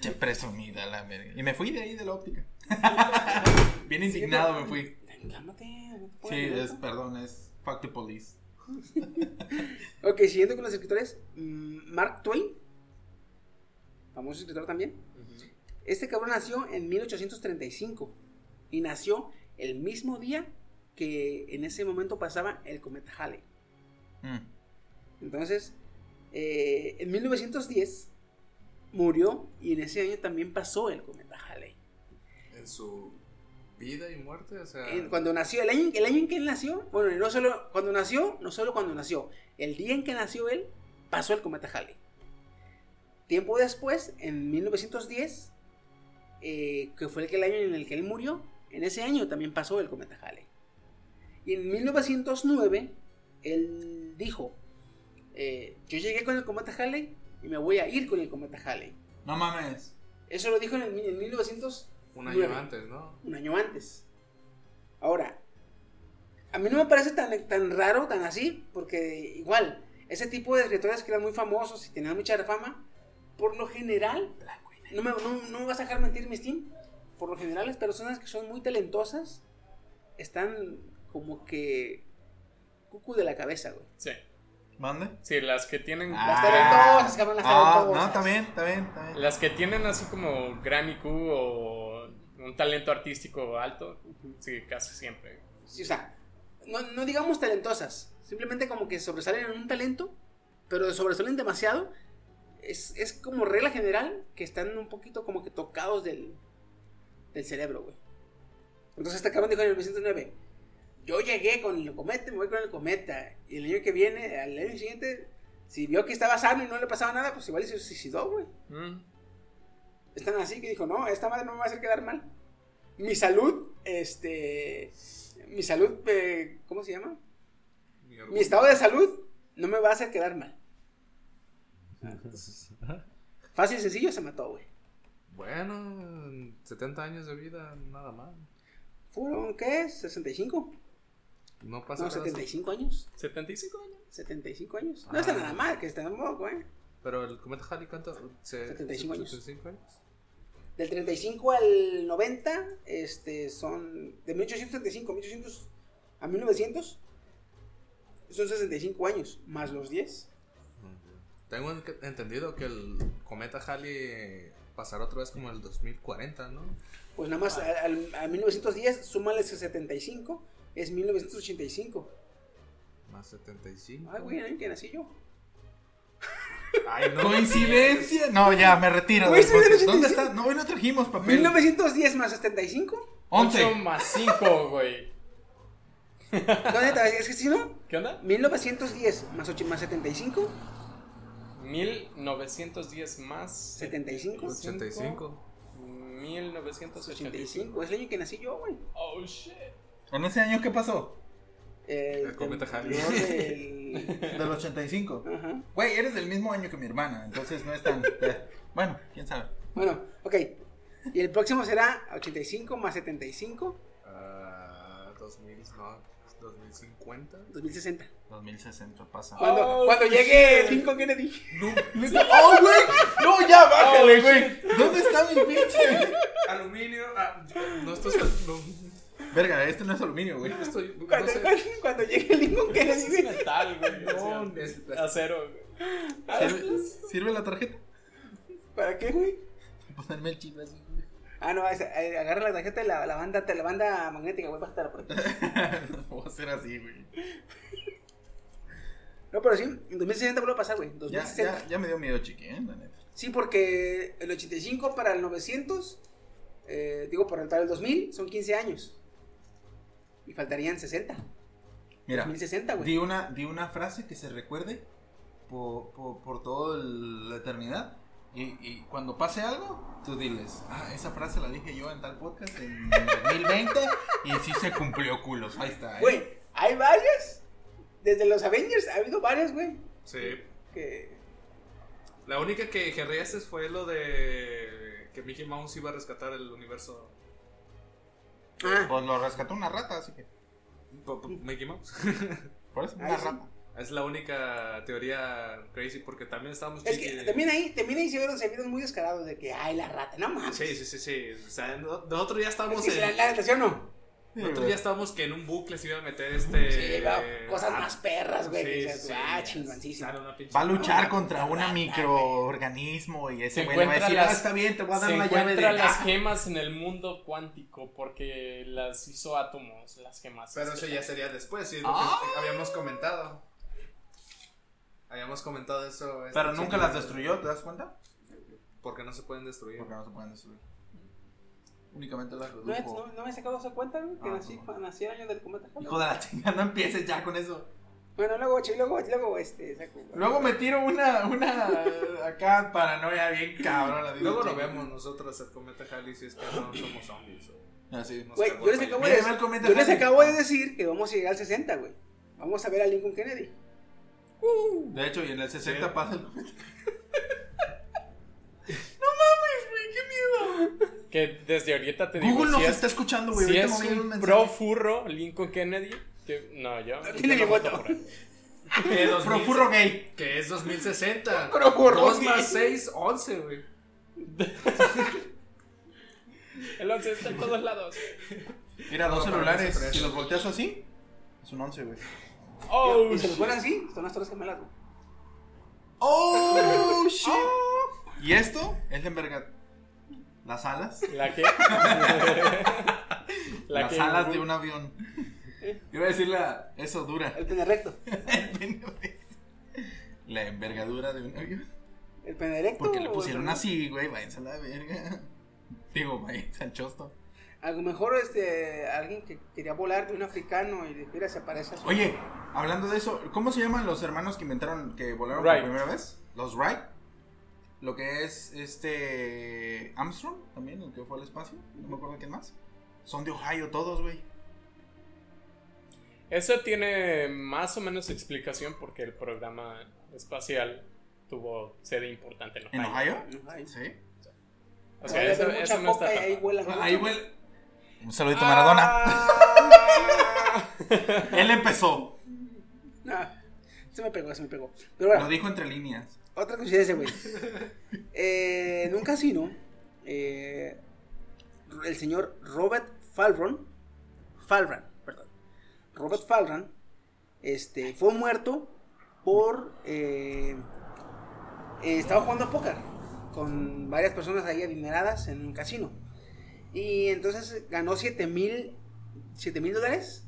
che, presumida la verga. Y me fui de ahí de la óptica. bien indignado me fui. Cálmate. no Sí, es, perdón, es fuck the police. Ok, siguiendo con los escritores. mm, Mark Twain. Famoso escritor también. Este cabrón nació en 1835. Y nació el mismo día que en ese momento pasaba el cometa Halley. Mm. Entonces, eh, en 1910 murió y en ese año también pasó el cometa Halley. En su vida y muerte, o sea. En- cuando nació, el año, el año en que él nació, bueno, no solo cuando nació, no solo cuando nació, el día en que nació él, pasó el cometa Halley. Tiempo después, en 1910, eh, que fue el, año en el que él murió, en ese año también pasó el cometa Halley. Y en 1909, él dijo, eh, yo llegué con el cometa Halley y me voy a ir con el cometa Halley. No mames. Eso lo dijo en, el, en 1900 un año antes, ¿no? un año antes. Ahora, a mí no me parece tan, tan raro, tan así, porque igual, ese tipo de escritores que eran muy famosos y tenían mucha fama, por lo general, no me, no, no me vas a dejar mentir, mi Steam, por lo general las personas que son muy talentosas están como que cucu de la cabeza, güey. Sí. ¿Mande? Sí, las que tienen. Las talentosas, cabrón, las Ah, talentosas. no, bien, está bien. Las que tienen así como gran IQ o un talento artístico alto. Sí, casi siempre. Sí, o sea, no, no digamos talentosas, simplemente como que sobresalen en un talento, pero sobresalen demasiado. Es, es como regla general que están un poquito como que tocados del, del cerebro, güey. Entonces este cabrón dijo en el 1909, yo llegué con el cometa, me voy con el cometa. Y el año que viene, al año siguiente, si vio que estaba sano y no le pasaba nada, pues igual se suicidó, güey. Mm. Están así que dijo, no, esta madre no me va a hacer quedar mal. Mi salud, este... Mi salud, eh, ¿cómo se llama? Mi estado de salud no me va a hacer quedar mal. Fácil y sencillo, se mató, güey. Bueno, 70 años de vida, nada mal. ¿Fueron qué? ¿65? No pasa No, nada. 75 años. 75 años. 75 años. No está Ah. nada mal, que está un poco, güey. Pero el cometa Halley, ¿cuánto? Se- 75 años. 75 años. Del 35 al 90, este, son... De 1835 a 1800 a 1900, son 65 años, más los 10. Tengo en- entendido que el cometa Halley pasará otra vez como el 2040, ¿no? Pues nada más al, al- a 1910, súmale ese 75, es 1985. Más 75. Ay, güey, el año que nací yo. Ay, no. ¿Coincidencia? No, ya, me retiro. Güey, soy del. ¿Dónde 85. está? No, hoy no trajimos papel. 1910 más 75. 11. 8 más 5, güey. No, neta, es que si no, ¿Qué onda? 1910 más, 8, más 75, 1910 más 75, 85. 1985. 85. Es el año que nací yo, güey. Oh shit. ¿En ese año qué pasó? El, El cometa Halley. del- Del 85. Ajá. Güey, eres del mismo año que mi hermana, entonces no es tan... eh, Bueno, quién sabe. Bueno, ok. Y el próximo será 85 más 75, Ah, 2000, no, 2050. 2060. 2060 pasa. Cuando, Oh, cuando shit. llegue Lincoln Kennedy. ¡Oh, güey! ¡No, ya, bájale, Oh, güey! ¿Dónde está mi pinche? Aluminio. Ah, no, esto es. No, Verga, este no es aluminio, güey. no estoy. No Cuando, sé. cuando, cuando llegue Lincoln Kennedy. Es güey. metal, güey. No, o sea, es- acero, güey. ¿Sirve, sirve la tarjeta? ¿Para qué, güey? Ponerme el chip así, güey. Ah, no, es- eh, agarra la tarjeta de la, la banda, la banda magnética, güey, pásatela por aquí. Voy a hacer así, güey. No, pero sí, en 2060 vuelve a pasar, güey. Ya, 2060. ya, ya me dio miedo, chiqui, ¿eh? La neta. Sí, porque el 85 para el 900, eh, digo, para el, para el 2000, son 15 años. Y faltarían 60. Mira, 2060, güey. di una, di una frase que se recuerde por, por, por toda la eternidad. Y, y cuando pase algo, tú diles, ah, esa frase la dije yo en tal podcast en 2020 y sí se cumplió, culos. Ahí está, ¿eh? Güey, hay varias. Desde los Avengers ha habido varias, güey. Sí. Que. La única que gerriaste fue lo de. Que Mickey Mouse iba a rescatar el universo. Ah, Pues lo rescató una rata, así que. Po- po- Mickey Mouse. Por eso, Ah, una rata. Es la única teoría crazy porque también estábamos es que también ahí, también ahí se vieron, se vieron muy descarados de que, ay, la rata, no mames. Sí, sí, sí, sí. O sea, no- nosotros ya Es estábamos que si la, en. la natación no. Nosotros ya estábamos que en un bucle se iba a meter este. Sí, va, cosas ah, más perras, güey. que sí, dices, sí, ah, sí, chingoncísimo. Va a luchar contra un microorganismo y ese Se güey va a encuentra decir, las- ah, está bien, te voy a dar la llave de... las Ah, gemas en el mundo cuántico porque las hizo átomos, las gemas. Pero eso ya sería después, sí, es lo Ah. que habíamos comentado. Habíamos comentado eso. este Pero nunca las destruyó, ¿te das cuenta? Porque no se pueden destruir. Porque no se pueden destruir. Únicamente las ¿No, redujo. no, no me he sacado esa cuenta, güey? Que Ah, nací, no. nací el año del cometa Halley. Hijo de la chingada, no empieces ya con eso. Bueno, luego, luego, luego, este, saco. Luego me tiro una, una acá paranoia bien cabrona. digo, Luego lo vemos nosotros el cometa Halley si es que no somos zombies. o- Así. nos Güey, cagó yo les acabo de, yo les acabo decir que vamos a llegar al 60, güey. Vamos a ver a Lincoln Kennedy. De hecho, y en el 60 Sí. pasa el cometa. Que desde ahorita te digo. Google nos si es- está escuchando, güey. Si es un un mensaje. pro furro Lincoln Kennedy, que- no, yo. Tiene yo mi no voto voto. por él. Que 2000 Pro furro gay. Que es 2060. Pro furro 2 gay. más 6, 11, güey. El 11 está en todos lados. Mira, dos No, celulares. no Si los volteas así, es un 11, güey. Oh, y se los ponen así, son las torres gemelas, güey. ¡Oh, shit! ¿Y esto? Es la envergadura. Las alas. ¿La qué? La Las que- alas de un avión. Iba a decir la. Eso dura. El pene recto. La envergadura de un avión. El pene recto. Porque le pusieron el- así, güey. Váyanse a la verga. Digo, váyanse al chosto. A lo mejor este, alguien que quería volar de un africano y de mira, se parece a su. Oye, hablando de eso, ¿cómo se llaman los hermanos que inventaron, que volaron Wright. por primera vez? Los Wright. Lo que es este. Armstrong también, el que fue al espacio. No me acuerdo quién más. Son de Ohio todos, güey. Eso tiene más o menos explicación porque el programa espacial tuvo sede importante en Ohio. ¿En Ohio? Ohio. Sí. O sea, eso, no está ahí mucho. Ahí, güey. Un saludito a Maradona. Ah. Él empezó. Ah, se me pegó, se me pegó. Pero bueno, Lo dijo entre líneas. Otra coincidencia, güey. Eh, en un casino, eh, el señor Robert Falron, Falran, perdón, Robert Falran, este, fue muerto por, eh, estaba jugando póker con varias personas ahí adineradas en un casino. Y entonces ganó 7 mil, 7 mil dólares.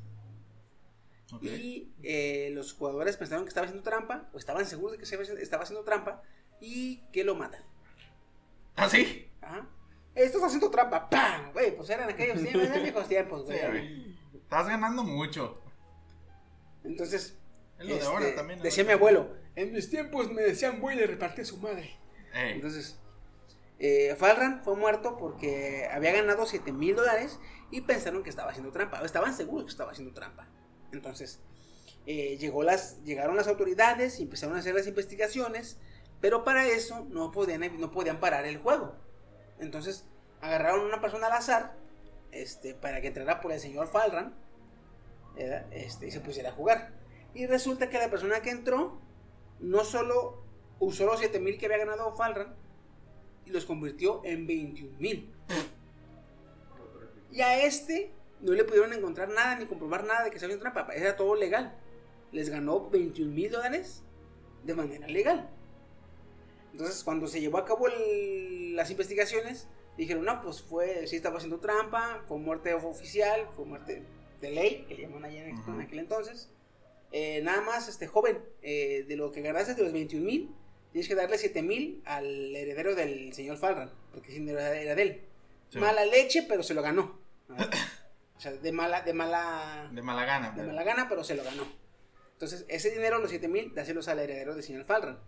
Y eh, los jugadores pensaron que estaba haciendo trampa, o estaban seguros de que se estaba haciendo trampa, y que lo matan. ¿Ah, sí? Ajá. Esto está haciendo trampa, ¡pam! Güey, pues eran aquellos tiempos, eran viejos tiempos, güey. güey. Estás ganando mucho. Entonces, Es lo de este, ahora también. ¿no? decía mi abuelo, en mis tiempos me decían voy y le repartí a su madre. Ey. Entonces, eh, Falran fue muerto porque había ganado 7 mil dólares y pensaron que estaba haciendo trampa. o Estaban seguros que estaba haciendo trampa. Entonces, eh, llegaron las autoridades y empezaron a hacer las investigaciones, pero para eso no podían, no podían parar el juego. Entonces, agarraron a una persona al azar este, para que entrara por el señor Falran este, y se pusiera a jugar. Y resulta que la persona que entró no solo usó los 7 mil que había ganado Falran, y los convirtió en 21 mil. Y a este no le pudieron encontrar nada ni comprobar nada de que se había trampa. Era todo legal. Les ganó 21 mil dólares de manera legal. Entonces, cuando se llevó a cabo el- las investigaciones, dijeron: No, pues fue, sí estaba haciendo trampa, fue muerte oficial, fue muerte de ley, que le llaman allá en, en aquel entonces. Eh, nada más, este joven, eh, de lo que ganaste de los 21 mil, tienes que darle 7 mil al heredero del señor Falran, porque era de él. Sí. Mala leche, pero se lo ganó. o sea, de mala, de mala, De mala gana. de pero- mala gana, pero se lo ganó. Entonces, ese dinero, los 7 mil, dáselos al heredero del señor Falran.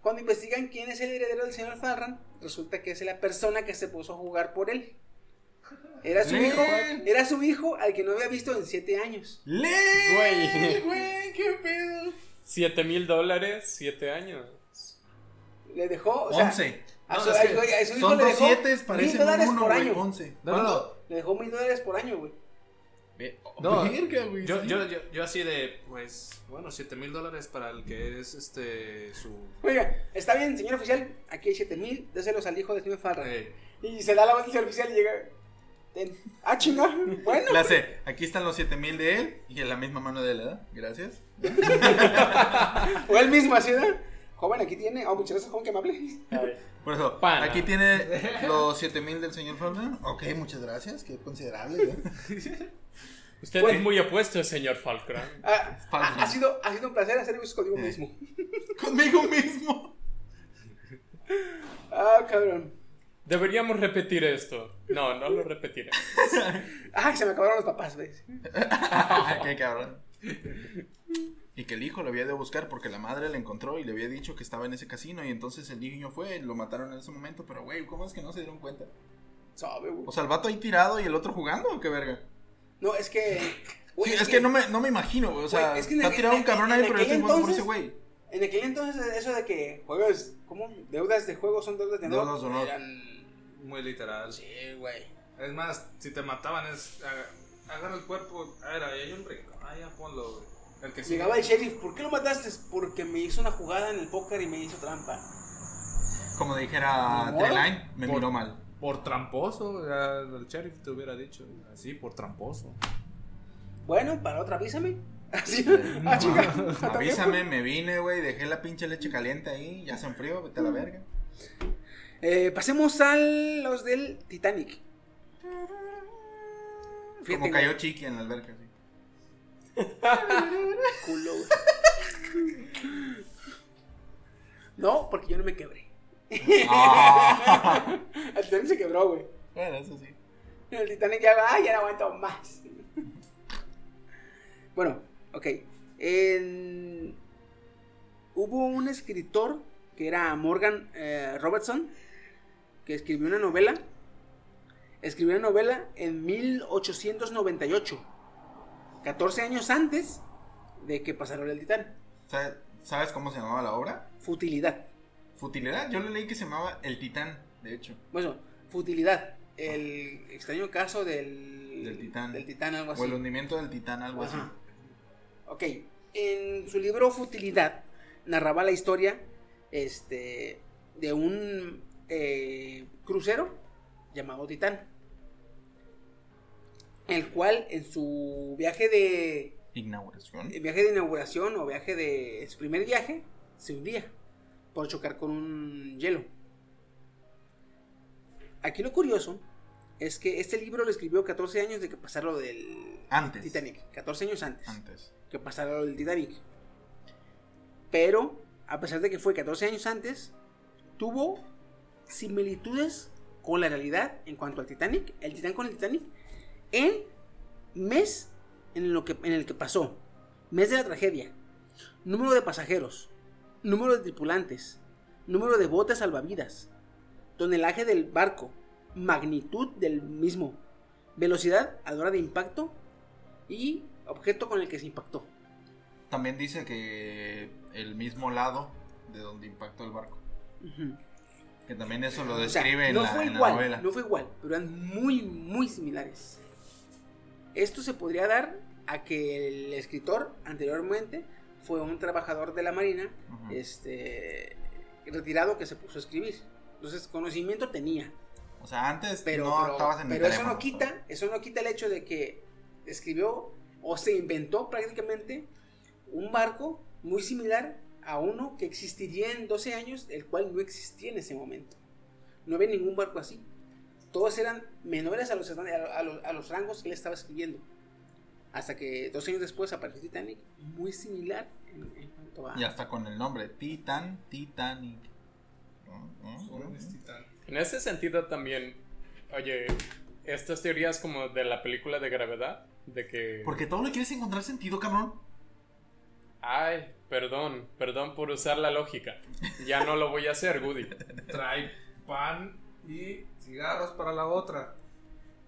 Cuando investigan quién es el heredero del señor Falran, resulta que es la persona que se puso a jugar por él. Era su ¡Lee! hijo, era su hijo al que no había visto en 7 años. ¡Lee! Güey. Güey, qué pedo. 7 mil dólares, 7 años. Le dejó, o sea, 11. a No, su, es que a su- hijo Son le dos dejó siete, mil parecen dólares uno, por güey. año. 11. No, no, ¿Cuánto? Le dejó mil dólares por año, güey. Ve- No, verga, güey, yo, sí. yo, yo, yo así de, pues, bueno, 7 mil dólares para el que es este, su... Oiga, está bien, señor oficial, aquí hay 7 mil, déselos al hijo del señor Falran. eh, Y se da la al oficial y llega. ten. Ah, chinga. Bueno. Le hace, aquí están los 7000 de él y en la misma mano de él, ¿verdad? Gracias. O él mismo así, ¿no? Joven, aquí tiene. Oh, muchas gracias, joven, que me hable. Por eso, Pana. aquí tiene los 7000 del señor Falcon. Ok, muchas gracias, qué considerable. ¿eh? Usted Fue- es muy opuesto, señor Falcran. Ah, ha, ha sido, ha sido un placer hacer eso conmigo mismo. Conmigo mismo. Ah, cabrón. Deberíamos repetir esto. No, no lo repetiré. Ay, se me acabaron los papás, ¿ves? Qué cabrón. Y que el hijo lo había de buscar porque la madre le encontró y le había dicho que estaba en ese casino y entonces el niño fue, lo mataron en ese momento, pero güey, ¿cómo es que no se dieron cuenta? Sabe, güey. O sea, el vato ahí tirado y el otro jugando, ¿o qué verga? No, es que. güey, Sí, es que no me, no me imagino, güey, o sea, Güey, es que en está aquel- tirado un cabrón en ahí, pero yo aquel estoy jugando por ese entonces- güey. En aquel entonces, eso de que juegas. ¿Cómo? Deudas de juego son deudas de honor. Deudas de honor. Eran. Muy literal. Sí, güey. Es más, si te mataban es aga- agarra el cuerpo, ah, era, ahí hay un rico, ah, ya ponlo, güey. El que. Llegaba el sheriff, ¿por qué lo mataste? Porque me hizo una jugada en el póker y me hizo trampa. Como dijera. Treline, me Por- miró mal. Por tramposo, ya el sheriff te hubiera dicho, así, por tramposo. Bueno, para otra avísame. Así. Ah, chica. ¿También, Avísame, me vine, güey, dejé la pinche leche caliente ahí, ya se enfrió, vete a la verga. Eh, pasemos a los del Titanic. Fíjate, Como cayó Chiqui en la alberca, sí. culo, güey. No, porque yo no me quebré. Ah. El Titanic se quebró, güey. bueno, eso sí. El Titanic ya, ay, ya no aguanto más. bueno, ok. Hubo un escritor que era Morgan eh, Robertson que escribió una novela. Escribió una novela en 1898, 14 años antes de que pasara el Titán. ¿Sabe- ¿Sabes cómo se llamaba la obra? Futilidad. Futilidad. Yo le leí que se llamaba El Titán, de hecho. Bueno, futilidad. El extraño caso del, Del Titán. Del Titán, algo así. O el hundimiento del Titán, algo así. Ok. En su libro Futilidad narraba la historia este, de un eh, crucero llamado Titán. El cual en su viaje de Inauguración. viaje de inauguración o viaje de su primer viaje se hundía por chocar con un hielo. Aquí lo curioso es que este libro lo escribió 14 años de que pasara lo del Antes. Titanic, 14 años antes Antes. que pasara lo del Titanic. Pero, a pesar de que fue 14 años antes, tuvo similitudes con la realidad en cuanto al Titanic, el Titán con el Titanic, en mes en, lo que, en el que pasó, mes de la tragedia, número de pasajeros, número de tripulantes, número de botes salvavidas, tonelaje del barco, magnitud del mismo, velocidad a la hora de impacto y objeto con el que se impactó. También dice que el mismo lado de donde impactó el barco. Que también eso lo O sea, describe en, no la, fue en la novela. no fue igual, pero eran muy, muy similares. Esto se podría dar a que el escritor anteriormente fue un trabajador de la marina, este, retirado que se puso a escribir. Entonces conocimiento tenía, O sea, antes pero, no pero- estabas en el pero eso no quita, eso no quita el hecho de que escribió o se inventó prácticamente un barco muy similar a uno que existiría en 12 años, el cual no existía en ese momento. No había ningún barco así. Todos eran menores a los, a los, a los rangos que él estaba escribiendo. Hasta que dos años después apareció Titanic, muy similar en, en cuanto a... Y hasta con el nombre, Titan, Titanic. ¿Mm? ¿Mm? Titán. En ese sentido también, oye, estas teorías como de la película de gravedad, de que... Porque todo le quieres encontrar sentido, cabrón. Ay, perdón, perdón por usar la lógica. Ya no lo voy a hacer, Goody. Trae pan y cigarros para la otra.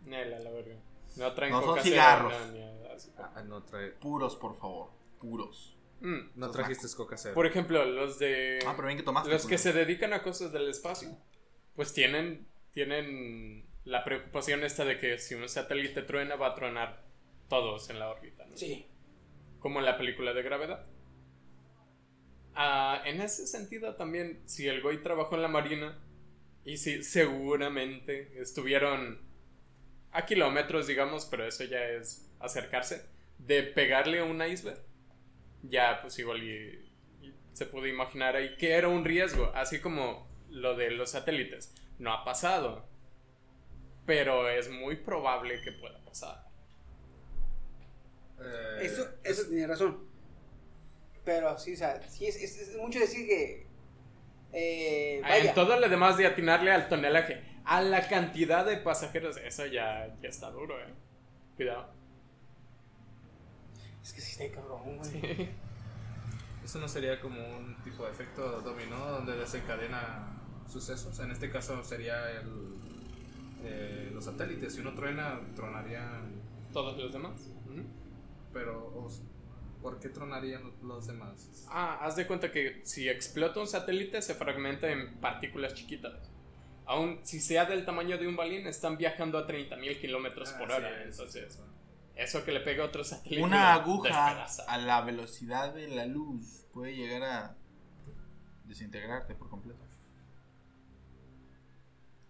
Nela, la verga. No traen No son coca cero, cigarros. no, así. Ah, no trae. Puros, por favor. Puros. Mm, No trajiste coca cero. Por ejemplo, los de... Ah, pero bien que tomaste. los que culero. se dedican a cosas del espacio, pues tienen, tienen la preocupación esta de que si un satélite truena, va a tronar todos en la órbita, ¿no? Sí. Como en la película de gravedad. Ah, en ese sentido también, si el Goy trabajó en la Marina, y si seguramente estuvieron a kilómetros, digamos, pero eso ya es acercarse, de pegarle a un iceberg, ya pues igual y, y se pudo imaginar ahí que era un riesgo, así como lo de los satélites. No ha pasado, pero es muy probable que pueda pasar. Eh, Eso, eso tiene razón. Pero sí, o sea, sí es, es- es mucho decir que. Eh, Ah, vaya. En todo lo demás de atinarle al tonelaje, a la cantidad de pasajeros, eso ya, ya está duro, eh. Cuidado. Es que sí está cabrón, güey. Eso no sería como un tipo de efecto dominó donde desencadena sucesos. En este caso sería el, eh, los satélites. Si uno truena, tronarían. Todos los demás. Ujú. Pero, ¿por qué tronarían los demás? Ah, haz de cuenta que si explota un satélite se fragmenta en partículas chiquitas. Aún si sea del tamaño de un balín, están viajando a 30.000 kilómetros Ah, por sí, hora. eso, Entonces, eso. Eso que le pega a otro satélite. Una aguja a la velocidad de la luz puede llegar a desintegrarte por completo.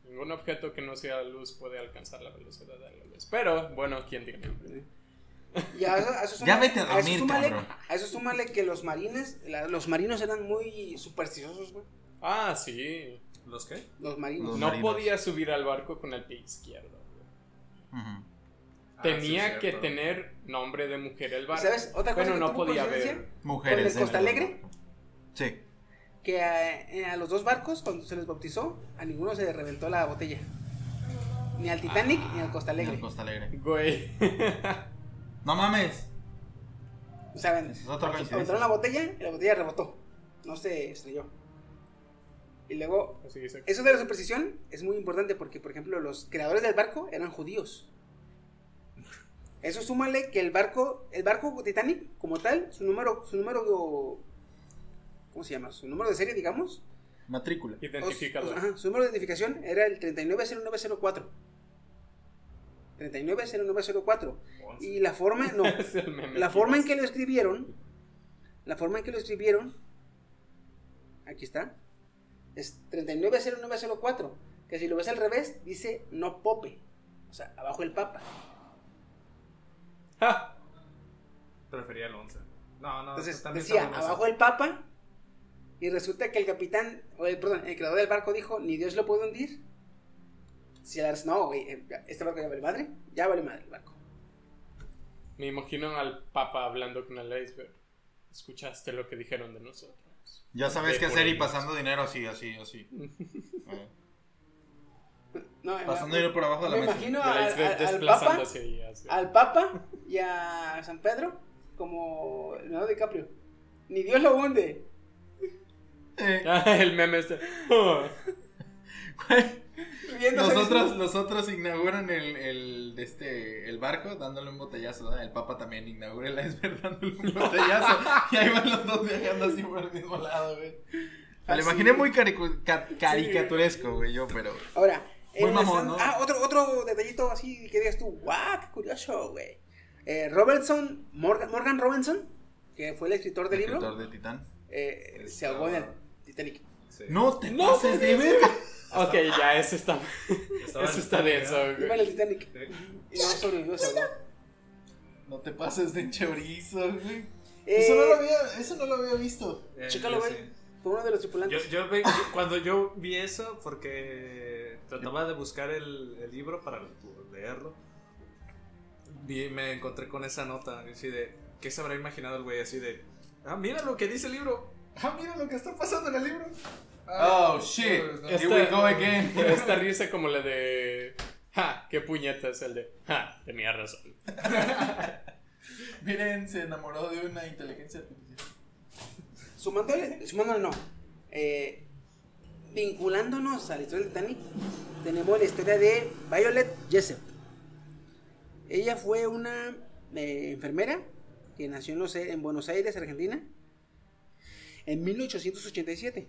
Ningún objeto que no sea luz puede alcanzar la velocidad de la luz. Pero, bueno, ¿quién diga? Y a eso, a eso Ya vete a eso dormir, súmale-. A eso súmale que los marines, la- los marinos eran muy supersticiosos, güey. Ah, sí. ¿Los qué? Los marinos. Los No marinos. podía subir al barco con el pie izquierdo. güey. Ah, Tenía sí, que tener nombre de mujer el barco. ¿Sabes? Otra cosa Bueno, que no podía haber. Mujeres. ¿Con el Costa Alegre? Sí. Que a, a los dos barcos, cuando se les bautizó, a ninguno se les reventó la botella. Ni al Titanic ni al Costa Alegre. el Costa Alegre. Güey. No mames. ¿Saben? Es otra coincidencia. Aventaron la botella y la botella rebotó. No se estrelló. Y luego, eso de la superstición es muy importante porque, por ejemplo, los creadores del barco eran judíos. Eso súmale que el barco, el barco Titanic, como tal, su número, su número, ¿cómo se llama? Su número de serie, digamos. Matrícula. Identificador. o- ajá, su número de identificación era el 390904. 390904. Y la forma, no, la forma en que lo escribieron, la forma en que lo escribieron, aquí está, es 390904, que si lo ves al revés, dice no pope, o sea, abajo el papa. ¡Ja! Prefería el 11. No, no, Entonces decía abajo el papa, y resulta que el capitán, o el, perdón, el creador del barco dijo, ni Dios lo puede hundir. Si la- no, güey, eh, este barco ya vale madre, ya vale madre el barco. Me imagino al papa hablando con el iceberg. ¿Escuchaste lo que dijeron de nosotros? Ya sabes De qué hacer y pasando dinero así, así, así. Eh, No, Pasando me- dinero por abajo de la me mesa. imagino al, al- al papa desplazándose y así. al Papa y a San Pedro como Leonardo DiCaprio. Ni Dios lo hunde. Eh, Ah, el meme este. Oh. güey, Riéndose Los otros, mismo. los otros inauguran el, el, este, el barco dándole un botellazo. El Papa también inaugura el iceberg dándole un botellazo. y ahí van los dos viajando así por el mismo lado, güey. Me lo imaginé muy ca- caricaturesco, güey, yo, pero... Ahora, Muy mamón. Ah, otro, otro detallito así que digas tú, guau, qué curioso, güey. Eh, Robertson, Morgan, Morgan Robinson, que fue el escritor del libro, Escritor de Titán. eh, se ahogó en el Titanic. Sí. No te No, pases de verga. Ok, ya, eso está. Eso está denso, ¿no? Iba en güey. el Titanic y no sobrevivió, se ahogó. No te pases de chorizo, güey. Eh, Eso, no lo había, eso no lo había visto. Eh, Chécalo, güey. Uno de los Yo, tripulantes. yo ve- cuando yo vi eso, porque trataba de buscar el, el libro para leerlo, vi, me encontré con esa nota, así de, ¿qué se habrá imaginado el güey? Así de, ah, mira lo que dice el libro, ah, mira lo que está pasando en el libro. Ah, Oh, shit. no, Here we go again. Esta risa como la de. Ja, qué puñetas el de. Ja, tenía razón. Miren, se enamoró de una inteligencia artificial. Sumándole, no. Eh, vinculándonos a la historia del Titanic, tenemos la historia de Violet Jessup. Ella fue una eh, enfermera que nació en, los- en Buenos Aires, Argentina, en 1887.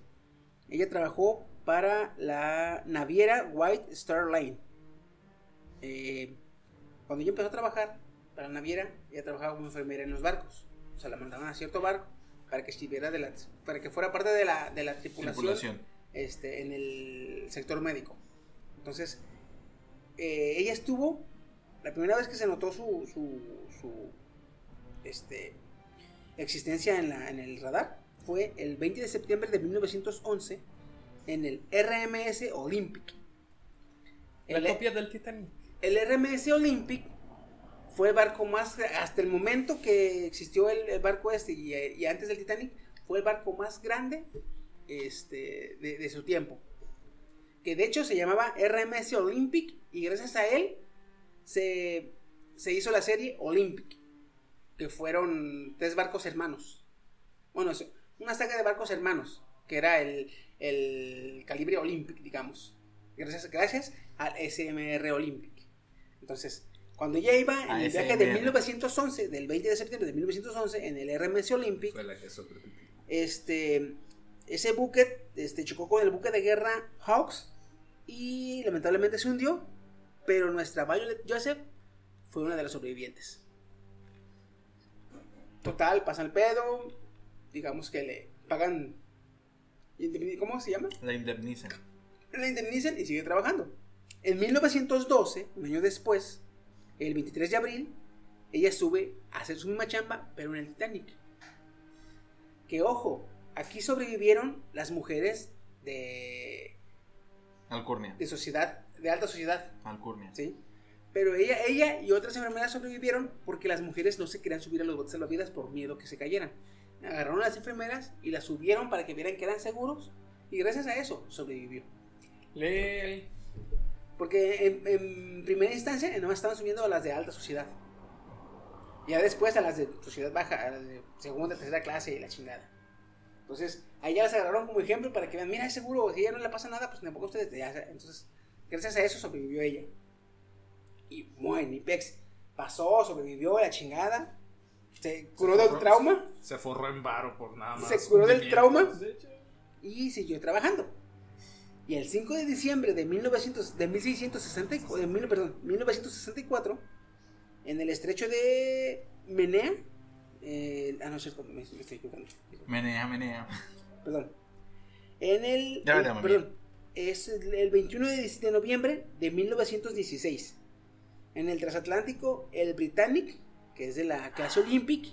Ella trabajó para la naviera White Star Line. Eh, cuando ella empezó a trabajar para la naviera, ella trabajaba como enfermera en los barcos. O sea, la mandaban a cierto barco para que estuviera de la, para que fuera parte de la, de la tripulación, Tripulación. Este, en el sector médico. Entonces, eh, ella estuvo, la primera vez que se notó su, su, su este, existencia en, la, en el radar fue el 20 de septiembre de 1911 en el RMS Olympic. La El- copia del Titanic. el RMS Olympic fue el barco más, hasta el momento que existió el, barco este y, antes del Titanic, fue el barco más grande este, de, su tiempo. Que de hecho se llamaba RMS Olympic y gracias a él se, se hizo la serie Olympic, que fueron tres barcos hermanos. Bueno, una saga de barcos hermanos, que era el, el calibre Olympic, digamos. Gracias, gracias al SMR Olympic. Entonces, cuando ella iba en el viaje de SMR. 1911, del 20 de septiembre de 1911, en el RMS Olympic, Fue la que este, ese buque este, chocó con el buque de guerra Hawks y lamentablemente se hundió, pero nuestra Violet Joseph fue una de las sobrevivientes. Total, pasan el pedo, digamos que le pagan, ¿cómo se llama? La indemnizan. La indemnizan y sigue trabajando. En 1912, un año después, el 23 de abril, ella sube a hacer su misma chamba, pero en el Titanic. Que ojo, aquí sobrevivieron las mujeres de, Alcurnia. de sociedad, de alta sociedad, Alcurnia. ¿sí? Pero ella, ella y otras enfermeras sobrevivieron porque las mujeres no se querían subir a los botes salvavidas por miedo que se cayeran. Agarraron a las enfermeras y las subieron para que vieran que eran seguros y gracias a eso sobrevivió. Lel. Porque en, en primera instancia no estaban subiendo a las de alta sociedad. Ya después a las de sociedad baja, a las de segunda, tercera clase y la chingada. Entonces, ahí ya las agarraron como ejemplo para que vean, mira, seguro, si a ella no le pasa nada, pues tampoco a ustedes. Ya, entonces, gracias a eso sobrevivió ella. Y bueno, y Pex pasó, sobrevivió la chingada. Se curó del forró. trauma Se forró en varo por nada más. Se curó del trauma. y siguió trabajando. Y el 5 de diciembre de, 1900, de 1664, de mil- perdón, 1964, en el estrecho de Menea, eh, ah, no cierto, me, me estoy equivocando. Menea, menea. Perdón. En el. Ya perdón. Es el el 21 de, de noviembre de 1916. En el transatlántico, el Britannic, que es de la clase Olympic.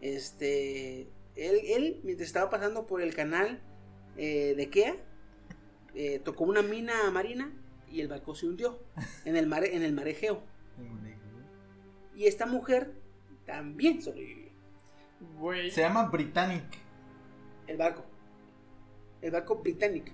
Este. Él, él mientras estaba pasando por el canal eh, de Kea, eh, tocó una mina marina y el barco se hundió en el mar, en el mar Egeo. Y esta mujer también sobrevivió. Se llama Britannic. El barco. El barco Britannic.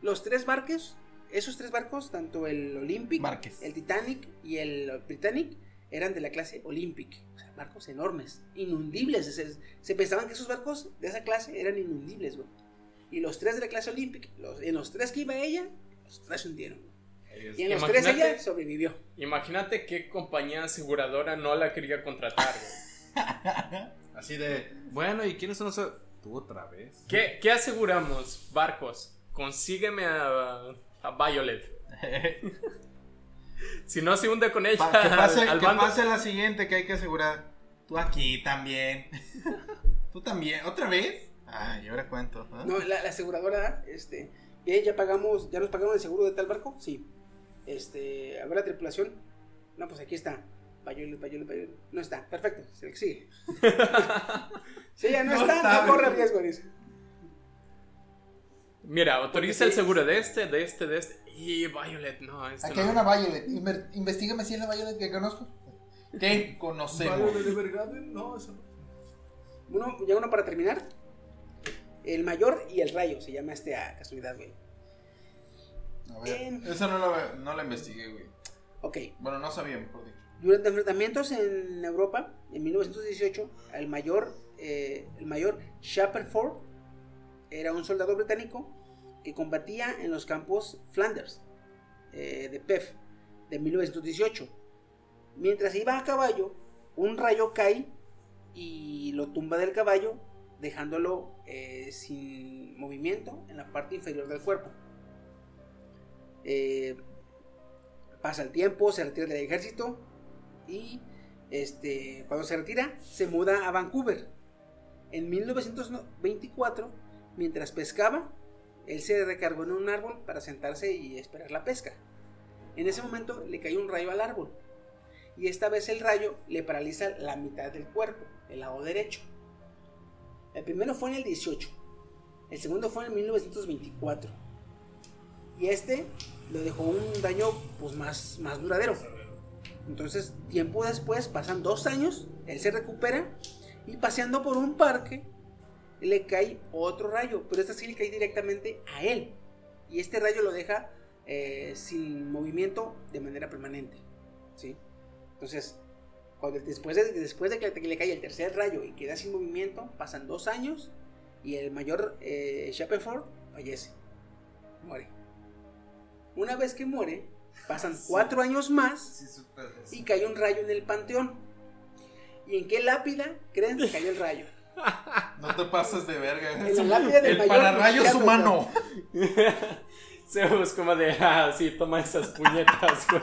Los tres barcos, esos tres barcos, tanto el Olympic, Barques. el Titanic y el Britannic, eran de la clase Olympic. O sea, barcos enormes, inundibles. Se, se pensaban que esos barcos de esa clase eran inundibles, güey. Y los tres de la clase Olympic, los- en los tres que iba ella, los tres se hundieron. Y en los tres ella sobrevivió. Imagínate qué compañía aseguradora no la quería contratar, güey. Así de, bueno, ¿y quiénes son esos? Tú otra vez. ¿Qué, qué aseguramos? Barcos. Consígueme a, a Violet. Si no se hunde con ella Pa- que pase, al, al que bando. pase la siguiente que hay que asegurar. Tú aquí también. Tú también. ¿Otra vez? Ay, ahora cuento. ¿no? No, la, la aseguradora, este, bien, ya pagamos, ya nos pagaron el seguro de tal barco, sí. Este, a ver la tripulación. No, pues aquí está. Payolet, payolet, payolet. No está, perfecto, se le sigue. si ella no, No está, está, no corre riesgo, dice. Mira, autoriza el sí. seguro de este, de este, de este. Y Violet, no, este Aquí no. hay una Violet. Inver- Investígame si es la Violet que conozco. ¿Qué conocemos? de Evergarden? No, eso no. Uno, ya uno para terminar. El mayor y el rayo, se llama este a casualidad, güey. A ver. En- Esa no la, no la investigué, güey. ok, Bueno, no sabía, mejor dicho. Durante enfrentamientos en Europa, en 1918, el mayor, eh, el mayor Shackelford era un soldado británico que combatía en los campos Flanders eh, de PEF de 1918. Mientras iba a caballo, un rayo cae y lo tumba del caballo, dejándolo eh, sin movimiento en la parte inferior del cuerpo. Eh, pasa el tiempo, se retira del ejército y este, cuando se retira se muda a Vancouver. En 1924, mientras pescaba, él se recargó en un árbol para sentarse y esperar la pesca. En ese momento le cayó un rayo al árbol y esta vez el rayo le paraliza la mitad del cuerpo, el lado derecho. El primero fue en el 18, el segundo fue en 1924 y este le dejó un daño pues más, más duradero. Entonces, tiempo después, pasan dos años, él se recupera y paseando por un parque le cae otro rayo, pero este sí le cae directamente a él. Y este rayo lo deja eh, sin movimiento de manera permanente. ¿sí? Entonces, cuando, después, de, después de que le cae el tercer rayo y queda sin movimiento, pasan dos años y el mayor eh, fallece, muere. Una vez que muere, pasan cuatro años más Sí, y cae un rayo en el panteón. ¿Y en qué lápida creen que cayó el rayo? No te pases de verga. En la lápida del El mayor pararrayos Shepard. humano. Zeus como de, ah, sí, toma esas puñetas, güey.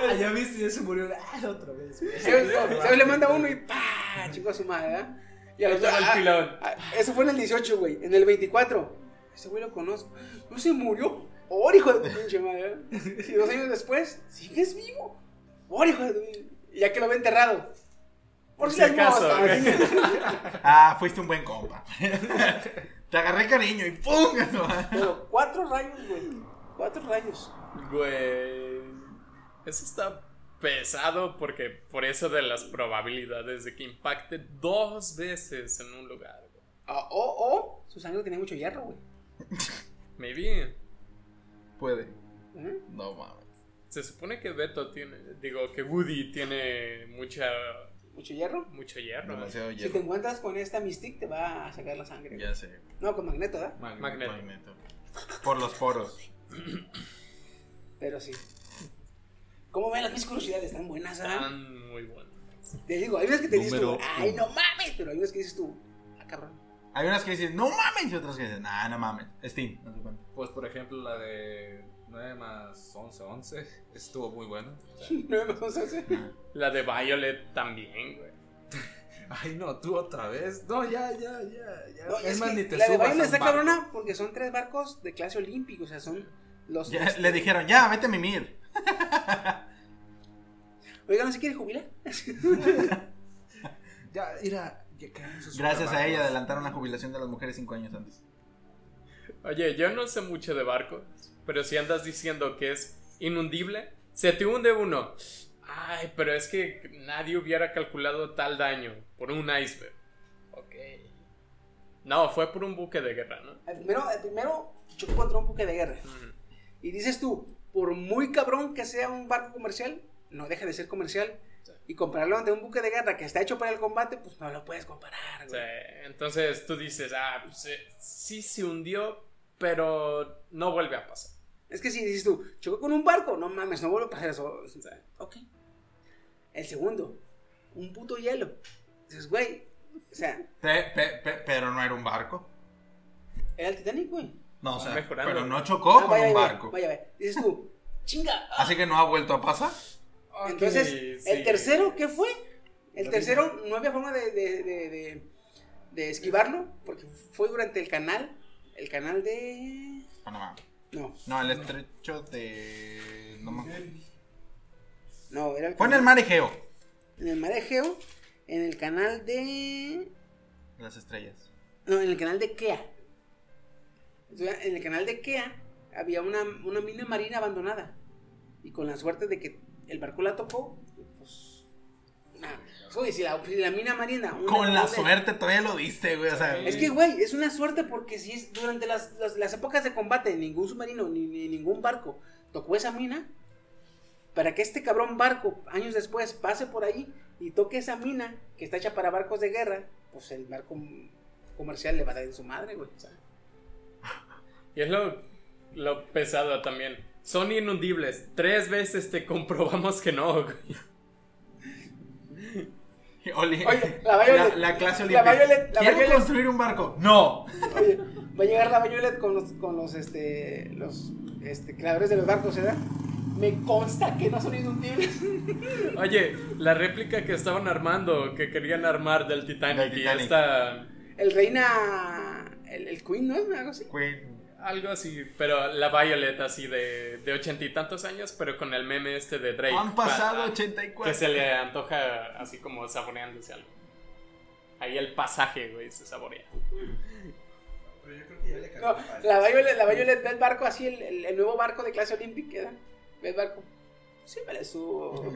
Ah, ya viste, ya se murió. Ah, otra vez. Zeus le manda uno y ¡pa! Chico a su madre, ¿verdad? Y al otro, ah, pilón. ah, eso fue en el 18, güey. En el 24. Ese güey lo conozco. No se murió. ¡Oh, hijo de tu pinche madre! ¿eh? Y dos años después, sigues vivo. ¡Oh, hijo de tu pinche- Y ya que lo ve enterrado. Por, si acaso. Ah, fuiste un buen compa. Te agarré cariño y ¡pum! Pero cuatro rayos, güey. Cuatro rayos. Güey. Eso está pesado porque por eso de las probabilidades de que impacte dos veces en un lugar. Ah, O, o, su sangre tenía mucho hierro, güey. Maybe. Puede. Ujú. No mames. Se supone que Beto tiene, digo que Woody tiene mucha, Mucho hierro. mucho hierro. Demasiado Si te hierro. encuentras con esta Mystique, te va a sacar la sangre. güey. Ya sé. No, con Magneto, ¿verdad? Magneto. Magneto. Por los poros. Pero sí. ¿Cómo ven las mis curiosidades? Están buenas, ¿verdad? Están muy buenos. Te digo, hay unas que te dices tú, Número ay, uno. no mames, pero hay unas que dices tú, ah, cabrón. Hay unas que dicen, no mames, y otras que dicen, ah, no mames. Steam, no sé cuánto. Pues, por ejemplo, la de 9 más 11, 11. Estuvo muy buena. O sea, No me vamos a hacer. La de Violet también, güey. Ay, no, tú otra vez. No, ya, ya, ya. ya. No, es, es más, que ni te la de subas a está un barco. cabrona porque son tres barcos de clase olímpica, o sea, son los... Ya, le dijeron, ya, vete a mimir. Oiga, ¿no se quiere jubilar? Ya, su Gracias a ella adelantaron la jubilación de las mujeres cinco años antes. Oye, yo no sé mucho de barcos, pero si andas diciendo que es inundible, se te hunde uno. Ay, pero es que nadie hubiera calculado tal daño por un iceberg. Ok. No, fue por un buque de guerra, ¿no? El primero, el primero chocó contra un buque de guerra. Y dices tú, por muy cabrón que sea un barco comercial, no deja de ser comercial. Sí. Y compararlo ante un buque de guerra que está hecho para el combate, pues no lo puedes comparar, Sí, güey. entonces tú dices, ah, pues, eh, sí se hundió, pero no vuelve a pasar. Es que si dices tú, chocó con un barco, no mames, no vuelve a pasar eso. Ok. El segundo, un puto hielo. Dices, güey, o sea, Pe- pe- pe- pero no era un barco. era el Titanic, güey. No, o sea, mejorando. pero no chocó Ah, con vaya, un barco. Vaya, vaya. Dices tú, chinga. ah. Así que no ha vuelto a pasar. Entonces, sí. el tercero, ¿qué fue? El tercero, no había forma de, de, de, de- de esquivarlo, porque fue durante el canal, el canal de... Panamá. No, No, el estrecho de. No no, era el Fue en el mar Egeo. en el mar Egeo, en el canal de... Las estrellas. No, en el canal de Kea. En el canal de Kea había una, una mina marina abandonada. Y con la suerte de que el barco la tocó, pues. Nah. Oye, si la, si la mina marina. una- Con la suerte todavía lo diste, güey. O sea, Es que, güey, es una suerte porque si es durante las, las, las épocas de combate, ningún submarino ni, ni ningún barco tocó esa mina. Para que este cabrón barco, años después, pase por ahí y toque esa mina que está hecha para barcos de guerra, pues el barco comercial le va a dar en su madre, güey. sea. Y es lo, lo pesado también. Son inundibles. Tres veces te comprobamos que no, güey. Oye, la Violet- la, clase la olímpica. Violet- la ¿Quieren Violet- construir un barco? No. Oye, va a llegar la Violet con los, con los, este, los, este, creadores de los barcos, ¿verdad? Me consta que no son inundibles. Oye, la réplica que estaban armando, que querían armar del Titanic, Del y Titanic. El esta... reina, el, el Queen, ¿no? Algo así. Queen. Algo así, pero la Violet así de, de ochenta y tantos años, pero con el meme este de Drake. Han pasado Pa- 84. Que se le antoja así como saboreándose algo. Ahí el pasaje, güey, se saborea. Pero yo creo que ya le No, cagó. la Violet, la Violet ve el barco así, el, el- el nuevo barco de clase olímpica, ¿verdad? ¿Ves, barco? Sí, me le subo.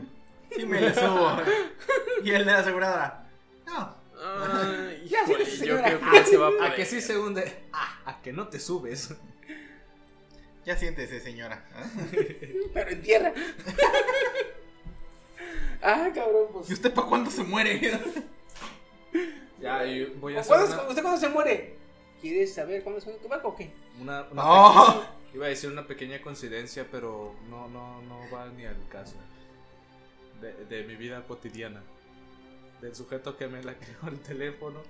Sí, me le subo. y el de la aseguradora. No. Ay, Ya, sí, híjole, yo señora. creo que ya se va a que sí se hunde. Ah, a que no te subes. Ya siéntese, señora. Pero en tierra. ah, cabrón, pues. ¿Y usted para cuándo se muere? Ya, y voy a hacer ¿Cuándo- una, ¿Usted cuándo se muere? ¿Quieres saber cuándo se muere tu barco o qué? una- una pequeña- iba a decir una pequeña coincidencia, pero no, no, no va ni al caso. De, de mi vida cotidiana. Del sujeto que me la creó el teléfono,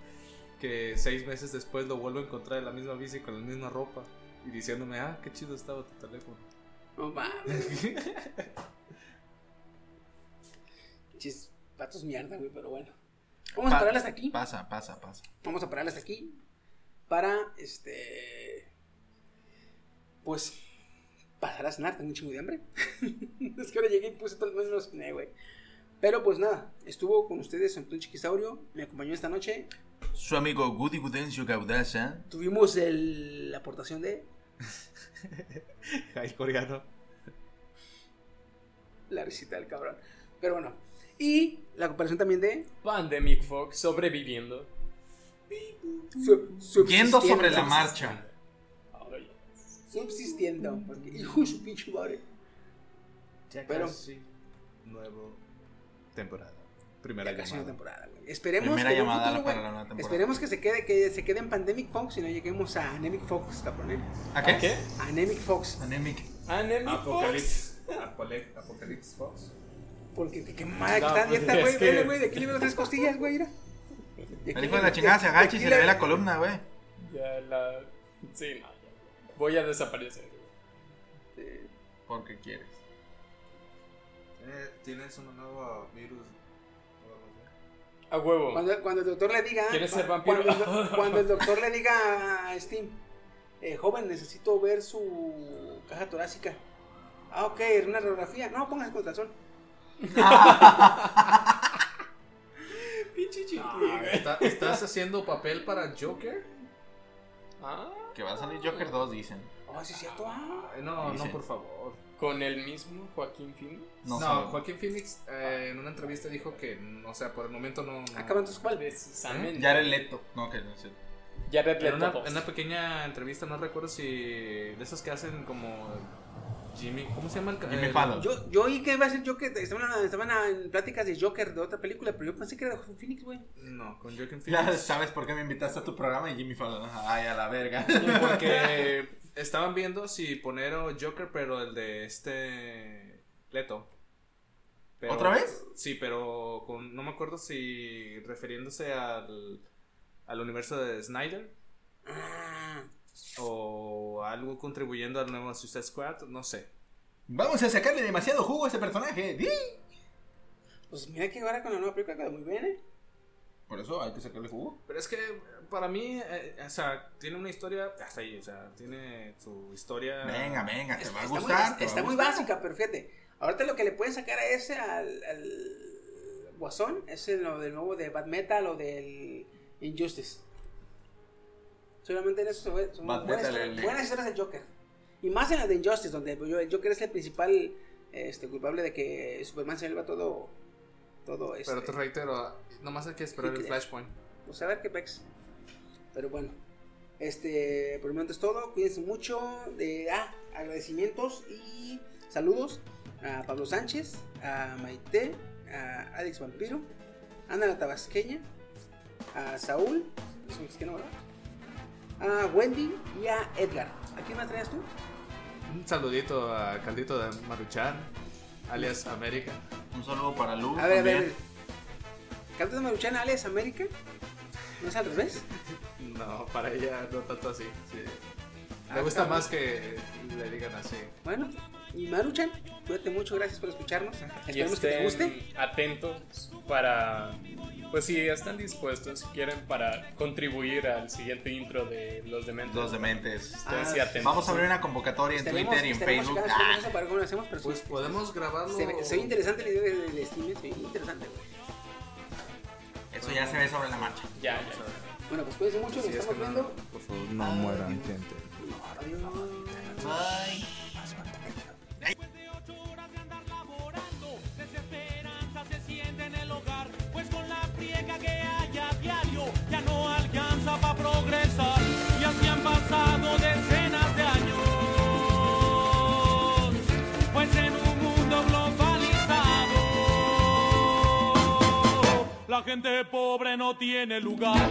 que seis meses después lo vuelvo a encontrar en la misma bici con la misma ropa. Y diciéndome, ah, qué chido estaba tu teléfono. No mames. Chis, patos mierda, güey, pero bueno. Vamos a pararle hasta aquí. Pasa, pasa, pasa. Vamos a pararle hasta aquí. Para, este. Pues. Pasar a cenar, tengo un chingo de hambre. es que ahora llegué y puse todo el no cené, güey. Pero pues nada, estuvo con ustedes Antonio Chiquisaurio, me acompañó esta noche. Su amigo Goody Gudencio Gaudaza. Tuvimos el, la aportación de Ay, coreano. la risita del cabrón. Pero bueno, y la cooperación también de. Pandemic Fox sobreviviendo. su- Yendo subsistiendo. sobre la marcha. Subsistiendo. Porque, hijo de su pinche madre. Ya Pero- casi nuevo temporada. Primera Ya casi una llamada. temporada, güey. Esperemos Primera que llamada futuro, para güey, la nueva temporada. Esperemos que se quede, que se quede en Pandemic Fox y no lleguemos a Anemic Fox, cabrón. ¿eh? ¿A qué? ¿A qué? Anemic Fox. Anemic. Anemic Fox. Apocalipsis. Apole- Apocalipsis Fox. Porque qué, qué madre que No, está pues, dieta, es güey. que- Vele, güey, de aquí le veo tres costillas, güey, mira. De El hijo de la chingada se agacha y se le ve la columna, güey. Ya la. Sí, no, ya. Voy a desaparecer. güey. Eh, Porque quieres. Eh, Tienes un nuevo virus. A huevo. Cuando, cuando el doctor le diga. ¿Quieres ser cua- vampiro? Cuando, el do- cuando el doctor le diga a Steam, eh, joven, necesito ver su caja torácica. Ah, ok, una radiografía. No, póngase con. Pinche chiqui, Ah, güey. ¿está- ¿Estás haciendo papel para Joker? Ah, Que va a salir Joker 2, dicen. Oh, sí, es cierto. Ah. Ay, no, no, por favor. Con el mismo Joaquín Phoenix. No, No. Joaquín Phoenix eh, en una entrevista dijo que, o sea, por el momento no. no- Acaban tus cuál. Precisamente. Jared Leto. No, que no sé. Jared En Leto una, 2. en una pequeña entrevista, no recuerdo si. De esos que hacen como. Jimmy. ¿Cómo se llama el Jimmy Fallon. Yo, yo oí que iba a ser Joker. Estaban, estaban en pláticas de Joker de otra película, pero yo pensé que era de Phoenix, güey. No, con Joaquin Ya Phoenix. sabes por qué me invitaste a tu programa y Jimmy Fallon. Ay, a la verga. Porque estaban viendo si poner o Joker, pero el de este. Leto. Pero- ¿Otra vez? Sí, pero con, no me acuerdo si refiriéndose al, al universo de Snyder Ah, o algo contribuyendo al nuevo Suicide Squad, no sé. Vamos a sacarle demasiado jugo a ese personaje. ¡Di! pues mira que ahora con la nueva película quedó muy bien, ¿eh? Por eso hay que sacarle jugo. Pero es que para mí, eh, o sea, tiene una historia, hasta ahí, o sea, tiene su historia. Venga, venga, te va a Está muy, gustar. está a muy básica, pero fíjate. Ahorita lo que le pueden sacar a ese, al, al Guasón, es el, lo del nuevo de Bad Metal o del Injustice. Solamente en eso se ve- son Bad buenas, Metal, historias- el- buenas historias del Joker. Y más en la de Injustice, donde yo- el Joker es el principal este, culpable de que Superman se vuelva todo. Todo este, Pero te reitero, nomás hay que esperar el Flashpoint. pues a ver qué pex. Pero bueno, este, por el momento es todo. Cuídense mucho. De, ah, agradecimientos y saludos a Pablo Sánchez, a Maite, a Alex Vampiro, a Ana la Tabasqueña, a Saúl, es un mexicano, ¿verdad? A Wendy y a Edgar. ¿A quién más traías tú? Un saludito a Caldito de Maruchan, alias América. Un saludo para Lu. A ver, a ver. también. ¿Cantas de Maruchan, Alex América? ¿No es al revés? No, para ella no tanto así. sí. Ah, Me gusta más que le digan así. Bueno, y Maruchan, cuídate mucho, gracias por escucharnos. Y Esperemos que te estén guste. atentos para, pues si están dispuestos, si quieren, para contribuir al siguiente intro de Los Dementes. Los dementes. Ah, atentos. Vamos a abrir una convocatoria en Estaremos- Twitter y en Facebook. Ah, eso para cómo lo hacemos, pero sí, Pues podemos grabarlo. se, ve- se ve interesante la idea del del stream, se ve interesante. güey. eso ya se ve sobre la marcha. Ya, ya. Bueno, pues cuídense mucho, nos Sí, es que estamos no, viendo. por favor, no mueran, gente. Adiós. Bye. que haya diario ya no alcanza para progresar. Y así han pasado decenas de años. Pues en un mundo globalizado, la gente pobre no tiene lugar.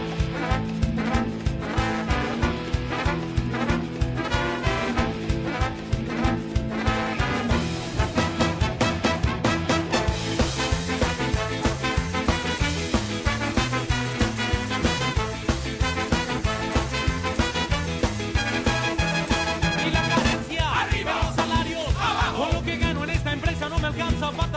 alcanza para